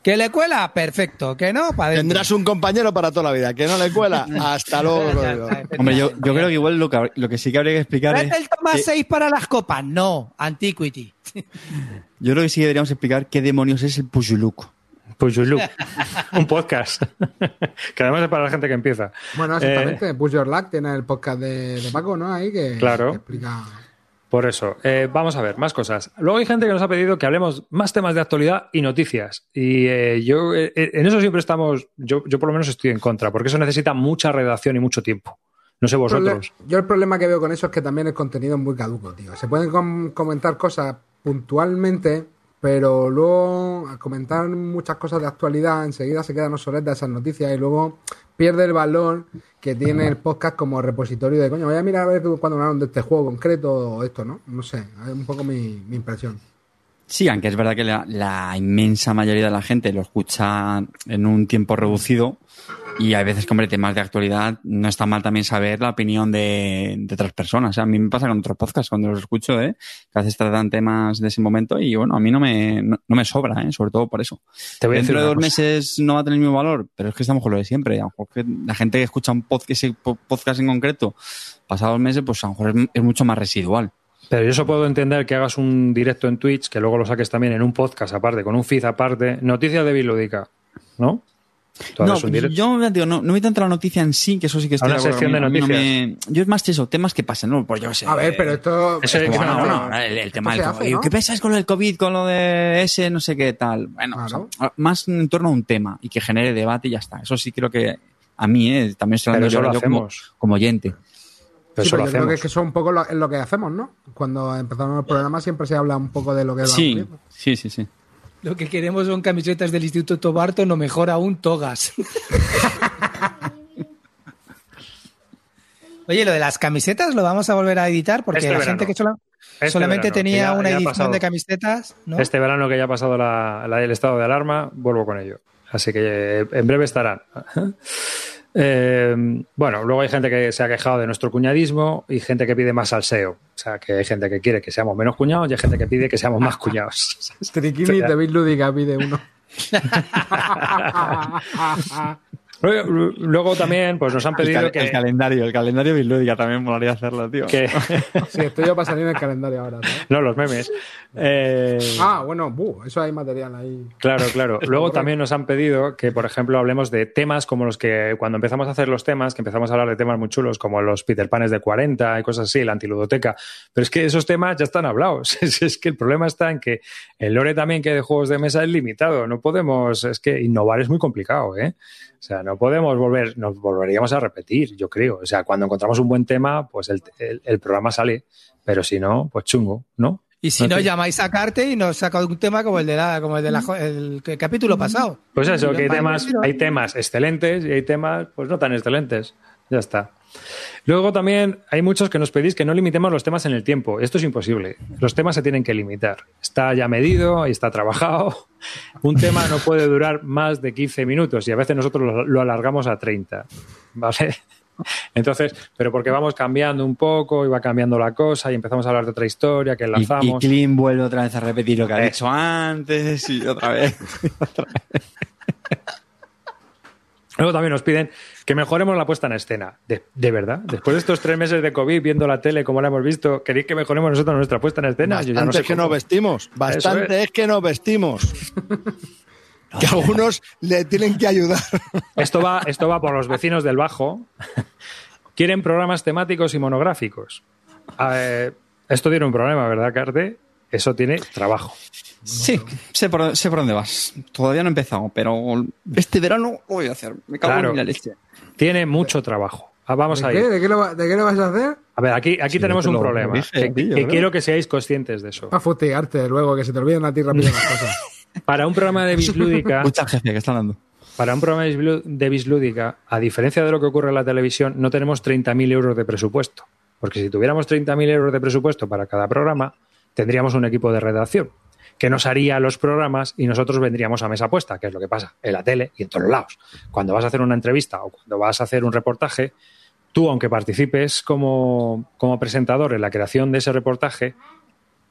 ¿Que le cuela? Perfecto. ¿Que no? Para Tendrás un compañero para toda la vida. Que no le cuela. Hasta luego. Hombre, yo, yo creo que igual lo que, lo que sí que habría que explicar es. el toma que- 6 para las copas? No, Antiquity. yo creo que sí que deberíamos explicar qué demonios es el Pujuluk. You look. un podcast. que además es para la gente que empieza. Bueno, Eh, exactamente. Push Your Luck tiene el podcast de, de Paco, ¿no? Ahí que, Claro. que explica. Por eso, eh, vamos a ver, más cosas. Luego hay gente que nos ha pedido que hablemos más temas de actualidad y noticias. Y eh, yo, eh, en eso siempre estamos, yo, yo por lo menos estoy en contra, porque eso necesita mucha redacción y mucho tiempo. No sé vosotros. Yo el problema que veo con eso es que también el contenido es muy caduco, tío. Se pueden com- comentar cosas puntualmente, pero luego al comentar muchas cosas de actualidad, enseguida se quedan obsoletas esas noticias y luego pierde el valor que tiene el podcast como repositorio de coño. Voy a mirar a ver cuando hablaron de este juego concreto o esto, ¿no? No sé, es un poco mi, mi impresión. Sí, aunque es verdad que la, la inmensa mayoría de la gente lo escucha en un tiempo reducido y hay veces que, hombre, temas de actualidad no está mal también saber la opinión de, de otras personas. O sea, a mí me pasa con otros podcasts cuando los escucho, ¿eh? que a veces tratan temas de ese momento y, bueno, a mí no me, no, no me sobra, ¿eh? sobre todo por eso. Te voy a decir Dentro de dos cosa. meses no va a tener el mismo valor, pero es que estamos con lo de siempre. A lo mejor que la gente que escucha un podcast, ese podcast en concreto, pasados meses, pues a lo mejor es, es mucho más residual. Pero yo eso puedo entender que hagas un directo en Twitch, que luego lo saques también en un podcast aparte, con un feed aparte. Noticias de Bilúdica, ¿no? No, yo digo, no, no voy tanto a la noticia en sí, que eso sí que está una sección de noticias. yo es más eso, temas que pasan, ¿no? Pues yo sé. A ver, pero esto... Eso es Bueno, no, no, no, el, el tema del hace, COVID. ¿no? ¿Qué pensáis con lo del COVID, con lo de ese, no sé qué tal? Bueno, Claro. o sea, más en torno a un tema y que genere debate y ya está. Eso sí creo que a mí, ¿eh? también estoy Pero hablando eso yo, lo yo como, hacemos. como oyente. Pero Sí, eso pero lo yo creo que es que eso es un poco lo, es lo que hacemos, ¿no? Cuando empezamos el programa siempre se habla un poco de lo que va Sí, sí, sí, sí. Lo que queremos son camisetas del Instituto Barton o mejor aún togas. Oye, lo de las camisetas lo vamos a volver a editar porque Este la verano. gente que sola- Este solamente verano, tenía ya- una ya edición de camisetas, ¿no? Este verano que ya ha pasado la, la del estado de alarma, vuelvo con ello. Así que eh, en breve estarán. Eh, bueno, luego hay gente que se ha quejado de nuestro cuñadismo y gente que pide más salseo. O sea, que hay gente que quiere que seamos menos cuñados y hay gente que pide que seamos más cuñados. Triquini de Bill Lúdica pide uno. Luego, también pues nos han El, pedido cal- que, el calendario, el calendario bilúdica también molaría hacerlo, tío. que- Sí, estoy yo para salir en el calendario ahora. ¿no? no los memes. Eh, Ah, bueno, buh, eso hay material ahí. Claro, claro. Luego también nos han pedido que, por ejemplo, hablemos de temas como los que cuando empezamos a hacer los temas, que empezamos a hablar de temas muy chulos como los Peter Panes de 40 y cosas así, la antiludoteca. Pero es que esos temas ya están hablados. Es que el problema está en que el lore también que hay de juegos de mesa es limitado. No podemos, es que innovar es muy complicado, ¿eh? O sea, no podemos volver, nos volveríamos a repetir, yo creo. O sea, cuando encontramos un buen tema, pues el, el- el programa sale. Pero si no, pues chungo, ¿no? Y si no, llamáis a Carte y nos saca un tema como el de la, como el de la, el, capítulo pasado. Pues eso, que hay temas, hay temas excelentes y hay temas pues no tan excelentes. Ya está. Luego también hay muchos que nos pedís que no limitemos los temas en el tiempo. Esto es imposible. Los temas se tienen que limitar. Está ya medido y está trabajado. Un tema no puede durar más de 15 minutos y a veces nosotros lo, lo alargamos a 30. ¿Vale? Entonces, pero porque vamos cambiando un poco y va cambiando la cosa y empezamos a hablar de otra historia que Y, y enlazamos. Clean vuelve otra vez a repetir lo que ha Eh. dicho antes y otra vez. Luego también nos piden que mejoremos la puesta en escena. De, de verdad, después de estos tres meses de COVID viendo la tele como la hemos visto, ¿queréis que mejoremos nosotros nuestra puesta en escena? Yo ya Bastante no sé es que cómo. nos vestimos. Bastante es. que nos vestimos. que algunos le tienen que ayudar. Esto va, esto va por los vecinos del Bajo. Quieren programas temáticos y monográficos. Esto tiene un problema, ¿verdad, Carte? Eso tiene trabajo. Sí, sé por, sé por dónde vas. Todavía no he empezado, pero este verano lo voy a hacer. Me cago Claro. en la leche. Tiene mucho trabajo. Ah, vamos ¿De a qué? ir. ¿De qué, lo, de qué lo vas a hacer? A ver, aquí, aquí Sí, tenemos te un problema. dije, que tío, que ¿no? quiero que seáis conscientes de eso. Para fustigarte luego, que se te olviden a ti rápido las cosas. Para un programa de Bislúdica, Mucha jefe que está dando. para un programa de Bislúdica, a diferencia de lo que ocurre en la televisión, no tenemos 30.000 euros de presupuesto. Porque si tuviéramos 30.000 euros de presupuesto para cada programa, tendríamos un equipo de redacción que nos haría los programas y nosotros vendríamos a mesa puesta, que es lo que pasa en la tele y en todos lados. Cuando vas a hacer una entrevista o cuando vas a hacer un reportaje, tú, aunque participes como, como presentador en la creación de ese reportaje,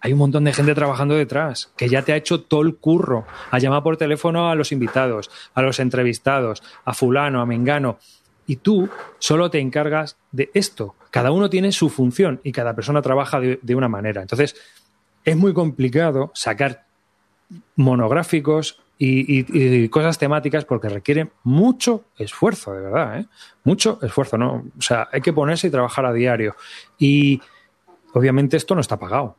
hay un montón de gente trabajando detrás, que ya te ha hecho todo el curro, a llamar por teléfono a los invitados, a los entrevistados, a fulano, a mengano, y tú solo te encargas de esto. Cada uno tiene su función y cada persona trabaja de, de una manera. Entonces, es muy complicado sacar monográficos y, cosas temáticas porque requieren mucho esfuerzo, de verdad, ¿eh? Mucho esfuerzo, ¿no? O sea, hay que ponerse y trabajar a diario. Y obviamente esto no está pagado.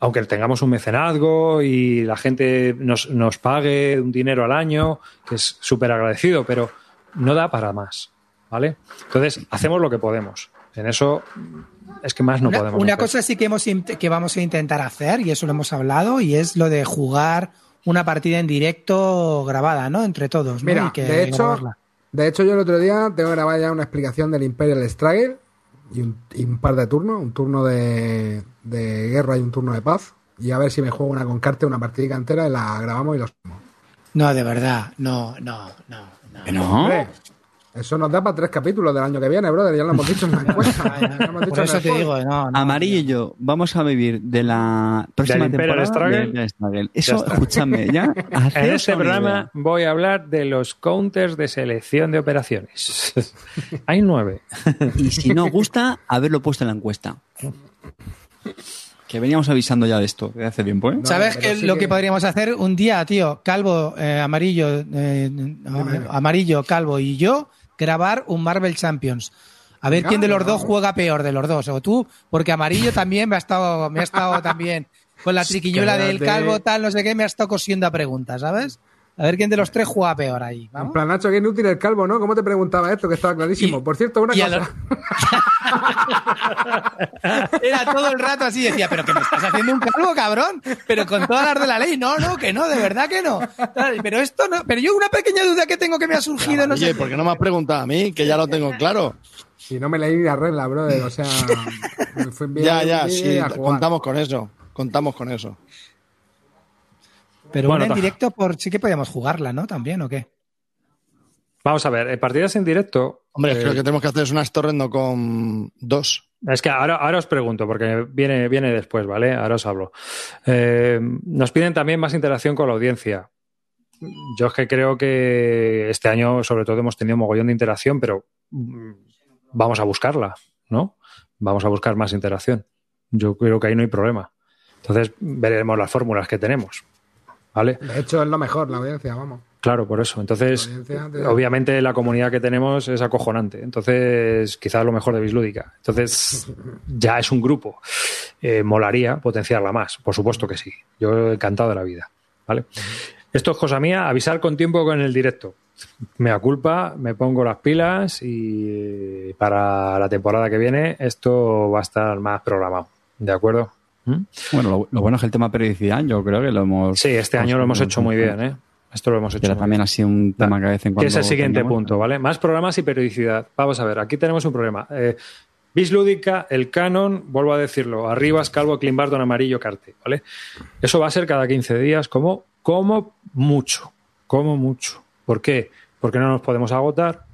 Aunque tengamos un mecenazgo y la gente nos, nos pague un dinero al año, que es súper agradecido, pero no da para más. ¿Vale? Entonces, hacemos lo que podemos. En eso es que más no una, podemos. una hacer. cosa sí que, hemos, que vamos a intentar hacer, y eso lo hemos hablado, y es lo de jugar una partida en directo grabada, ¿no? Entre todos. ¿no? Mira, Y que de hecho, grabarla. de hecho, yo el otro día tengo grabada ya una explicación del Imperial Struggle y un, y un par de turnos, un turno de, de guerra y un turno de paz. Y a ver si me juego una con carta, una partida entera y la grabamos y los. No, de verdad. No, no, no. no. ¿Que no? Eso nos da para tres capítulos del año que viene, brother. Ya lo hemos dicho en la encuesta. Ya lo hemos dicho Por eso te digo, no. no. Amarillo y yo vamos a vivir de la próxima ¿Del Imperial temporada del Imperial Struggle. Eso, está. escúchame, ya. En este programa voy a hablar de los counters de selección de operaciones. Hay nueve. Y si no os gusta, haberlo puesto en la encuesta. Que veníamos avisando ya de esto desde hace tiempo, ¿eh? ¿Sabes pero qué sí lo que- que podríamos hacer un día, tío? Calvo, eh, amarillo, eh, amarillo, calvo y yo grabar un Marvel Champions. A ver quién de los dos juega peor de los dos. O tú, porque amarillo también me ha estado, me ha estado también con la triquiñuela del calvo, tal, no sé qué, me ha estado cosiendo a preguntas, ¿sabes? A ver quién de los tres juega peor ahí. En plan, Nacho, qué inútil el calvo, ¿no? ¿Cómo te preguntaba esto? Que estaba clarísimo. Y- Por cierto, una cosa. Era todo el rato así, decía, pero que me estás haciendo un calvo, cabrón, pero con todas las de la ley, no, no, que no, de verdad que no. Pero esto no, pero yo una pequeña duda que tengo que me ha surgido, no Oye, sé. ¿por qué no me has preguntado a mí? Que ya lo tengo claro. Si no me leí la regla, brother. O sea, me fue bien Ya, ya, sí, contamos con eso. Contamos con eso. Pero Bueno, una en directo por sí que podíamos jugarla, ¿no? También, ¿o qué? Vamos a ver, eh, partidas en directo. Hombre, eh, creo que tenemos que hacer es unas torrendo con dos. Es que ahora, ahora os pregunto, porque viene, viene después, ¿vale? Ahora os hablo. Eh, nos piden también más interacción con la audiencia. Yo es que creo que este año, sobre todo, hemos tenido mogollón de interacción, pero mm, vamos a buscarla, ¿no? Vamos a buscar más interacción. Yo creo que ahí no hay problema. Entonces, veremos las fórmulas que tenemos, ¿vale? De hecho, es lo mejor, la audiencia, vamos. Claro, por eso. Entonces, obviamente la comunidad que tenemos es acojonante. Entonces, quizás lo mejor de Bislúdica. Entonces, ya es un grupo. Eh, molaría potenciarla más. Por supuesto que sí. Yo encantado de la vida. ¿Vale? Esto es cosa mía, avisar con tiempo con el directo. Me da culpa, me pongo las pilas y para la temporada que viene esto va a estar más programado. ¿De acuerdo? ¿Mm? Bueno, lo, lo bueno es que el tema periodicidad, yo creo que lo hemos. Sí, este año lo hemos hecho muy bien, ¿eh? Esto lo hemos hecho Pero también bien. ha sido un tema que a veces en Que cuando. es el siguiente teníamos- punto, ¿vale? Más programas y periodicidad. Vamos a ver, aquí tenemos un problema. Eh, Bis Lúdica, el canon, vuelvo a decirlo, Arribas, Calvo, Climbarton, Amarillo, Carte, ¿vale? Eso va a ser cada 15 días como, como mucho, como mucho. ¿Por qué? Porque no nos podemos agotar,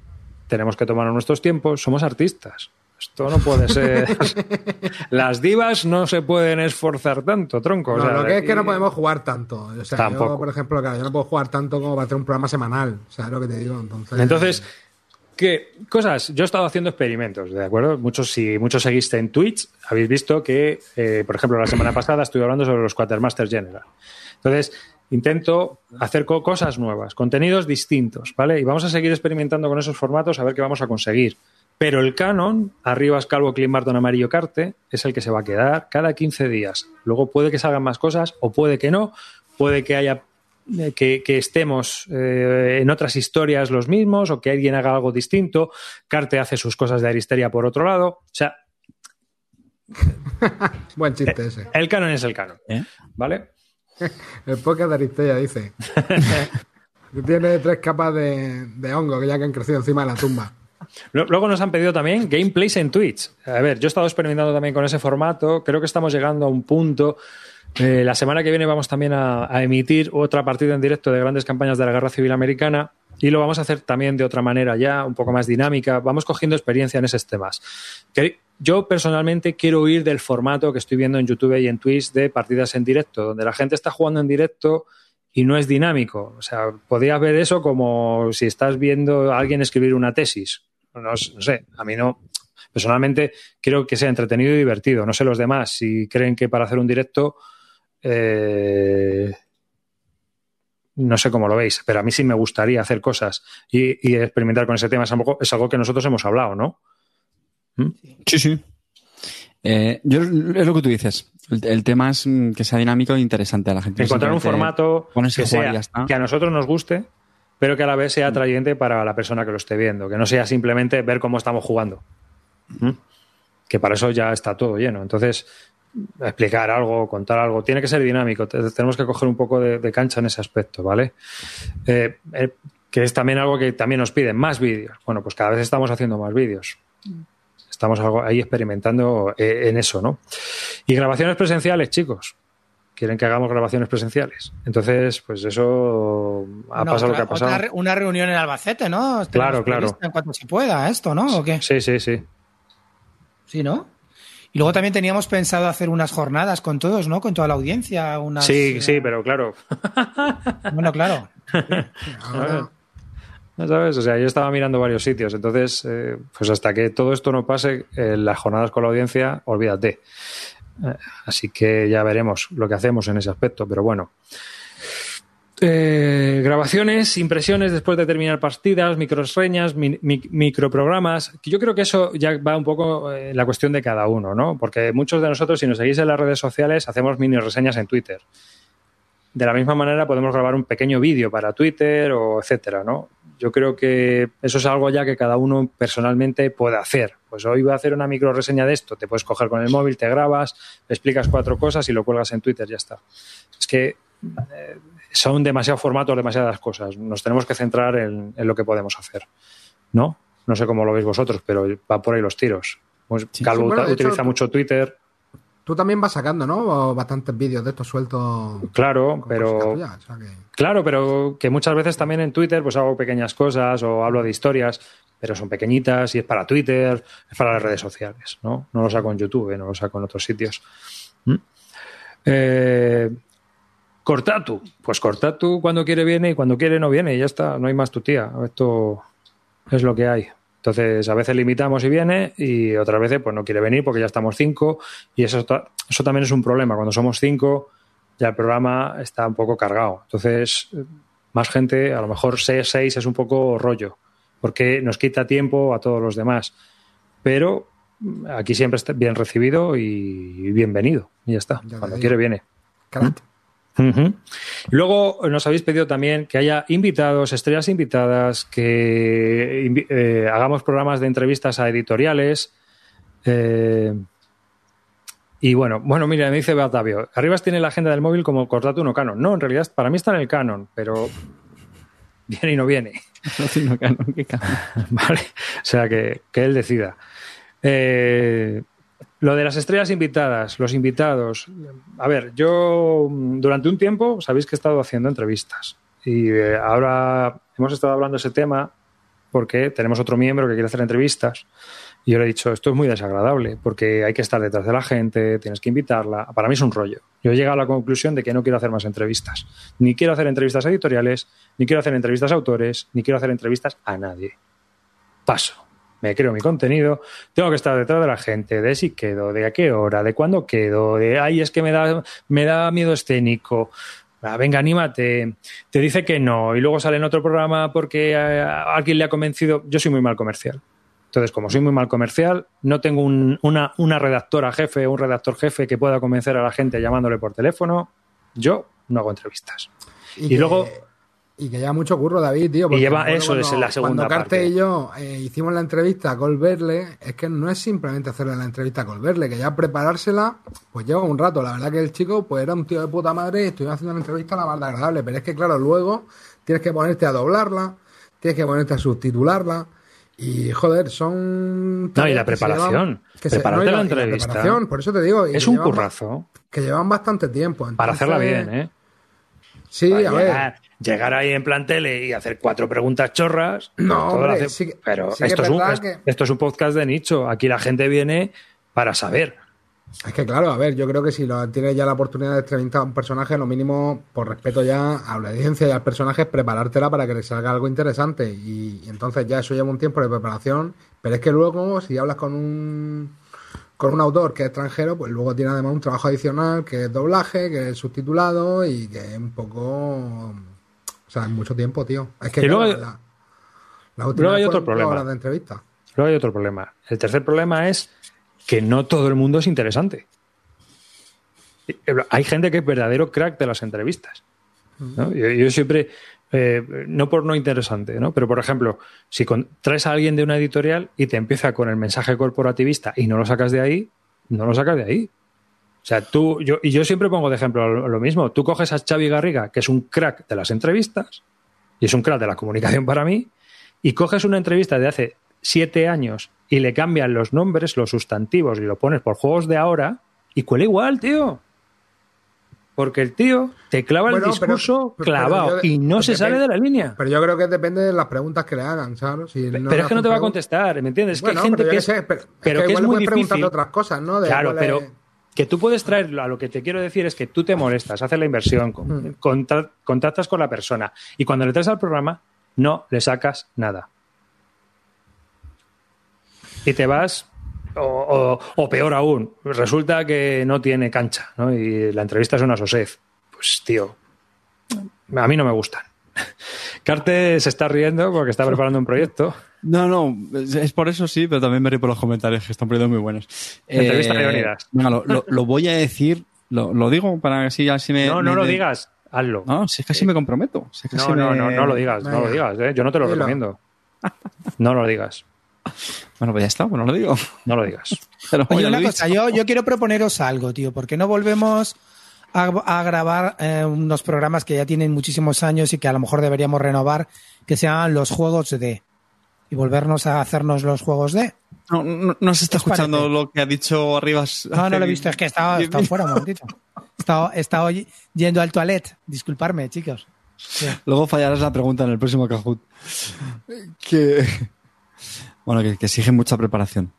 tenemos que tomar nuestros tiempos, somos artistas. Esto no puede ser. Las divas no se pueden esforzar tanto, tronco. o No, sea, lo que es que no podemos jugar tanto. O sea, Tampoco. yo, por ejemplo, claro, yo no puedo jugar tanto como para hacer un programa semanal. ¿Sabes lo que te digo? Entonces, Entonces, ¿qué cosas? Yo he estado haciendo experimentos, ¿de acuerdo? Muchos, si muchos seguiste en Twitch, habéis visto que, eh, por ejemplo, la semana pasada estuve hablando sobre los Quatermaster General. Entonces, intento hacer co- cosas nuevas, contenidos distintos, ¿vale? Y vamos a seguir experimentando con esos formatos a ver qué vamos a conseguir. Pero el canon, Arribas Calvo, Clint Barton, Amarillo Carte, es el que se va a quedar cada 15 días. Luego puede que salgan más cosas o puede que no. Puede que haya eh, que, que estemos eh, en otras historias los mismos o que alguien haga algo distinto. Carte hace sus cosas de Aristeria por otro lado. O sea, Buen chiste ese. el canon es el canon. ¿Eh? ¿Vale? El podcast de Aristella dice. que tiene tres capas de, de hongo que ya que han crecido encima de la tumba. Luego nos han pedido también gameplays en Twitch. A ver, yo he estado experimentando también con ese formato. Creo que estamos llegando a un punto. Eh, la semana que viene vamos también a, a emitir otra partida en directo de grandes campañas de la Guerra Civil Americana y lo vamos a hacer también de otra manera ya, un poco más dinámica. Vamos cogiendo experiencia en esos temas. Que yo personalmente quiero huir del formato que estoy viendo en YouTube y en Twitch de partidas en directo, donde la gente está jugando en directo y no es dinámico. O sea, podías ver eso como si estás viendo a alguien escribir una tesis. No, no sé, a mí no. Personalmente quiero que sea entretenido y divertido. No sé los demás si creen que para hacer un directo eh, no sé cómo lo veis, pero a mí sí me gustaría hacer cosas y, experimentar con ese tema. Es algo, es algo que nosotros hemos hablado, ¿no? Sí, sí. Eh, yo, es lo que tú dices. El, el tema es mm, que sea dinámico e interesante a la gente. Encontrar un formato que, sea- que a nosotros nos guste, pero que a la vez sea atrayente para la persona que lo esté viendo, que no sea simplemente ver cómo estamos jugando. ¿Mm? Que para eso ya está todo lleno. Entonces, explicar algo, contar algo, tiene que ser dinámico. Te- Tenemos que coger un poco de, de cancha en ese aspecto, ¿vale? Eh, eh, que es también algo que también nos piden, más vídeos. Bueno, pues cada vez estamos haciendo más vídeos. Estamos algo ahí experimentando eh, en eso, ¿no? Y grabaciones presenciales, chicos. Quieren que hagamos grabaciones presenciales. Entonces, pues eso ha No, pasado lo que ha pasado. otra una reunión en Albacete, ¿no? Claro, claro. En cuanto se pueda, esto, ¿no? ¿O qué? Sí, sí, sí. Sí, ¿no? Y luego también teníamos pensado hacer unas jornadas con todos, ¿no? Con toda la audiencia. Unas, Sí, eh, sí, pero claro. Bueno, claro. Ahora, ¿No ¿Sabes? O sea, yo estaba mirando varios sitios. Entonces, eh, pues hasta que todo esto no pase, eh, las jornadas con la audiencia, olvídate. Eh, así que ya veremos lo que hacemos en ese aspecto. Pero bueno. Eh, grabaciones, impresiones después de terminar partidas, microreseñas, mi- mi- microprogramas. Yo creo que eso ya va un poco en la cuestión de cada uno, ¿no? Porque muchos de nosotros, si nos seguís en las redes sociales, hacemos mini reseñas en Twitter. De la misma manera podemos grabar un pequeño vídeo para Twitter o etcétera, ¿no? Yo creo que eso es algo ya que cada uno personalmente puede hacer. Pues hoy voy a hacer una micro reseña de esto, te puedes coger con el móvil, te grabas, explicas cuatro cosas y lo cuelgas en Twitter, ya está. Es que eh, son demasiados formatos, demasiadas cosas. Nos tenemos que centrar en, en lo que podemos hacer, ¿no? No sé cómo lo veis vosotros, pero va por ahí los tiros. Pues Calvo Sí, bueno, de utiliza hecho, mucho Twitter, tú también vas sacando, ¿no? Bastantes vídeos de estos sueltos. claro, pero o sea que- Claro, pero que muchas veces también en Twitter pues hago pequeñas cosas o hablo de historias, pero son pequeñitas y es para Twitter, es para las redes sociales, ¿no? No lo saco en YouTube, no lo saco en otros sitios. ¿Mm? Eh, Cortatu, pues Cortatu cuando quiere viene y cuando quiere no viene y ya está, no hay más tu tía. Esto es lo que hay. Entonces, a veces limitamos y viene y otras veces pues no quiere venir porque ya estamos cinco y eso, eso también es un problema. Cuando somos cinco ya el programa está un poco cargado. Entonces, más gente, a lo mejor 6, 6 es un poco rollo, porque nos quita tiempo a todos los demás. Pero mm, aquí siempre está bien recibido y bienvenido. Y ya está. Ya Cuando quiere, viene. Luego nos habéis pedido también que haya invitados, estrellas invitadas, que eh, hagamos programas de entrevistas a editoriales. eh, y bueno, bueno, mira, me dice Batavio, Arribas tiene la agenda del móvil como Cortatu no Canon. No, en realidad para mí está en el Canon, pero viene y no viene. No, canon, qué canon. Vale, o sea que, que él decida. Eh, lo de las estrellas invitadas, los invitados. A ver, yo mm, durante un tiempo sabéis que he estado haciendo entrevistas y eh, ahora hemos estado hablando de ese tema porque tenemos otro miembro que quiere hacer entrevistas. Y yo le he dicho, esto es muy desagradable, porque hay que estar detrás de la gente, tienes que invitarla. Para mí es un rollo. Yo he llegado a la conclusión de que no quiero hacer más entrevistas. Ni quiero hacer entrevistas editoriales, ni quiero hacer entrevistas a autores, ni quiero hacer entrevistas a nadie. Paso. Me creo mi contenido, tengo que estar detrás de la gente, de si quedo, de a qué hora, de cuándo quedo, de ay, es que me da, me da miedo escénico. Ah, venga, anímate. Te dice que no, y luego sale en otro programa porque eh, alguien le ha convencido. Yo soy muy mal comercial. Entonces, como soy muy mal comercial, no tengo un- una, una redactora jefe o un redactor jefe que pueda convencer a la gente llamándole por teléfono. Yo no hago entrevistas. Y que- luego- Y que lleva mucho curro, David, tío. porque lleva- eso es cuando- la segunda Cuando Carte parte. y yo eh, hicimos la entrevista a Colberle, es que no es simplemente hacerle la entrevista a Colberle, que ya preparársela, pues lleva un rato. La verdad que el chico, pues era un tío de puta madre y estuvimos haciendo la entrevista la más agradable. Pero es que, claro, luego tienes que ponerte a doblarla, tienes que ponerte a subtitularla. Y joder, son. No, y la que se preparación. llevan- que se- no, y la y entrevista. preparación, por eso te digo. y Es un llevan currazo Que llevan bastante tiempo. para hacerla entonces- bien, ¿eh? Sí, a ver. llegar, ahí en plan tele y hacer cuatro preguntas chorras. No, hombre, hace- sí pero sí esto, es un, que- esto es un podcast de nicho. Aquí la gente viene para saber. Es que claro, a ver, yo creo que si lo, tienes ya la oportunidad de entrevistar a un personaje, lo mínimo, por respeto ya a la audiencia y al personaje, es preparártela para que le salga algo interesante. Y, y entonces ya eso lleva un tiempo de preparación. Pero es que luego, si hablas con un con un autor que es extranjero, pues luego tiene además un trabajo adicional que es doblaje, que es subtitulado y que es un poco. O sea, es mucho tiempo, tío. Es que Y luego claro, hay- la, la última luego hay otro problema. horas de entrevista. Luego hay otro problema. El tercer problema es que no todo el mundo es interesante. Hay gente que es verdadero crack de las entrevistas. ¿no? Yo, yo siempre, eh, no por no interesante, ¿no? pero por ejemplo, si traes a alguien de una editorial y te empieza con el mensaje corporativista y no lo sacas de ahí, no lo sacas de ahí. O sea, tú, yo, y yo siempre pongo de ejemplo lo, lo mismo. Tú coges a Xavi Garriga, que es un crack de las entrevistas, y es un crack de la comunicación para mí, y coges una entrevista de hace siete años y le cambian los nombres, los sustantivos, y lo pones por juegos de ahora, y cuela igual, tío. Porque el tío te clava Bueno, el pero- discurso pero- pero clavado yo- y no se depende- sale de la línea. Pero yo creo que depende de las preguntas que le hagan, ¿sabes? Si pero es que no te va a contestar, ¿me entiendes? Es Bueno, que hay gente que es, sé, pero, pero es que igual es muy difícil. otras cosas, ¿no? De Claro, pero es- que tú puedes traer, a lo que te quiero decir es que tú te molestas, haces la inversión, con- Mm. contra- contactas con la persona y cuando le traes al programa no le sacas nada. Y te vas, o, o- o peor aún, resulta que no tiene cancha ¿no? y la entrevista es una sosez. Pues tío, a mí no me gustan. Carte se está riendo porque está preparando un proyecto. No, no, es, por eso sí, pero también me río por los comentarios que están poniendo muy buenos. Entrevista de Leonidas. Venga, lo, lo- lo voy a decir, lo, lo digo para que así, así me. No, me- no lo digas, hazlo. No, si es que así me comprometo. si es que así No, no, me- no, no lo digas, no lo digas. ¿eh? Yo no te lo Dilo. recomiendo. No lo digas, Bueno, pues ya está, bueno, lo digo. no lo digas. Pero Oye, una he cosa, yo, yo quiero proponeros algo, tío. ¿Por qué no volvemos a, a grabar eh, unos programas que ya tienen muchísimos años y que a lo mejor deberíamos renovar, que se llaman los juegos de? Y volvernos a hacernos los juegos de. No, no, no se está ¿Qué os escuchando parece? lo que ha dicho Arribas. No, no lo he visto, es que estaba, fuera un momentito. Estaba, estaba y- yendo al toilet. Disculparme, chicos. Sí. Luego fallarás la pregunta en el próximo Kahoot. Que. Bueno, que, que exige mucha preparación.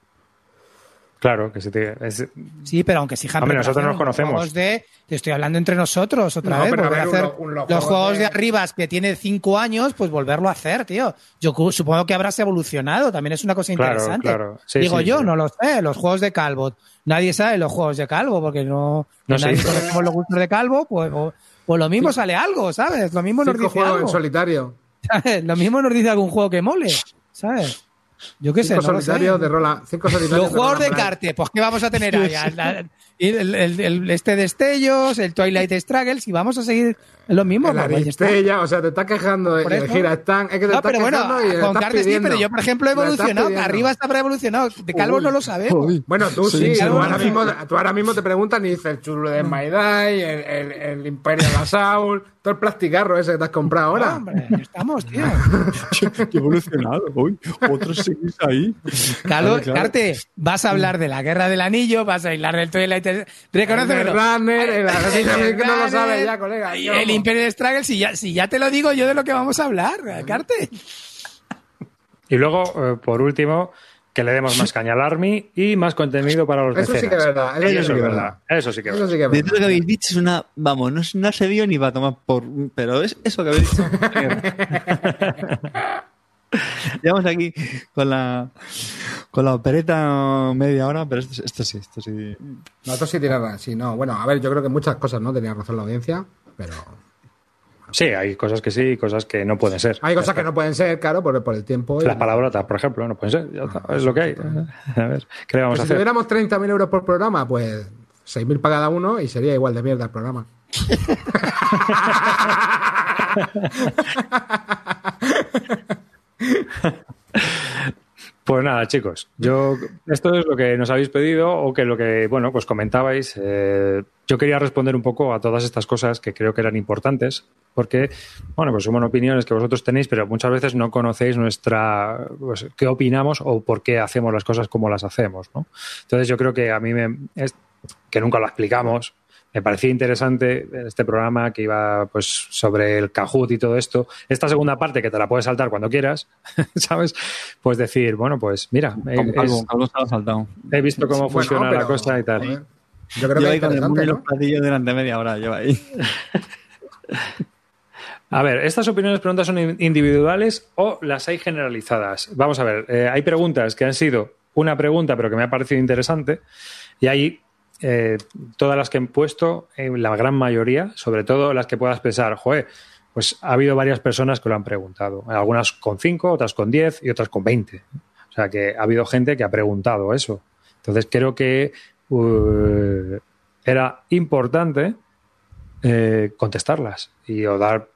Claro, que se te. es- Sí, pero aunque exijan Hombre, nosotros nos conocemos. Juegos de, te estoy hablando entre nosotros otra No, vez. pero a volver a ver, hacer uno- un- los los juegos, de... de- Arribas que tiene cinco años, pues volverlo a hacer, tío. Yo supongo que habrás evolucionado. También es una cosa Claro, interesante. claro. Sí, Digo sí, yo, sí. no lo sé. Los juegos de Calvo. Nadie sabe los juegos de Calvo porque no, No nadie conocemos los gustos de Calvo. Pues, o- pues lo mismo sale algo, ¿sabes? Lo mismo nos dice juegos en algo. solitario. ¿sabes? Lo mismo nos dice algún juego que mole, ¿sabes? Yo qué sé, Cinco no solitarios de rola. Cinco solitarios Los juegos de Roland Blanc. carte, pues ¿qué vamos a tener ahí? El, el- el- el- este Destellos, el Twilight Struggles, y vamos a seguir lo mismo. Está. Aristella, o sea, te estás quejando de eso. gira están, es que te No, estás pero bueno, y con estás sí, pero yo, por ejemplo, he evolucionado. Arriba está evolucionado. De Calvo no lo sabemos. Bueno, tú Sí, sí, sí, tú, ahora mismo, tú ahora mismo te preguntan y dices el chulo de Maidai, el, el, el Imperial Assault, todo el plasticarro ese que te has comprado ahora. No, hombre, estamos, tío. Qué evolucionado. Uy, otros seguís ahí. Calvo, Claro, claro. Carte, vas a hablar de la guerra del anillo, vas a hablar del Twilight. El Reconócemelo. Runner, el, El no lo sabe Runner, ya, colega. y ¿qué el? Imperial Struggle, si ya, si ya te lo digo yo de lo que vamos a hablar, Carte. Y luego, eh, por último, que le demos más caña al Army y más contenido para los Eso sí que es verdad. Eso, Eso sí que es es verdad. verdad. Eso sí que es Eso verdad. sí que es De verdad. todo lo que habéis dicho es una. Vamos, no, no se vio ni va a tomar por. Pero es eso que habéis dicho. Llevamos aquí con la. Con la opereta media hora, pero esto, esto sí, esto sí. Nosotros sí tiene razón. Sí, no. Bueno, a ver, yo creo que muchas cosas no tenía razón la audiencia, pero Sí, hay cosas que sí y cosas que no pueden ser. hay cosas que no pueden ser, claro, por, por el tiempo. y- Las palabrotas, por ejemplo, no pueden ser. Ya está, es lo que hay. A ver, ¿qué le vamos Pues a si hacer? tuviéramos 30.000 euros por programa, pues 6.000 para cada uno y sería igual de mierda el programa. Pues nada, chicos, yo esto es lo que nos habéis pedido o que lo que, bueno, pues comentabais. eh, yo quería responder un poco a todas estas cosas que creo que eran importantes, porque, bueno, pues son opiniones que vosotros tenéis, pero muchas veces no conocéis nuestra, pues, qué opinamos o por qué hacemos las cosas como las hacemos, ¿no? Entonces yo creo que a mí me, es, que nunca lo explicamos, me parecía interesante este programa que iba pues sobre el Kahoot y todo esto. Esta segunda parte que te la puedes saltar cuando quieras, ¿sabes? Pues decir, bueno, pues mira, es- saltado. he visto cómo Bueno, funciona la pero, cosa y tal. yo creo Yo que ahí es con el y los ¿no? platillos durante media hora, lleva ahí. A ver, estas opiniones, preguntas son in- individuales o las hay generalizadas. Vamos a ver, eh, hay preguntas que han sido una pregunta, pero que me ha parecido interesante, y hay eh, todas las que he puesto, la gran mayoría, sobre todo las que puedas pensar, joder, pues ha habido varias personas que lo han preguntado. Algunas con 5, otras con 10 y otras con 20. O sea que ha habido gente que ha preguntado eso. Entonces creo que uh, era importante eh, contestarlas y o dar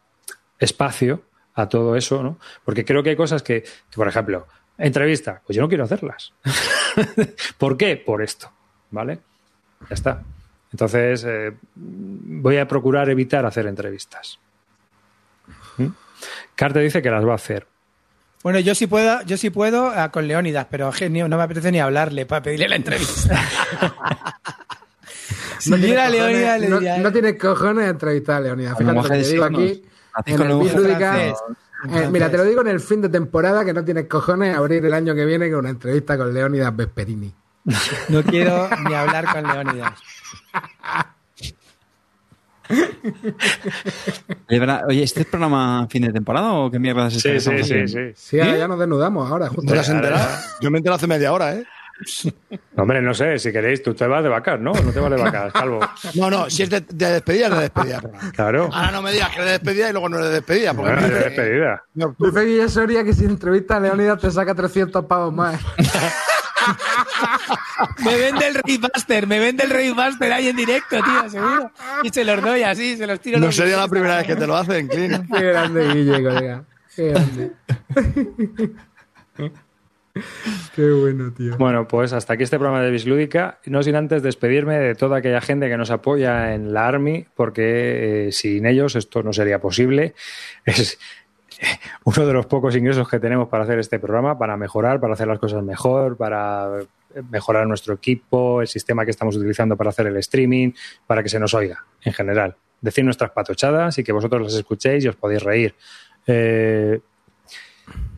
espacio a todo eso, ¿no? Porque creo que hay cosas que, por ejemplo, entrevista, pues yo no quiero hacerlas. ¿Por qué? Por esto, ¿vale? Ya está. Entonces, eh, voy a procurar evitar hacer entrevistas. ¿Mm? Carte dice que las va a hacer. Bueno, yo sí puedo, yo sí puedo ah, con Leónidas, pero genio, no me apetece ni hablarle para pedirle la entrevista. si No tiene cojones- Leónidas, no, diría, no tiene cojones de entrevistar a Leonidas. Con Fíjate lo que digo aquí. En el francés. eh, mira, te lo digo en el fin de temporada que no tienes cojones abrir el año que viene con una entrevista con Leonidas Vesperini. No quiero ni hablar con Leónidas. Oye, ¿este es programa fin de temporada o qué mierda es Sí, que sí, sí, haciendo? sí. Sí, ahora ya nos desnudamos, ahora, ¿No justo. te has enterado? Yo me enteré hace media hora, ¿eh? Hombre, no sé, si queréis, tú te vas de vacas, ¿no? No te vas de vacas, calvo. No, no, si es de, de despedida, es de despedida. Claro. Ahora no me digas que es de despedida y luego no es de despedida. Porque Bueno, me- de despedida. No, Dice Guille Soria que si entrevista a Leonidas te saca 300 pavos más. Me vende el Raybuster, me vende el Raybuster ahí en directo, tío, seguro. Y se los doy así, se los tiro. no los sería la primera vez que te lo hacen, Clint. Qué grande Guille, colega. Qué grande. Qué bueno, tío. Bueno, pues hasta aquí este programa de Bislúdica. No sin antes despedirme de toda aquella gente que nos apoya en la Army, porque eh, sin ellos esto no sería posible. Es uno de los pocos ingresos que tenemos para hacer este programa, para mejorar, para hacer las cosas mejor, para mejorar nuestro equipo, el sistema que estamos utilizando para hacer el streaming, para que se nos oiga en general. Decir nuestras patochadas y que vosotros las escuchéis y os podéis reír. Eh,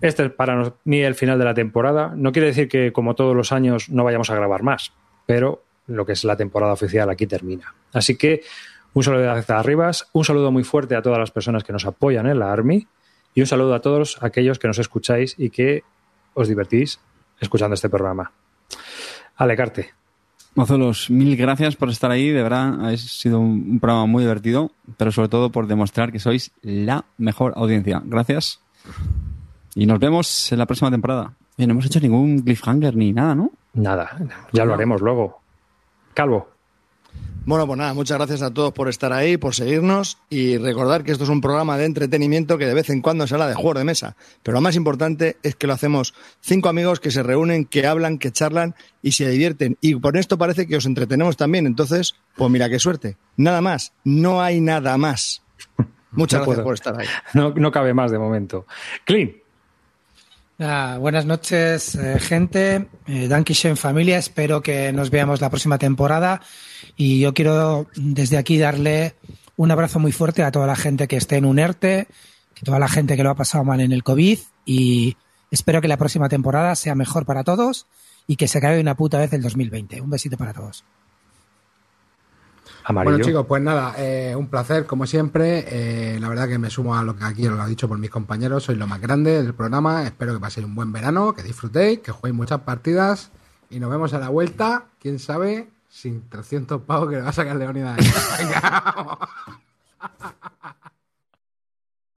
este es para mí el final de la temporada. No quiere decir que, como todos los años, no vayamos a grabar más, pero lo que es la temporada oficial aquí termina. Así que un saludo de Arribas, un saludo muy fuerte a todas las personas que nos apoyan en la Army y un saludo a todos aquellos que nos escucháis y que os divertís escuchando este programa. Ale, Carte. Mozuelos, mil gracias por estar ahí, de verdad, ha sido un, un programa muy divertido, pero sobre todo por demostrar que sois la mejor audiencia. Gracias. Y nos vemos en la próxima temporada. Y no hemos hecho ningún cliffhanger ni nada, ¿no? Nada, ya lo haremos luego. Calvo. Bueno, pues nada, muchas gracias a todos por estar ahí, por seguirnos y recordar que esto es un programa de entretenimiento que de vez en cuando se habla de juegos de mesa. Pero lo más importante es que lo hacemos cinco amigos que se reúnen, que hablan, que charlan y se divierten. Y por esto parece que os entretenemos también. Entonces, pues mira qué suerte. Nada más, no hay nada más. Muchas No gracias puedo. por estar ahí. No, no cabe más de momento. Clean. Ah, buenas noches, eh, gente. Eh, Dankeschön familia. Espero que nos veamos la próxima temporada. Y yo quiero desde aquí darle un abrazo muy fuerte a toda la gente que esté en un ERTE, que toda la gente que lo ha pasado mal en el COVID y Espero que la próxima temporada sea mejor para todos y que se acabe una puta vez el 2020. Un besito para todos. Amarillo. Bueno, chicos, pues nada, eh, un placer, como siempre. Eh, la verdad que me sumo a lo que aquí os lo ha dicho por mis compañeros. Sois lo más grande del programa. Espero que paséis un buen verano, que disfrutéis, que juguéis muchas partidas. Y nos vemos a la vuelta, quién sabe, sin 300 pavos que le va a sacar Leonidas. Venga, vamos.